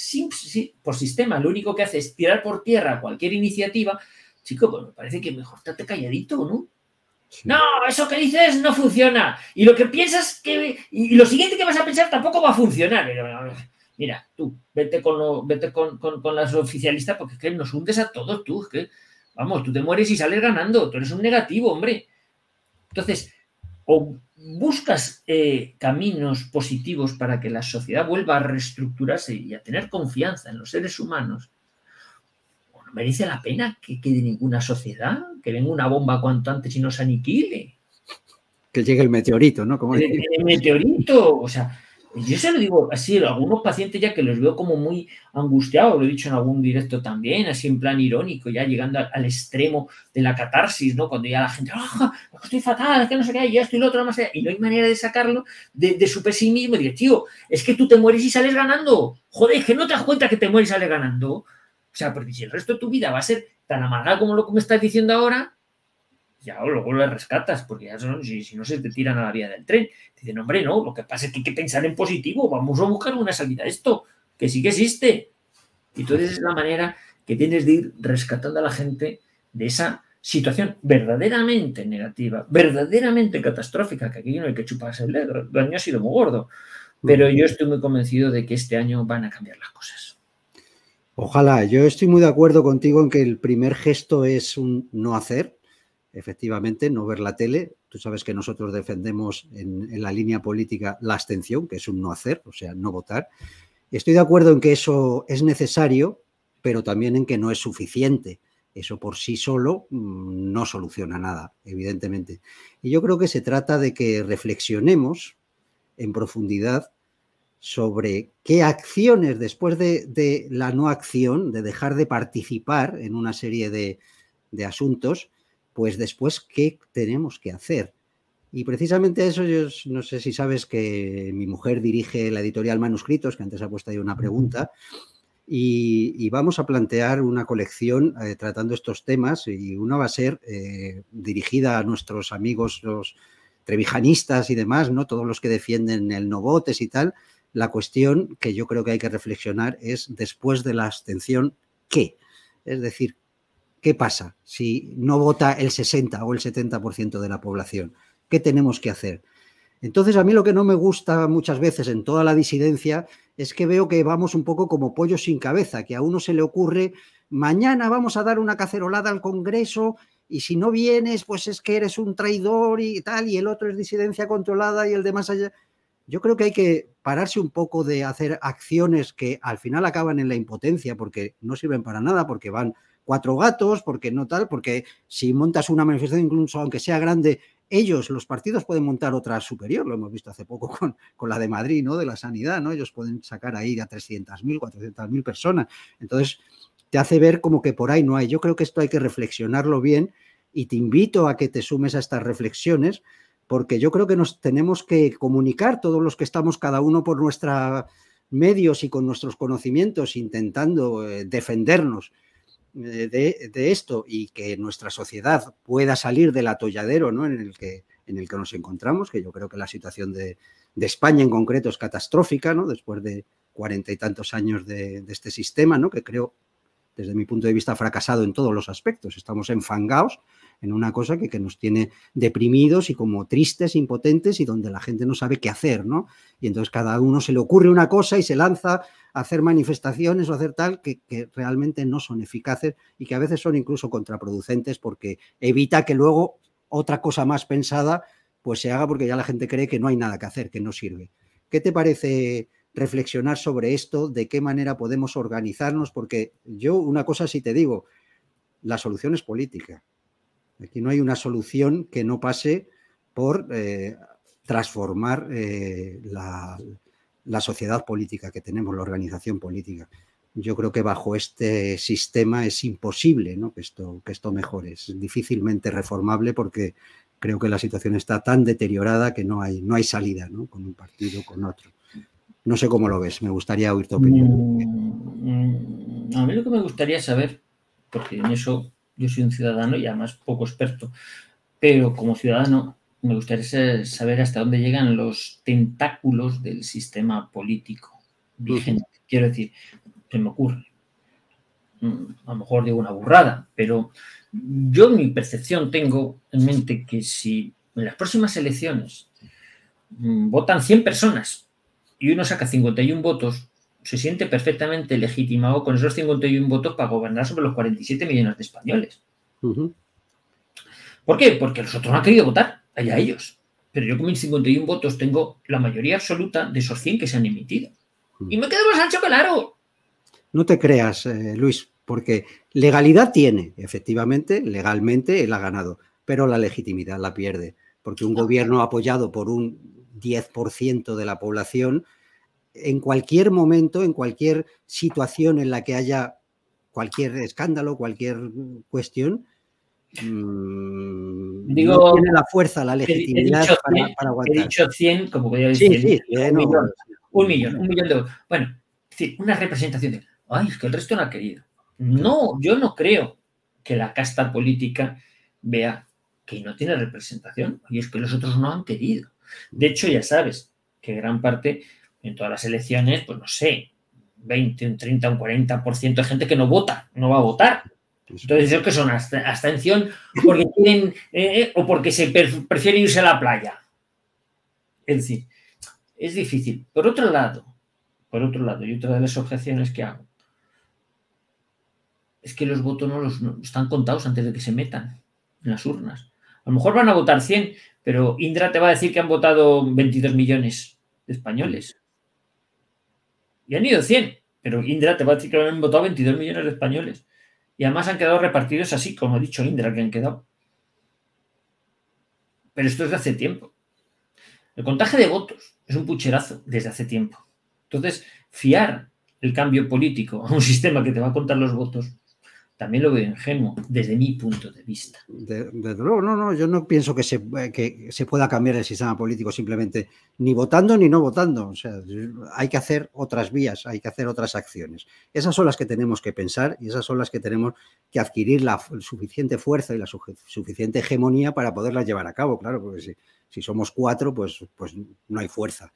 por sistema lo único que hace es tirar por tierra cualquier iniciativa, chico, pues me parece que mejor estate calladito, ¿no? No, eso que dices no funciona. Y lo que piensas que. Y lo siguiente que vas a pensar tampoco va a funcionar. Mira, tú, vete con, lo, vete con, las oficialistas porque es que nos hundes a todos tú. Es que, vamos, tú te mueres y sales ganando. Tú eres un negativo, hombre. Entonces, o buscas eh, caminos positivos para que la sociedad vuelva a reestructurarse y a tener confianza en los seres humanos, no merece la pena que quede ninguna sociedad, que venga una bomba cuanto antes y nos aniquile. Que llegue el meteorito, ¿no? Como el, el, meteorito, o sea, yo se lo digo así, a algunos pacientes ya que los veo como muy angustiados, lo he dicho en algún directo también, así en plan irónico, ya llegando al, extremo de la catarsis, ¿no? Cuando ya la gente, ¡ah! estoy fatal, es que no sé qué, y esto y lo otro, más y no hay manera de sacarlo de, su pesimismo y decir, tío, es que tú te mueres y sales ganando. Joder, es que no te das cuenta que te mueres y sales ganando. O sea, porque si el resto de tu vida va a ser tan amargada como lo que me estás diciendo ahora, ya luego lo rescatas, porque ya son, si, no se te tiran a la vía del tren. Dicen, hombre, no, lo que pasa es que hay que pensar en positivo, vamos a buscar una salida a esto, que sí que existe. Y entonces es la manera que tienes de ir rescatando a la gente de esa situación verdaderamente negativa, verdaderamente catastrófica, que aquí no hay que chuparse el dedo, el daño ha sido muy gordo. Pero yo estoy muy convencido de que este año van a cambiar las cosas. Ojalá, yo estoy muy de acuerdo contigo en que el primer gesto es un no hacer, efectivamente, no ver la tele. Tú sabes que nosotros defendemos en, la línea política la abstención, que es un no hacer, o sea, no votar. Estoy de acuerdo en que eso es necesario, pero también en que no es suficiente. Eso por sí solo mm, no soluciona nada, evidentemente. Y yo creo que se trata de que reflexionemos en profundidad sobre qué acciones después de, la no acción, de dejar de participar en una serie de, de asuntos, pues después, ¿qué tenemos que hacer? Y precisamente eso, yo no sé si sabes que mi mujer dirige la editorial Manuscritos, que antes ha puesto ahí una pregunta, y, vamos a plantear una colección eh, tratando estos temas, y una va a ser eh, dirigida a nuestros amigos, los trevijanistas y demás, ¿no? Todos los que defienden el no votes y tal. La cuestión que yo creo que hay que reflexionar es, después de la abstención, ¿qué? Es decir, ¿Qué pasa si no vota el 60 o el 70% de la población? ¿Qué tenemos que hacer? Entonces, a mí lo que no me gusta muchas veces en toda la disidencia es que veo que vamos un poco como pollos sin cabeza, que a uno se le ocurre, mañana vamos a dar una cacerolada al Congreso y si no vienes, pues es que eres un traidor y tal, y el otro es disidencia controlada y el de más allá. Yo creo que hay que pararse un poco de hacer acciones que al final acaban en la impotencia porque no sirven para nada, porque van cuatro gatos, porque no tal, porque si montas una manifestación, incluso aunque sea grande, ellos, los partidos, pueden montar otra superior, lo hemos visto hace poco con, con la de Madrid, ¿no? De la sanidad, ¿no? Ellos pueden sacar ahí a 300.000, 400.000 personas. Entonces, te hace ver como que por ahí no hay. Yo creo que esto hay que reflexionarlo bien y te invito a que te sumes a estas reflexiones, porque yo creo que nos tenemos que comunicar todos los que estamos cada uno por nuestros medios y con nuestros conocimientos intentando eh, defendernos eh, de, esto y que nuestra sociedad pueda salir del atolladero ¿no? en, el que, en el que nos encontramos, que yo creo que la situación de, España en concreto es catastrófica, ¿no? después de cuarenta y tantos años de, este sistema, ¿no? que creo desde mi punto de vista, fracasado en todos los aspectos. Estamos enfangados en una cosa que, nos tiene deprimidos y como tristes, impotentes y donde la gente no sabe qué hacer, ¿no? Y entonces cada uno se le ocurre una cosa y se lanza a hacer manifestaciones o hacer tal que, que realmente no son eficaces y que a veces son incluso contraproducentes porque evita que luego otra cosa más pensada pues se haga porque ya la gente cree que no hay nada que hacer, que no sirve. ¿Qué te parece reflexionar sobre esto? ¿De qué manera podemos organizarnos? Porque yo una cosa sí te digo, la solución es política. Aquí no hay una solución que no pase por eh, transformar eh, la, la, sociedad política que tenemos, la organización política. Yo creo que bajo este sistema es imposible ¿no? que, esto, que esto mejore. Es difícilmente reformable porque creo que la situación está tan deteriorada que no hay, no hay salida ¿no? con un partido, con otro. No sé cómo lo ves, me gustaría oír tu opinión. Mm, a mí lo que me gustaría saber, porque en eso yo soy un ciudadano y además poco experto, pero como ciudadano me gustaría saber hasta dónde llegan los tentáculos del sistema político vigente. Quiero decir, se me ocurre. Mm, a lo mejor digo una burrada, pero yo mi percepción tengo en mente que si en las próximas elecciones mm, votan 100 personas y uno saca 51 votos, se siente perfectamente legitimado con esos 51 votos para gobernar sobre los 47 millones de españoles. ¿Por qué? Porque los otros no han querido votar, allá ellos. Pero yo con mis 51 votos tengo la mayoría absoluta de esos 100 que se han emitido. Y me quedo más ancho claro. No te creas, eh, Luis, porque legalidad tiene, efectivamente, legalmente él ha ganado, pero la legitimidad la pierde, porque un gobierno apoyado por un 10% de la población, en cualquier momento, en cualquier situación en la que haya cualquier escándalo, cualquier cuestión, mmm, Digo, no tiene la fuerza, la legitimidad 100, para, para, aguantar. He dicho 100, como podría decir, sí, sí, un, no, millón, un, millón, un millón de euros. Bueno, una representación de, ay, es que el resto no ha querido. No, yo no creo que la casta política vea que no tiene representación y es que los otros no han querido. De hecho, ya sabes que gran parte en todas las elecciones, pues no sé, 20, un 30, un 40% de gente que no vota, no va a votar. Entonces, ¿eso que son? Abstención porque quieren eh, eh, o porque se prefieren irse a la playa. Es decir, es difícil. Por otro lado, por otro lado, y otra de las objeciones que hago, es que los votos no los están contados antes de que se metan en las urnas. A lo mejor van a votar 100, pero Indra te va a decir que han votado 22 millones de españoles. Y han ido 100, pero Indra te va a decir que han votado 22 millones de españoles. Y además han quedado repartidos así, como ha dicho Indra, que han quedado. Pero esto es de hace tiempo. El contaje de votos es un pucherazo desde hace tiempo. Entonces, fiar el cambio político a un sistema que te va a contar los votos también lo veo ingenuo desde mi punto de vista. Desde luego, no, no, yo no pienso que se, que se pueda cambiar el sistema político simplemente ni votando ni no votando. O sea, hay que hacer otras vías, hay que hacer otras acciones. Esas son las que tenemos que pensar y esas son las que tenemos que adquirir la suficiente fuerza y la suficiente hegemonía para poderlas llevar a cabo, claro, porque si, si somos cuatro, pues, pues no hay fuerza.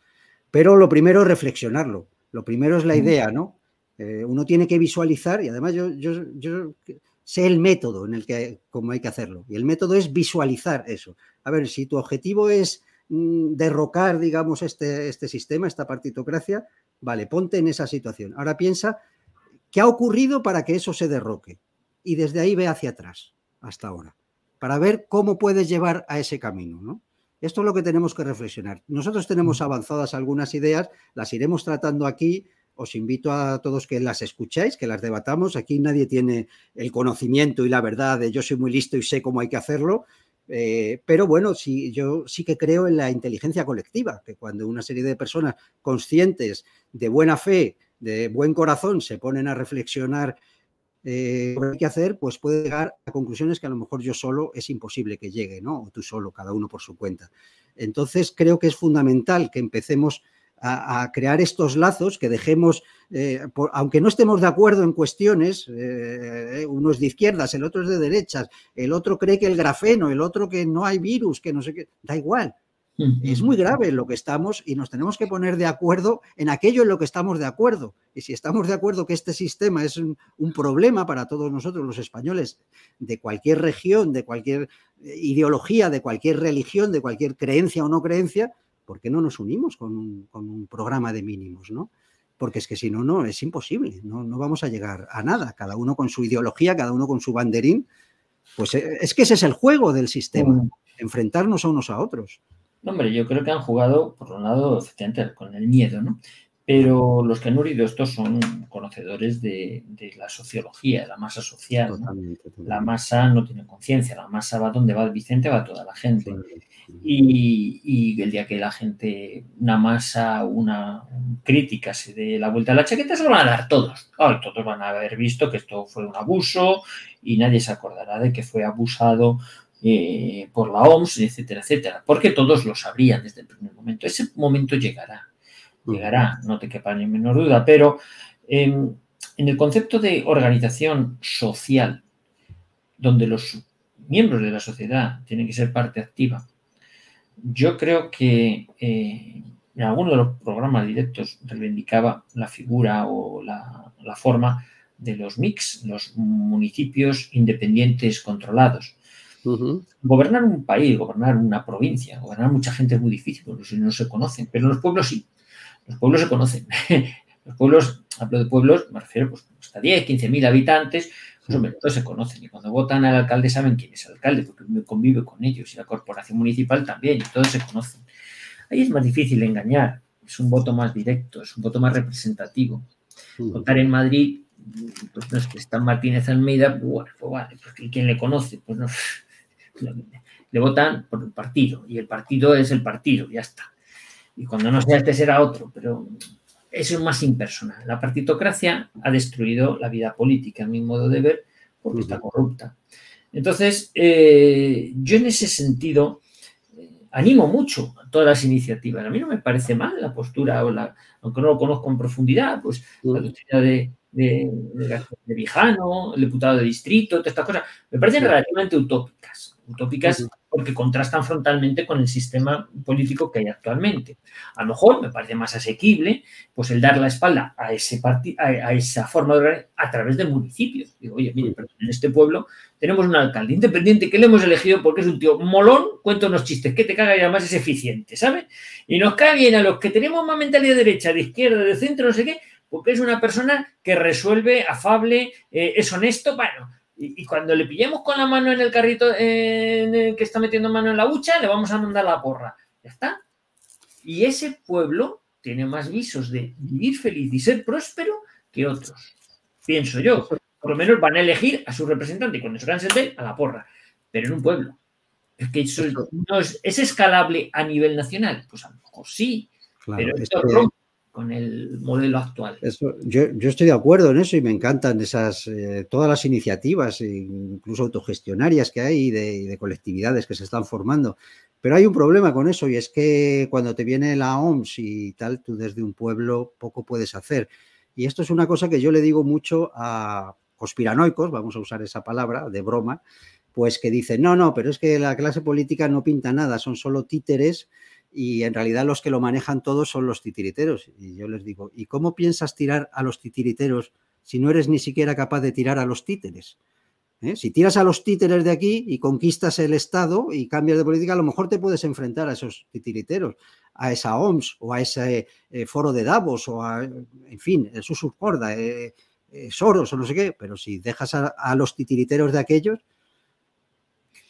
Pero lo primero es reflexionarlo. Lo primero es la idea, ¿no? Eh, uno tiene que visualizar y además yo, yo, sé el método en el que cómo hay que hacerlo. Y el método es visualizar eso. A ver, si tu objetivo es mm, derrocar, digamos, este, este sistema, esta partitocracia, vale, ponte en esa situación. Ahora piensa qué ha ocurrido para que eso se derroque. Y desde ahí ve hacia atrás, hasta ahora, para ver cómo puedes llevar a ese camino, ¿no? Esto es lo que tenemos que reflexionar. Nosotros tenemos avanzadas algunas ideas, las iremos tratando aquí, os invito a todos que las escuchéis, que las debatamos. Aquí nadie tiene el conocimiento y la verdad de yo soy muy listo y sé cómo hay que hacerlo. Eh, pero bueno, sí, yo sí que creo en la inteligencia colectiva, que cuando una serie de personas conscientes, de buena fe, de buen corazón, se ponen a reflexionar eh, qué hay que hacer, pues puede llegar a conclusiones que a lo mejor yo solo es imposible que llegue, ¿no? O tú solo, cada uno por su cuenta. Entonces creo que es fundamental que empecemos a, crear estos lazos, que dejemos, eh, aunque no estemos de acuerdo en cuestiones, eh, uno es de izquierdas, el otro es de derechas, el otro cree que el grafeno, el otro que no hay virus, que no sé qué, da igual. Es muy grave lo que estamos y nos tenemos que poner de acuerdo en aquello en lo que estamos de acuerdo. Y si estamos de acuerdo que este sistema es un, problema para todos nosotros los españoles, de cualquier región, de cualquier eh, ideología, de cualquier religión, de cualquier creencia o no creencia, ¿por qué no nos unimos con un, programa de mínimos? ¿no? Porque es que si no, no, es imposible, no, no vamos a llegar a nada, cada uno con su ideología, cada uno con su banderín. Pues eh, es que ese es el juego del sistema, enfrentarnos a unos a otros. hombre, yo creo que han jugado, por un lado, efectivamente, con el miedo, ¿no? Pero los que han herido esto son conocedores de, la sociología, de la masa social. La masa no tiene conciencia, la masa va donde va Vicente, va toda la gente. Y, el día que la gente, una masa, una crítica se dé la vuelta a la chaqueta, se lo van a dar todos. todos van a haber visto que esto fue un abuso y nadie se acordará de que fue abusado eh, por la OMS, etcétera, etcétera. Porque todos lo sabrían desde el primer momento. Ese momento llegará llegará, no te quepa ni menor duda, pero en, el concepto de organización social, donde los miembros de la sociedad tienen que ser parte activa, yo creo que eh, en alguno de los programas directos reivindicaba la figura o la, forma de los MIX, los municipios independientes controlados. Gobernar un país, gobernar una provincia, gobernar mucha gente es muy difícil, porque no se conocen, pero los pueblos sí. Los pueblos se conocen. Los pueblos, hablo de pueblos, me refiero pues, hasta 10, 15 mil habitantes, pues todos se conocen. Y cuando votan al alcalde saben quién es el alcalde, porque convive con ellos. Y la corporación municipal también, y todos se conocen. Ahí es más difícil engañar. Es un voto más directo, es un voto más representativo. Votar en Madrid, pues no es que está Martínez Almeida, bueno, pues vale, porque ¿quién le conoce? Pues no. Le votan por el partido, y el partido es el partido, ya está y cuando no sea este será otro, pero eso es más impersonal. La partitocracia ha destruido la vida política, a mi modo de ver, porque está corrupta. Entonces, eh, yo en ese sentido eh, animo mucho a todas las iniciativas. A mí no me parece mal la postura, o la, aunque no lo conozco en profundidad, pues la doctrina de, de, de, Vijano, el diputado de distrito, todas estas cosas, me parecen relativamente utópicas. Utópicas porque contrastan frontalmente con el sistema político que hay actualmente. A lo mejor me parece más asequible pues el dar la espalda a, ese a, esa forma de organizar a través de municipios. Digo, oye, mire, pero en este pueblo tenemos un alcalde independiente que le hemos elegido porque es un tío molón, cuenta unos chistes que te caga y además es eficiente, ¿sabes? Y nos cae bien a los que tenemos más mentalidad derecha, de izquierda, de centro, no sé qué, porque es una persona que resuelve, afable, eh, es honesto, bueno, y, cuando le pillemos con la mano en el carrito en el que está metiendo mano en la hucha, le vamos a mandar la porra. Ya está. Y ese pueblo tiene más visos de vivir feliz y ser próspero que otros. Pienso yo. Por lo menos van a elegir a su representante y cuando se cansen de a la porra. Pero en un pueblo. Es que eso no es, escalable a nivel nacional. Pues a lo mejor sí. pero esto con el modelo actual. yo, estoy de acuerdo en eso y me encantan esas eh, todas las iniciativas, incluso autogestionarias que hay de, de, colectividades que se están formando. Pero hay un problema con eso y es que cuando te viene la OMS y tal, tú desde un pueblo poco puedes hacer. Y esto es una cosa que yo le digo mucho a conspiranoicos, vamos a usar esa palabra de broma, pues que dicen, no, no, pero es que la clase política no pinta nada, son solo títeres y en realidad los que lo manejan todos son los titiriteros. Y yo les digo, ¿y cómo piensas tirar a los titiriteros si no eres ni siquiera capaz de tirar a los títeres? ¿Eh? Si tiras a los títeres de aquí y conquistas el Estado y cambias de política, a lo mejor te puedes enfrentar a esos titiriteros, a esa OMS o a ese eh, foro de Davos o a, en fin, el Susurcorda, eh, Soros o no sé qué, pero si dejas a los titiriteros de aquellos,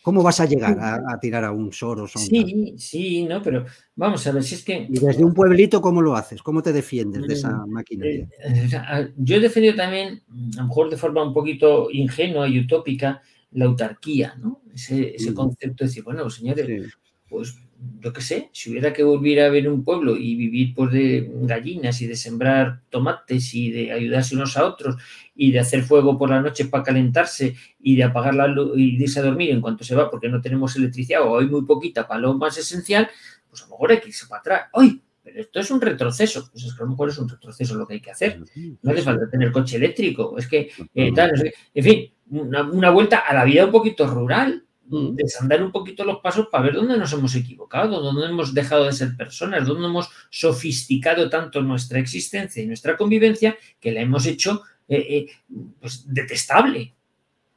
¿Cómo vas a llegar a, tirar a un Soros? sí, sí, no, pero vamos a ver si es que. Y desde un pueblito, ¿cómo lo haces? ¿Cómo te defiendes de esa mm, maquinaria? Eh, yo he defendido también, a lo mejor de forma un poquito ingenua y utópica, la autarquía, ¿no? Ese, mm. concepto de decir, bueno, señores, pues yo qué sé, si hubiera que volver a ver un pueblo y vivir pues de gallinas y de sembrar tomates y de ayudarse unos a otros y de hacer fuego por la noche para calentarse y de apagar la luz y irse a dormir en cuanto se va porque no tenemos electricidad o hay muy poquita para lo más esencial, pues a lo mejor hay que irse para atrás. ¡Ay! Pero esto es un retroceso. Pues es que a lo mejor es un retroceso lo que hay que hacer. No hace falta tener coche eléctrico. Es que, eh, tal, en fin, una, una vuelta a la vida un poquito rural. Desandar un poquito los pasos para ver dónde nos hemos equivocado, dónde hemos dejado de ser personas, dónde hemos sofisticado tanto nuestra existencia y nuestra convivencia que la hemos hecho eh, eh, pues, detestable.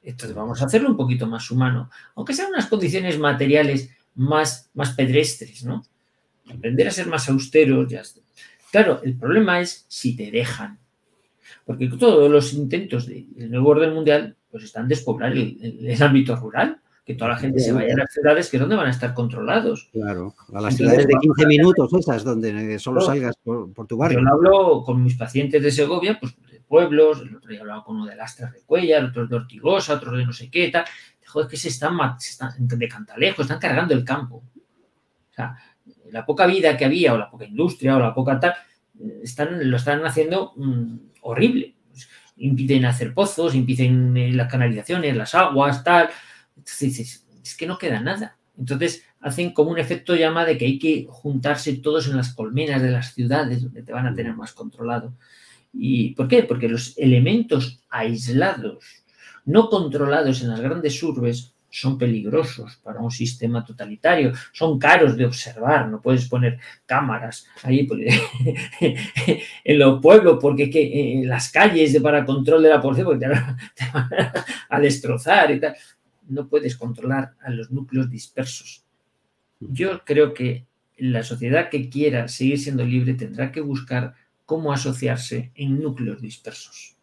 Entonces vamos a hacerlo un poquito más humano, aunque sean unas condiciones materiales más, más pedestres, ¿no? Aprender a ser más austeros. Ya Claro, el problema es si te dejan. Porque todos los intentos del nuevo orden mundial pues están despoblar el, ámbito rural que toda la gente se vaya a las ciudades que donde van a estar controlados. Claro, a las ciudades de 15 minutos esas, donde solo salgas por, tu barrio. Yo hablo con mis pacientes de Segovia, pues de pueblos, el otro día hablaba con uno de Lastras de Cuellar, otros de Ortigosa, otros de no sé qué, tal. Joder, que se están, se están de Cantalejo, están cargando el campo. O sea, la poca vida que había, o la poca industria, o la poca tal, están, lo están haciendo mm, horrible. Pues, impiden hacer pozos, impiden eh, las canalizaciones, las aguas, tal. Es que no queda nada. Entonces hacen como un efecto llama de que hay que juntarse todos en las colmenas de las ciudades donde te van a tener más controlado. ¿Y por qué? Porque los elementos aislados, no controlados en las grandes urbes, son peligrosos para un sistema totalitario, son caros de observar, no puedes poner cámaras ahí en los pueblos porque que, en las calles para control de la policía porque te van, a destrozar y tal. No puedes controlar a los núcleos dispersos. Yo creo que la sociedad que quiera seguir siendo libre tendrá que buscar cómo asociarse en núcleos dispersos.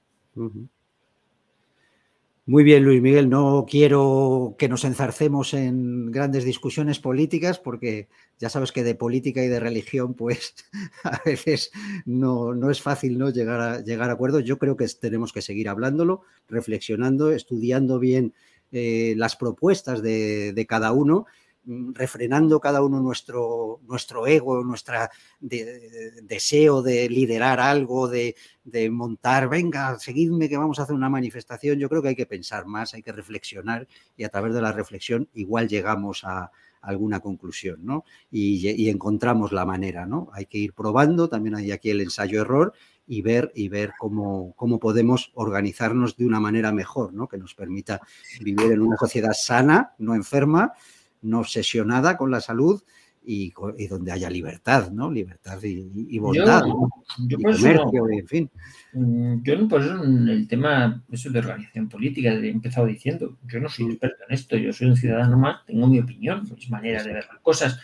Muy bien, Luis Miguel, no quiero que nos enzarcemos en grandes discusiones políticas porque ya sabes que de política y de religión pues a veces no, no es fácil ¿no? Llegar, a, llegar a acuerdos. Yo creo que tenemos que seguir hablándolo, reflexionando, estudiando bien eh, las propuestas de, cada uno Mm, refrenando cada uno nuestro, nuestro ego, nuestro deseo de liderar algo, de, montar, venga, seguidme que vamos a hacer una manifestación. Yo creo que hay que pensar más, hay que reflexionar y a través de la reflexión igual llegamos a, alguna conclusión, ¿no? Y, encontramos la manera, ¿no? Hay que ir probando, también hay aquí el ensayo-error y ver, y ver cómo, cómo podemos organizarnos de una manera mejor, ¿no? Que nos permita vivir en una sociedad sana, no enferma, no obsesionada con la salud y, donde haya libertad, ¿no? Libertad y, bondad, yo, comercio, en fin. Mm, yo por eso en el tema eso de organización política he empezado diciendo, yo no soy experto en esto, yo soy un ciudadano más, tengo mi opinión, mis maneras de ver las cosas.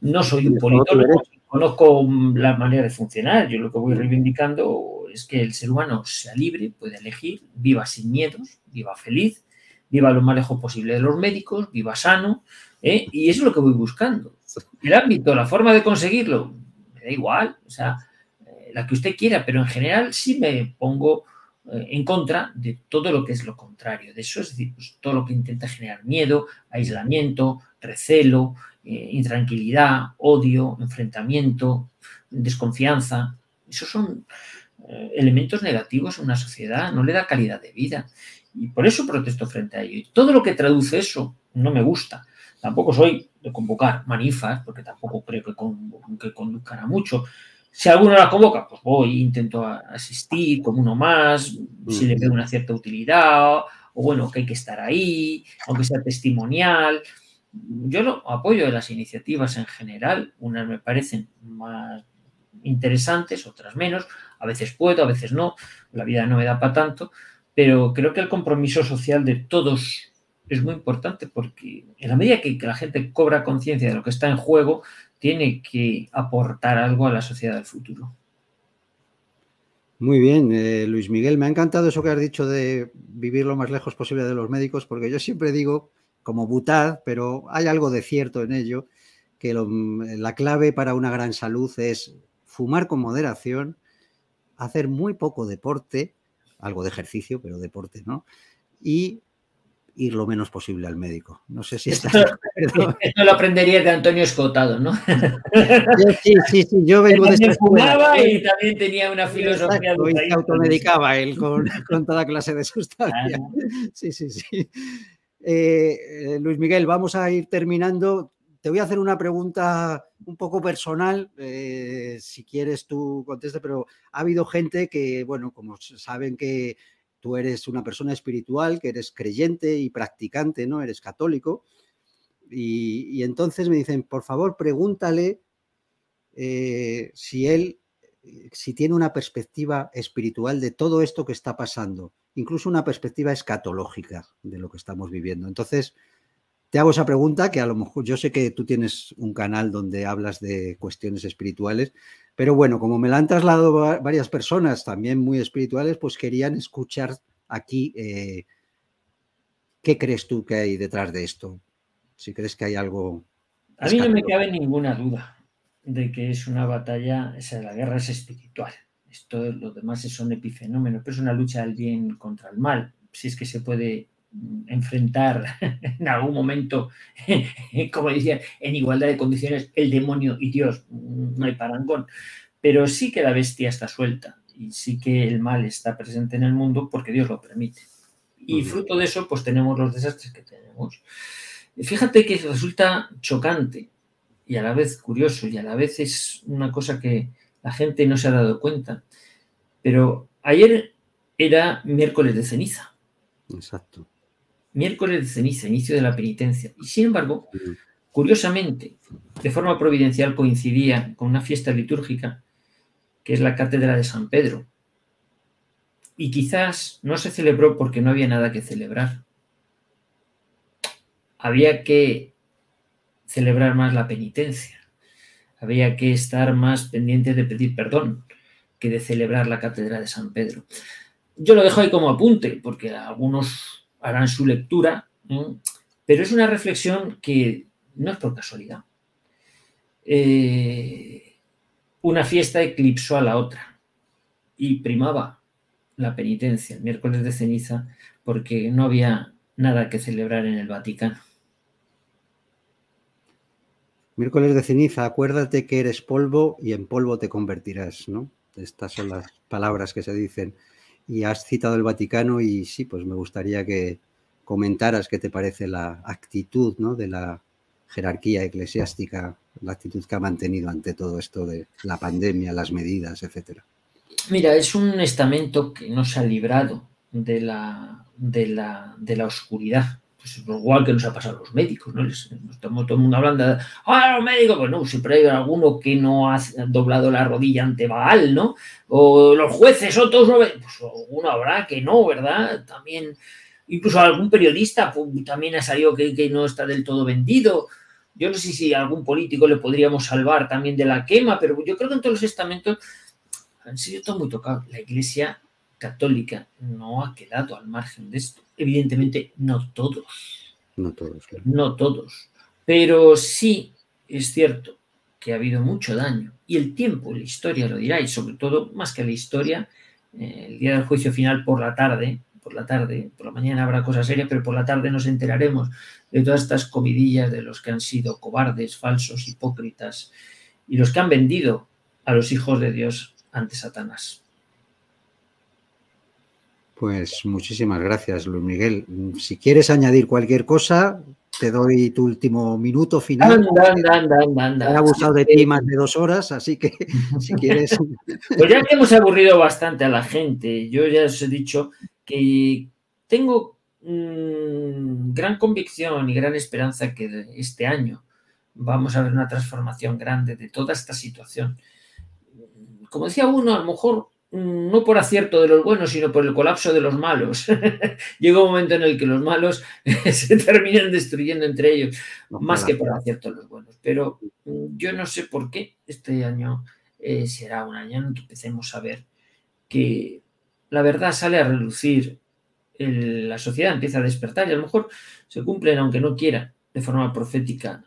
No soy un politólogo, conozco la manera de funcionar, yo lo que voy reivindicando es que el ser humano sea libre, puede elegir, viva sin miedos, viva feliz, viva lo más lejos posible de los médicos, viva sano, ¿eh? y eso es lo que voy buscando. El ámbito, la forma de conseguirlo, me da igual, o sea, eh, la que usted quiera, pero en general sí me pongo eh, en contra de todo lo que es lo contrario de eso, es decir, pues, todo lo que intenta generar miedo, aislamiento, recelo, intranquilidad, odio, enfrentamiento, desconfianza. Esos son elementos negativos en una sociedad, no le da calidad de vida. Y por eso protesto frente a ello. Y todo lo que traduce eso no me gusta. Tampoco soy de convocar manifas, porque tampoco creo que, que conduzcan a mucho. Si alguno la convoca, pues voy, intento asistir como uno más, si le veo una cierta utilidad, o bueno, que hay que estar ahí, aunque sea testimonial. Yo apoyo de las iniciativas en general, unas me parecen más interesantes, otras menos, a veces puedo, a veces no, la vida no me da para tanto, pero creo que el compromiso social de todos es muy importante porque en la medida que, la gente cobra conciencia de lo que está en juego, tiene que aportar algo a la sociedad del futuro. Muy bien, eh, Luis Miguel, me ha encantado eso que has dicho de vivir lo más lejos posible de los médicos, porque yo siempre digo, como butad, pero hay algo de cierto en ello, que la clave para una gran salud es fumar con moderación, hacer muy poco deporte, algo de ejercicio, pero deporte, ¿no? Y ir lo menos posible al médico. No sé si está. Esto, lo aprendería de Antonio Escotado, ¿no? sí, sí, sí, yo vengo de esta fumaba y también tenía una filosofía. y se automedicaba él con, toda clase de sustancias. Sí, sí, sí. Eh, eh, Luis Miguel, vamos a ir terminando. Te voy a hacer una pregunta un poco personal, eh, si quieres tú conteste, pero ha habido gente que, bueno, como saben que tú eres una persona espiritual, que eres creyente y practicante, ¿no? Eres católico. Y, entonces me dicen, por favor, pregúntale si él, si tiene una perspectiva espiritual de todo esto que está pasando, incluso una perspectiva escatológica de lo que estamos viviendo. Entonces, te hago esa pregunta que a lo mejor yo sé que tú tienes un canal donde hablas de cuestiones espirituales, pero bueno, como me la han trasladado varias personas también muy espirituales, pues querían escuchar aquí eh, qué crees tú que hay detrás de esto. Si crees que hay algo. A mí no me cabe ninguna duda de que es una batalla, o sea, la guerra es espiritual. Esto, lo demás son epifenómenos, pero es una lucha del bien contra el mal. Si es que se puede enfrentar en algún momento, como decía, en igualdad de condiciones el demonio y Dios, no hay parangón. Pero sí que la bestia está suelta y sí que el mal está presente en el mundo porque Dios lo permite. Y fruto de eso, pues tenemos los desastres que tenemos. Fíjate que resulta chocante y a la vez curioso y a la vez es una cosa que la gente no se ha dado cuenta. Pero ayer era miércoles de ceniza. Exacto miércoles de ceniza, inicio de la penitencia. Y sin embargo, curiosamente, de forma providencial coincidía con una fiesta litúrgica que es la cátedra de San Pedro. Y quizás no se celebró porque no había nada que celebrar. Había que celebrar más la penitencia. Había que estar más pendiente de pedir perdón que de celebrar la cátedra de San Pedro. Yo lo dejo ahí como apunte, porque algunos harán su lectura, pero es una reflexión que no es por casualidad. Eh, una fiesta eclipsó a la otra y primaba la penitencia, el miércoles de ceniza, porque no había nada que celebrar en el Vaticano. Miércoles de ceniza, acuérdate que eres polvo y en polvo te convertirás, ¿no? Estas son las palabras que se dicen y has citado el Vaticano y sí, pues me gustaría que comentaras qué te parece la actitud ¿no? de la jerarquía eclesiástica, la actitud que ha mantenido ante todo esto de la pandemia, las medidas, etcétera. Mira, es un estamento que no se ha librado de la, de la, de la oscuridad. Pues igual que nos ha pasado a los médicos, ¿no? Estamos todo el mundo hablando de, ¡ah, los médicos! Pues no, siempre hay alguno que no ha doblado la rodilla ante Baal, ¿no? O los jueces, otros no. Pues alguno habrá que no, ¿verdad? También, incluso algún periodista también ha salido que, que, no está del todo vendido. Yo no sé si a algún político le podríamos salvar también de la quema, pero yo creo que en todos los estamentos han sido todo muy tocados. La iglesia católica no ha quedado al margen de esto. Evidentemente, no todos. No todos. No todos. Pero sí es cierto que ha habido mucho daño. Y el tiempo, la historia lo dirá, y sobre todo, más que la historia, eh, el día del juicio final por la tarde, por la tarde, por la mañana habrá cosas serias, pero por la tarde nos enteraremos de todas estas comidillas de los que han sido cobardes, falsos, hipócritas y los que han vendido a los hijos de Dios ante Satanás. Pues muchísimas gracias, Luis Miguel. Si quieres añadir cualquier cosa, te doy tu último minuto final. Anda, anda, anda. He abusado de ti más de dos horas, así que si quieres. Pues ya que hemos aburrido bastante a la gente, yo ya os he dicho que tengo mmm, gran convicción y gran esperanza que este año vamos a ver una transformación grande de toda esta situación. Como decía uno, a lo mejor mm, no por acierto de los buenos, sino por el colapso de los malos. Llega un momento en el que los malos se terminan destruyendo entre ellos, más que por acierto de los buenos. Pero mm, yo no sé por qué este año eh, será un año en que empecemos a ver que la verdad sale a relucir, la sociedad empieza a despertar y a lo mejor se cumplen, aunque no quiera, de forma profética,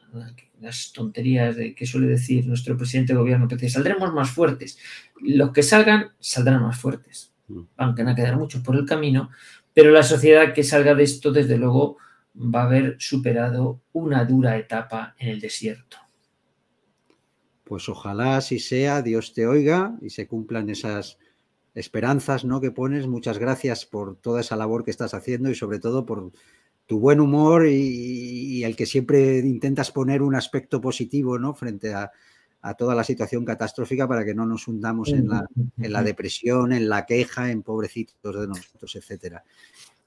las tonterías de que suele decir nuestro presidente de gobierno, que dice, saldremos más fuertes. Los que salgan, saldrán más fuertes, mm. aunque no a quedar muchos por el camino, pero la sociedad que salga de esto, desde luego, va a haber superado una dura etapa en el desierto. Pues ojalá así sea, Dios te oiga y se cumplan esas esperanzas ¿no? que pones. Muchas gracias por toda esa labor que estás haciendo y sobre todo por tu buen humor y, el que siempre intentas poner un aspecto positivo ¿no? frente a, toda la situación catastrófica para que no nos hundamos en la, depresión, en la queja, en pobrecitos de nosotros, etcétera.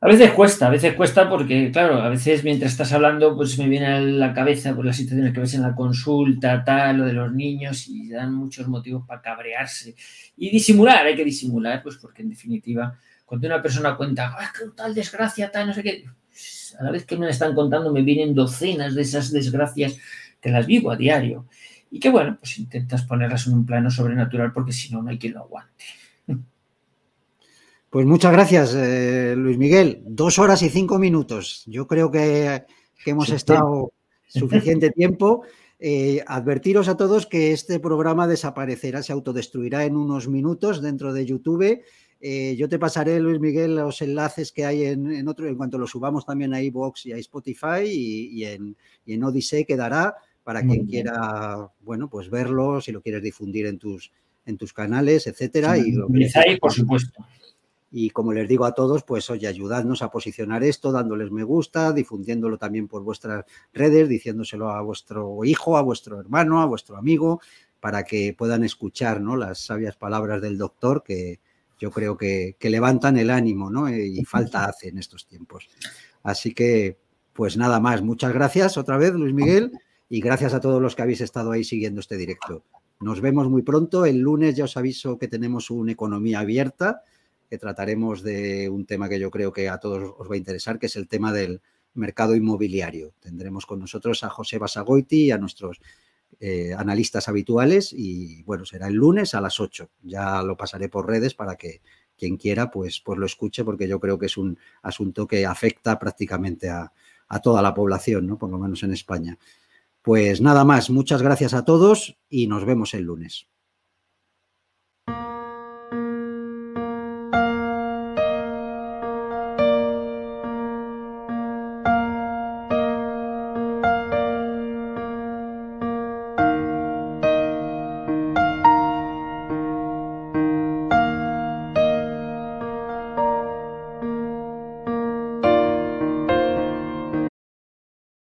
A veces cuesta, a veces cuesta porque, claro, a veces mientras estás hablando, pues me viene a la cabeza por las situaciones que ves en la consulta, tal, lo de los niños, y dan muchos motivos para cabrearse. Y disimular, hay que disimular, pues porque en definitiva, cuando una persona cuenta, ¡ah, qué tal desgracia, tal, no sé qué! A la vez que me están contando, me vienen docenas de esas desgracias que las vivo a diario. Y que bueno, pues intentas ponerlas en un plano sobrenatural porque si no, no hay quien lo aguante. Pues muchas gracias, eh, Luis Miguel. Dos horas y cinco minutos. Yo creo que, hemos estado suficiente tiempo. Eh, advertiros a todos que este programa desaparecerá, se autodestruirá en unos minutos dentro de YouTube. Eh, yo te pasaré, Luis Miguel, los enlaces que hay en, otro, en cuanto lo subamos también a iVoox y a Spotify y, en, y en Odyssey quedará para quien quiera, bueno, pues verlo, si lo quieres difundir en tus, en tus canales, etcétera. y lo ahí, por supuesto. Y como les digo a todos, pues oye, ayudadnos a posicionar esto, dándoles me gusta, difundiéndolo también por vuestras redes, diciéndoselo a vuestro hijo, a vuestro hermano, a vuestro amigo, para que puedan escuchar ¿no? las sabias palabras del doctor que yo creo que, levantan el ánimo ¿no? y falta hace en estos tiempos. Así que, pues nada más, muchas gracias otra vez, Luis Miguel, y gracias a todos los que habéis estado ahí siguiendo este directo. Nos vemos muy pronto. El lunes ya os aviso que tenemos una economía abierta que trataremos de un tema que yo creo que a todos os va a interesar, que es el tema del mercado inmobiliario. Tendremos con nosotros a José Basagoiti y a nuestros eh, analistas habituales y bueno, será el lunes a las 8. Ya lo pasaré por redes para que quien quiera pues, pues lo escuche porque yo creo que es un asunto que afecta prácticamente a, a toda la población, ¿no? por lo menos en España. Pues nada más, muchas gracias a todos y nos vemos el lunes.